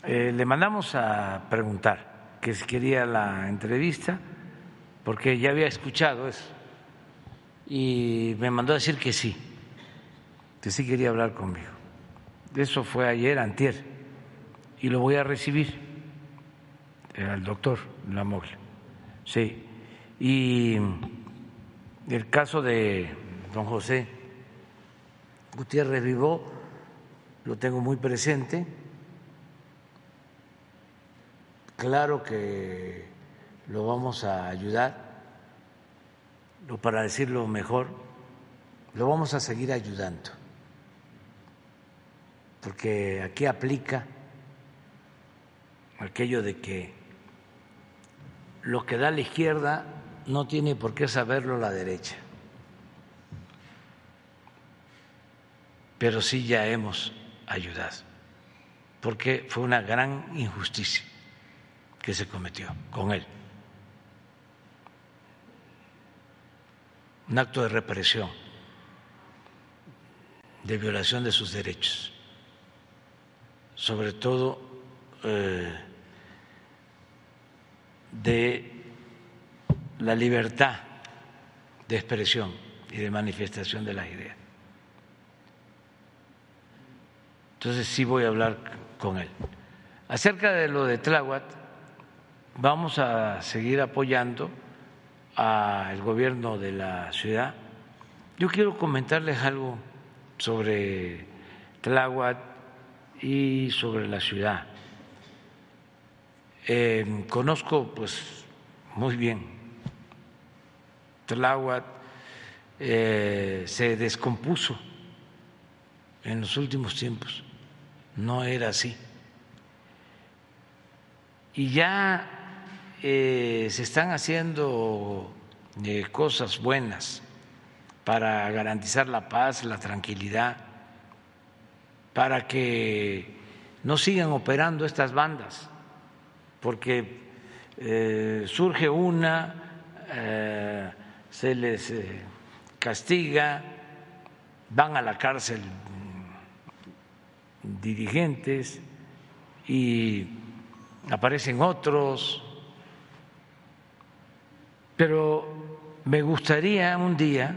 eh, le mandamos a preguntar que si quería la entrevista, porque ya había escuchado eso, y me mandó a decir que sí, que sí quería hablar conmigo. Eso fue ayer, antier, y lo voy a recibir al doctor Lamoglia. Sí, y el caso de don José Gutiérrez Vivó, lo tengo muy presente. Claro que lo vamos a ayudar, o para decirlo mejor, lo vamos a seguir ayudando, porque aquí aplica aquello de que lo que da la izquierda no tiene por qué saberlo la derecha, pero sí ya hemos ayudar, porque fue una gran injusticia que se cometió con él. Un acto de represión, de violación de sus derechos, sobre todo eh, de la libertad de expresión y de manifestación de las ideas. Entonces sí voy a hablar con él. Acerca de lo de Tláhuac, vamos a seguir apoyando al gobierno de la ciudad. Yo quiero comentarles algo sobre Tláhuac y sobre la ciudad. Eh, conozco pues muy bien Tláhuac, eh, se descompuso en los últimos tiempos no era así. Y ya eh, se están haciendo eh, cosas buenas para garantizar la paz, la tranquilidad, para que no sigan operando estas bandas, porque eh, surge una, se les castiga, van a la cárcel dirigentes y aparecen otros, pero me gustaría un día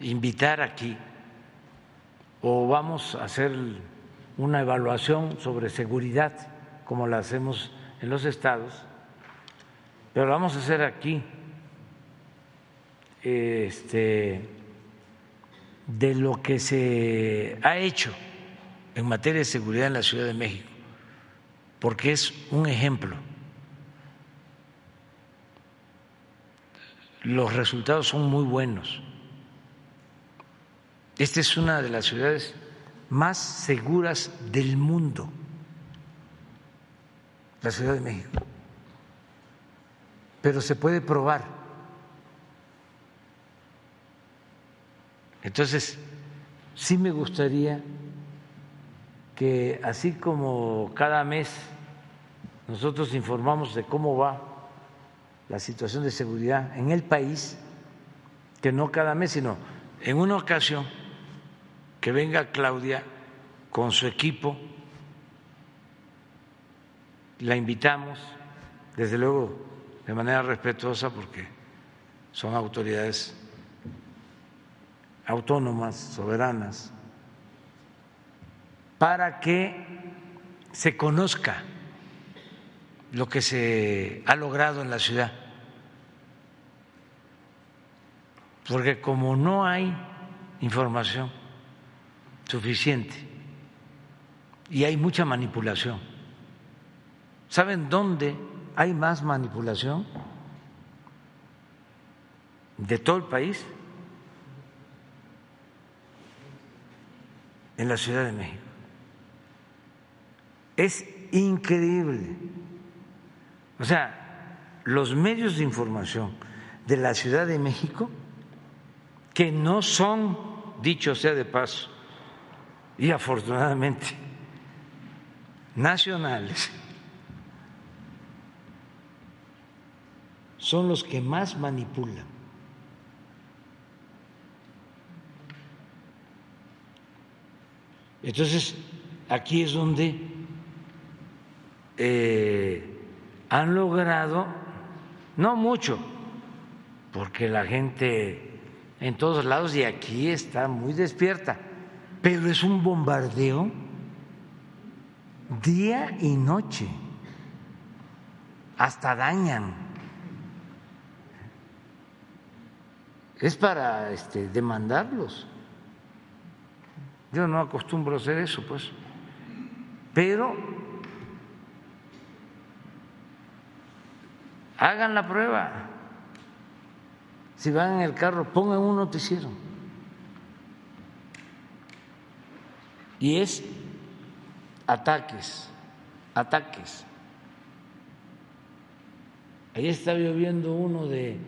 invitar aquí o vamos a hacer una evaluación sobre seguridad como la hacemos en los estados, pero vamos a hacer aquí. Este, de lo que se ha hecho en materia de seguridad en la Ciudad de México, porque es un ejemplo. Los resultados son muy buenos. Esta es una de las ciudades más seguras del mundo, la Ciudad de México. Pero se puede probar. Entonces, sí me gustaría que así como cada mes nosotros informamos de cómo va la situación de seguridad en el país, que no cada mes, sino en una ocasión que venga Claudia con su equipo, la invitamos, desde luego de manera respetuosa porque son autoridades autónomas, soberanas, para que se conozca lo que se ha logrado en la ciudad. Porque como no hay información, suficiente y hay mucha manipulación. ¿Saben dónde hay más manipulación? De todo el país. En la Ciudad de México. Es increíble. O sea, los medios de información de la Ciudad de México, que no son, dicho sea de paso, y afortunadamente nacionales son los que más manipulan. Entonces, aquí es donde eh, han logrado, no mucho, porque la gente en todos lados y aquí está muy despierta, pero es un bombardeo día y noche, hasta dañan. Es para este, demandarlos. Yo no acostumbro a hacer eso, pues. Pero hagan la prueba. Si van en el carro, pongan un noticiero. y es ataques, ataques. Ahí está lloviendo uno de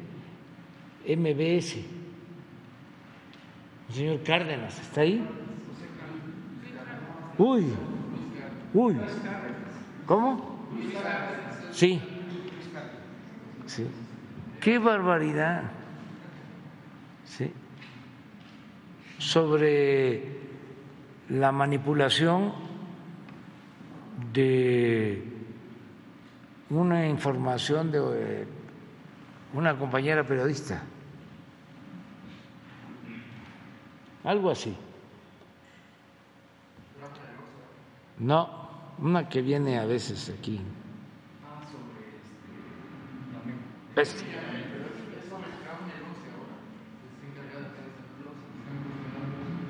MBS, el señor Cárdenas, ¿está ahí? Uy, uy, ¿cómo? Sí, sí. Qué barbaridad. Sí. Sobre la manipulación de una información de eh, una compañera periodista. Algo así. No, una que viene a veces aquí. Este.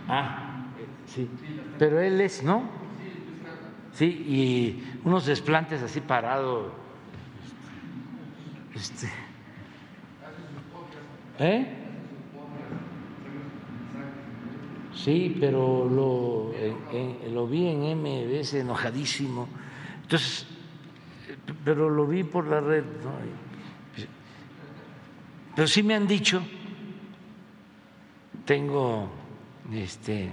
Ah. Sí, pero él es, ¿no? Sí, y unos desplantes así parados. Este. ¿Eh? Sí, pero lo, lo vi en MBS enojadísimo. Entonces, pero lo vi por la red. Pero sí me han dicho, tengo este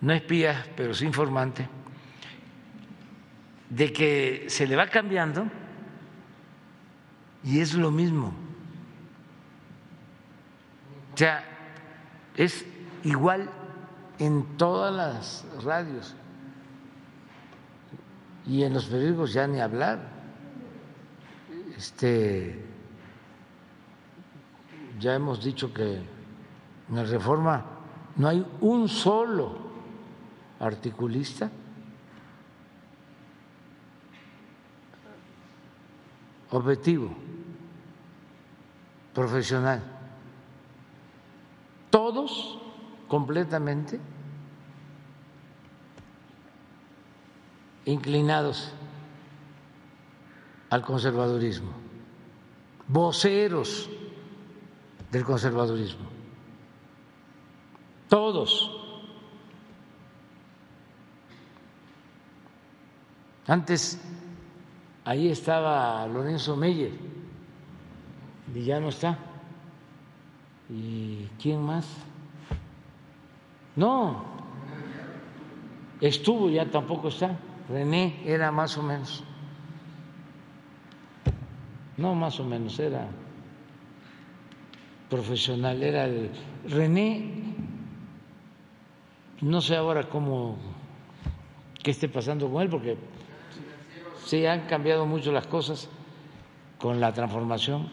no espía, pero sí informante, de que se le va cambiando y es lo mismo. O sea, es igual en todas las radios y en los periódicos ya ni hablar. Este ya hemos dicho que en la reforma no hay un solo articulista. Objetivo, profesional. Todos completamente inclinados al conservadurismo, voceros del conservadurismo, todos. Antes ahí estaba Lorenzo Meyer y ya no está. ¿Y quién más? No, estuvo, ya tampoco está. René era más o menos. No, más o menos, era profesional, era el René, no sé ahora cómo, qué esté pasando con él, porque sí han cambiado mucho las cosas con la transformación,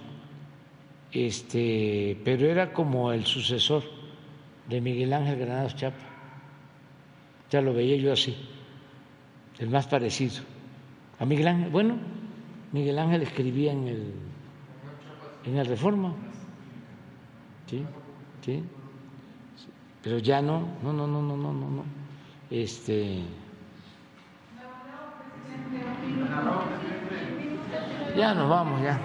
este, pero era como el sucesor de Miguel Ángel Granados Chapa, ya lo veía yo así el más parecido. A Miguel Ángel, bueno, Miguel Ángel escribía en el, en el Reforma. Sí, sí. Pero ya no, no, no, no, no, no, no, no. Este. Ya nos vamos, ya.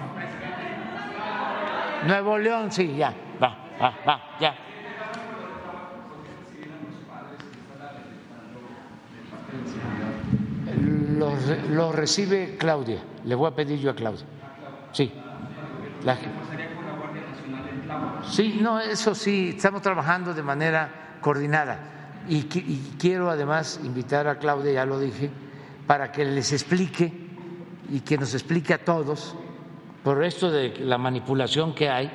Nuevo León, sí, ya, va, va, va, ya. lo, recibe Claudia. Le voy a pedir yo a Claudia. Sí. Sí, no, eso sí, estamos trabajando de manera coordinada. Y, quiero además invitar a Claudia, ya lo dije, para que les explique y que nos explique a todos, por esto de la manipulación que hay,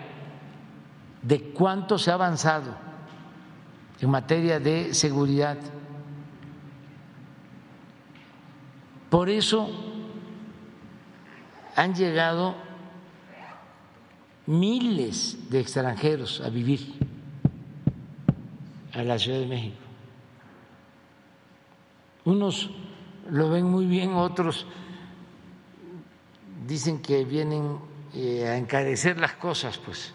de cuánto se ha avanzado en materia de seguridad Por eso han llegado miles de extranjeros a vivir a la Ciudad de México. Unos lo ven muy bien, otros dicen que vienen eh, a encarecer las cosas, pues.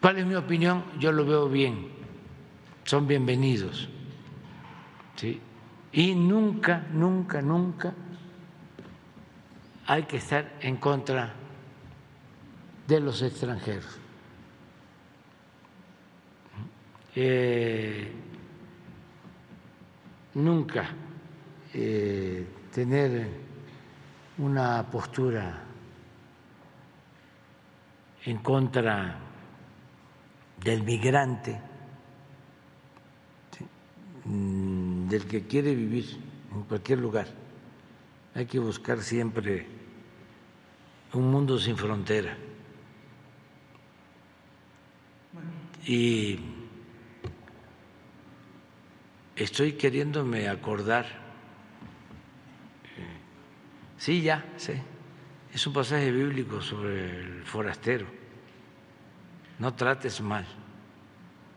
¿Cuál es mi opinión? Yo lo veo bien. Son bienvenidos. ¿sí? Y nunca, nunca, nunca hay que estar en contra de los extranjeros. Eh, nunca eh, tener una postura en contra del migrante Mm, del que quiere vivir en cualquier lugar. Hay que buscar siempre un mundo sin frontera. Y estoy queriéndome acordar, sí, ya sé, es un pasaje bíblico sobre el forastero. No trates mal,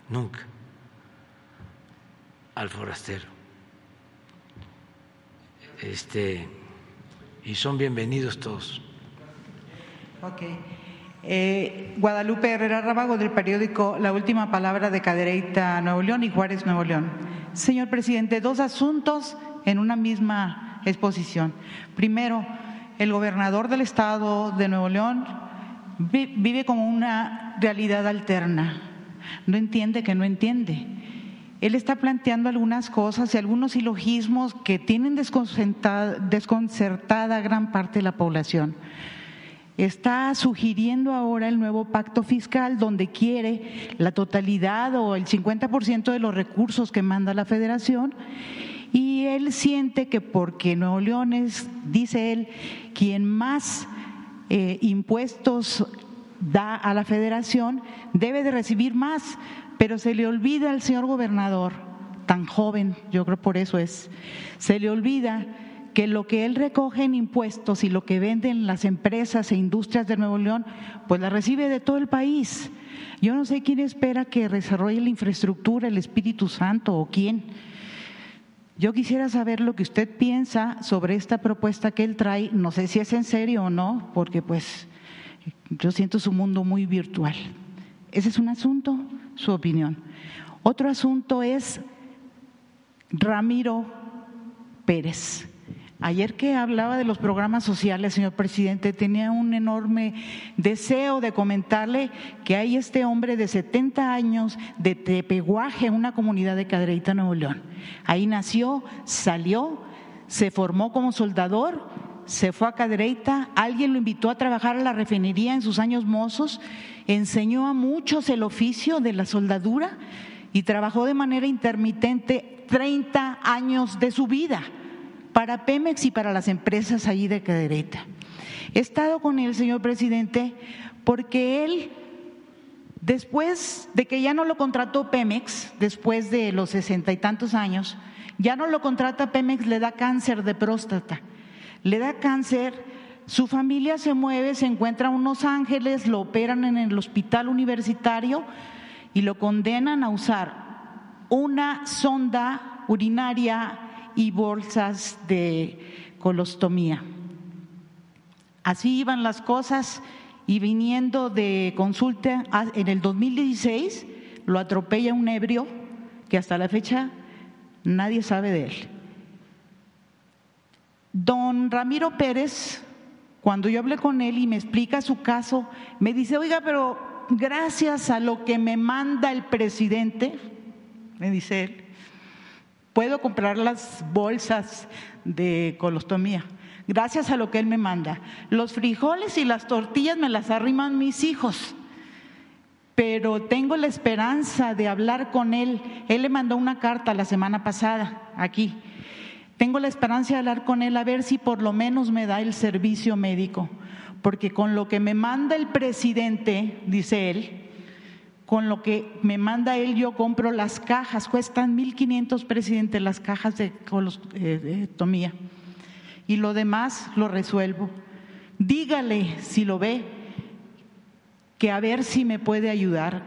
nunca al forastero. Este, y son bienvenidos todos. Ok. Eh, Guadalupe Herrera Rábago del periódico La Última Palabra de Cadereyta, Nuevo León y Juárez, Nuevo León. Señor presidente, dos asuntos en una misma exposición. Primero, el gobernador del estado de Nuevo León vive como una realidad alterna. No entiende que no entiende él está planteando algunas cosas y algunos silogismos que tienen desconcertada, gran parte de la población. Está sugiriendo ahora el nuevo pacto fiscal donde quiere la totalidad o el 50% de los recursos que manda la federación. Y él siente que porque Nuevo León es, dice él, quien más eh, impuestos da a la federación, debe de recibir más. Pero se le olvida al señor gobernador, tan joven, yo creo por eso es, se le olvida que lo que él recoge en impuestos y lo que venden las empresas e industrias de Nuevo León, pues la recibe de todo el país. Yo no sé quién espera que desarrolle la infraestructura, el Espíritu Santo o quién. Yo quisiera saber lo que usted piensa sobre esta propuesta que él trae. No sé si es en serio o no, porque pues yo siento su mundo muy virtual. Ese es un asunto, su opinión. Otro asunto es Ramiro Pérez. Ayer que hablaba de los programas sociales, señor presidente, tenía un enorme deseo de comentarle que hay este hombre de 70 años de Tepeguaje, una comunidad de Cadereyta, Nuevo León. Ahí nació, salió, se formó como soldador, se fue a Cadereyta, alguien lo invitó a trabajar a la refinería en sus años mozos, enseñó a muchos el oficio de la soldadura y trabajó de manera intermitente 30 años de su vida para Pemex y para las empresas allí de Cadereyta. He estado con él, señor presidente, porque él, después de que ya no lo contrató Pemex, después de los sesenta y tantos años, ya no lo contrata Pemex, le da cáncer de próstata, le da cáncer. Su familia se mueve, se encuentra en Los Ángeles, lo operan en el hospital universitario y lo condenan a usar una sonda urinaria y bolsas de colostomía. Así iban las cosas y viniendo de consulta en el 2016 lo atropella un ebrio que hasta la fecha nadie sabe de él. Don Ramiro Pérez, cuando yo hablé con él y me explica su caso, me dice, oiga, pero gracias a lo que me manda el presidente, me dice él, puedo comprar las bolsas de colostomía, gracias a lo que Él me manda. Los frijoles y las tortillas me las arriman mis hijos, pero tengo la esperanza de hablar con Él. Él le mandó una carta la semana pasada aquí. Tengo la esperanza de hablar con Él a ver si por lo menos me da el servicio médico, porque con lo que me manda el presidente, dice Él, con lo que me manda él, yo compro las cajas, cuestan 1.500, presidente, las cajas de colostomía. Y lo demás lo resuelvo. Dígale, si lo ve, que a ver si me puede ayudar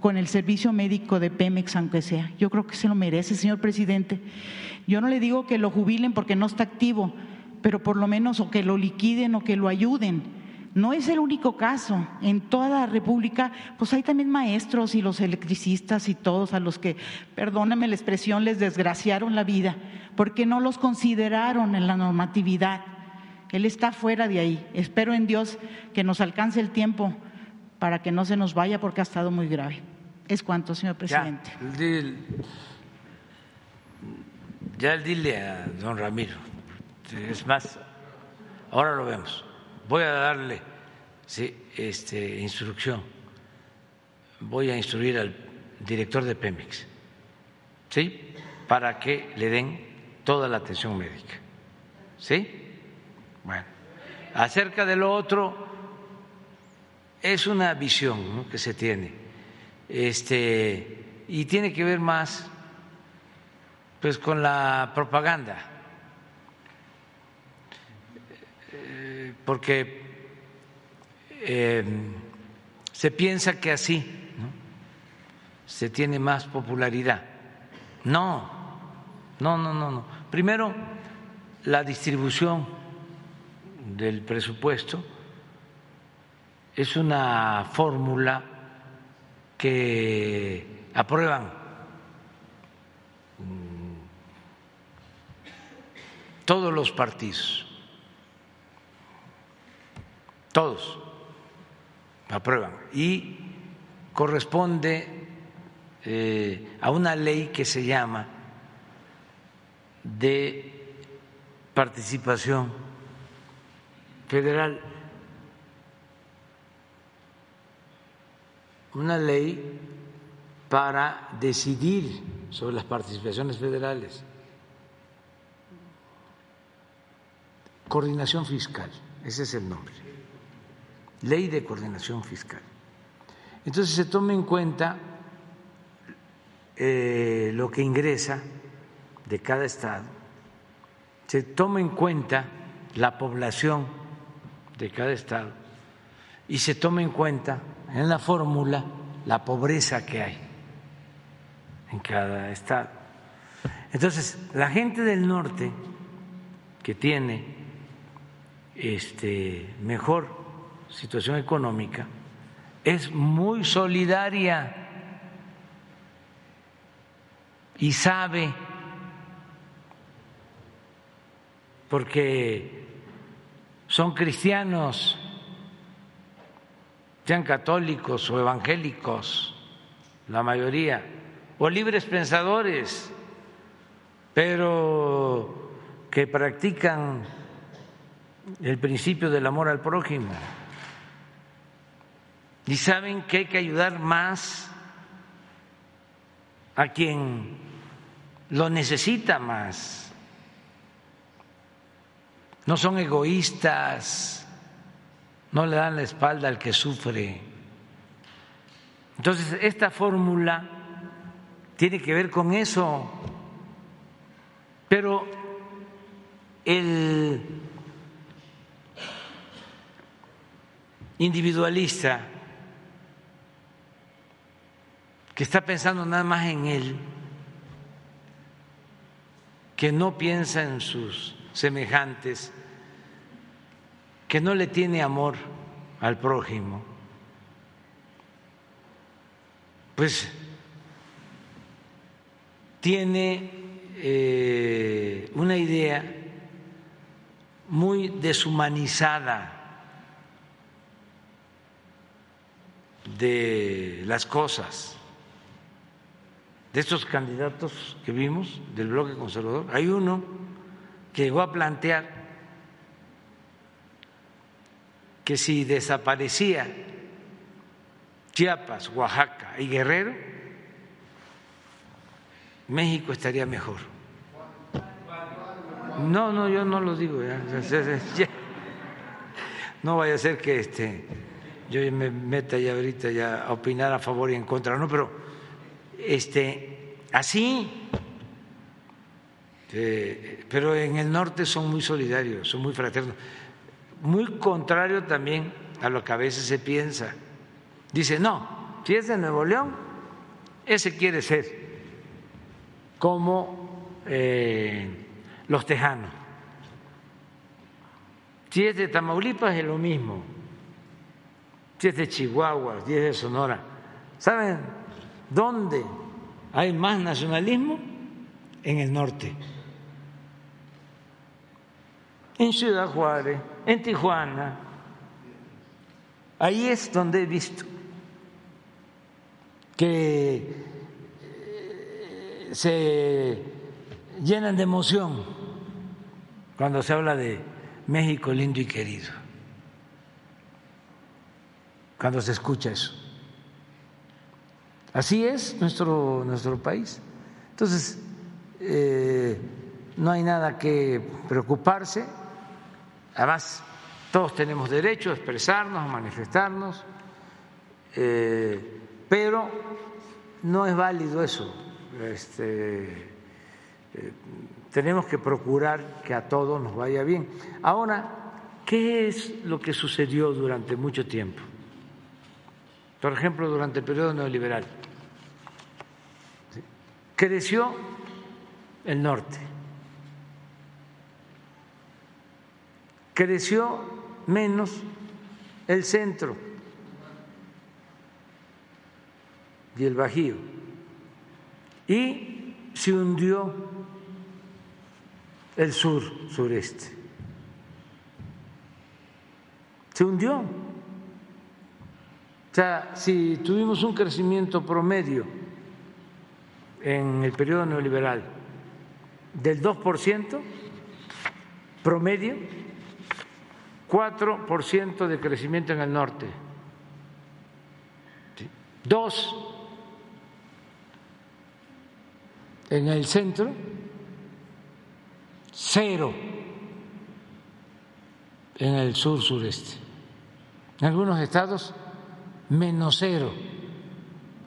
con el servicio médico de Pemex, aunque sea. Yo creo que se lo merece, señor presidente. Yo no le digo que lo jubilen porque no está activo, pero por lo menos o que lo liquiden o que lo ayuden no es el único caso. En toda la República, pues hay también maestros y los electricistas y todos a los que, perdóname la expresión, les desgraciaron la vida, porque no los consideraron en la normatividad. Él está fuera de ahí. Espero en Dios que nos alcance el tiempo para que no se nos vaya porque ha estado muy grave. Es cuanto, señor presidente. Ya, ya dile a don Ramiro. Es más, ahora lo vemos voy a darle este, instrucción, voy a instruir al director de Pemex, ¿sí? Para que le den toda la atención médica, ¿sí? Bueno, acerca de lo otro, es una visión que se tiene, este, y tiene que ver más, pues, con la propaganda porque eh, se piensa que así se tiene más popularidad. No, no, no, no, no. Primero, la distribución del presupuesto es una fórmula que aprueban mm, todos los partidos todos aprueban. Y corresponde eh, a una ley que se llama de participación federal, una ley para decidir sobre las participaciones federales, coordinación fiscal, ese es el nombre ley de coordinación fiscal. Entonces se toma en cuenta eh, lo que ingresa de cada estado, se toma en cuenta la población de cada estado y se toma en cuenta en la fórmula la pobreza que hay en cada estado. Entonces, la gente del norte que tiene este, mejor situación económica es muy solidaria y sabe, porque son cristianos, sean católicos o evangélicos, la mayoría, o libres pensadores, pero que practican el principio del amor al prójimo y saben que hay que ayudar más a quien lo necesita más. No son egoístas, no le dan la espalda al que sufre. Entonces, esta fórmula tiene que ver con eso, pero el individualista que está pensando nada más en él, que no piensa en sus semejantes, que no le tiene amor al prójimo, pues tiene eh, una idea muy deshumanizada de las cosas de estos candidatos que vimos del bloque conservador, hay uno que llegó a plantear que si desaparecía Chiapas, Oaxaca y Guerrero, México estaría mejor. No, no, yo no lo digo. No vaya a ser que este, yo me meta ya ahorita ya a opinar a favor y en contra, no, pero este, así, pero en el norte son muy solidarios, son muy fraternos, muy contrario también a lo que a veces se piensa. Dice, no, si es de Nuevo León, ese quiere ser como eh, los tejanos. Si es de Tamaulipas es lo mismo. Si es de Chihuahua, si es de Sonora. ¿Saben ¿Dónde hay más nacionalismo? En el norte. En Ciudad Juárez, en Tijuana. Ahí es donde he visto que eh, se llenan de emoción cuando se habla de México lindo y querido, cuando se escucha eso. Así es nuestro, nuestro país. Entonces, eh, no hay nada que preocuparse. Además, todos tenemos derecho a expresarnos, a manifestarnos, eh, pero no es válido eso. Este, eh, tenemos que procurar que a todos nos vaya bien. Ahora, ¿qué es lo que sucedió durante mucho tiempo? Por ejemplo, durante el periodo neoliberal creció el norte, creció menos el centro. Y el bajío, y se hundió el sur, sureste. Se hundió. O sea, si tuvimos un crecimiento promedio en el periodo neoliberal del 2% promedio, 4% de crecimiento en el norte, 2 en el centro, cero en el sur sureste. En algunos estados, menos cero.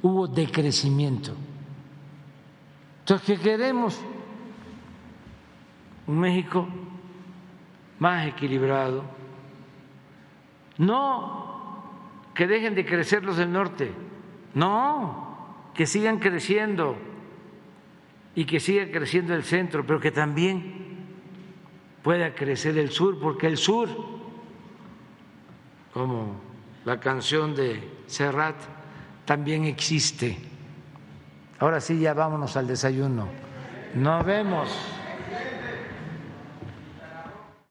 Hubo decrecimiento. Entonces, ¿qué queremos? Un México más equilibrado. No que dejen de crecer los del norte, no, que sigan creciendo y que siga creciendo el centro, pero que también pueda crecer el sur, porque el sur, como la canción de Serrat, también existe. Ahora sí, ya vámonos al desayuno. Nos vemos.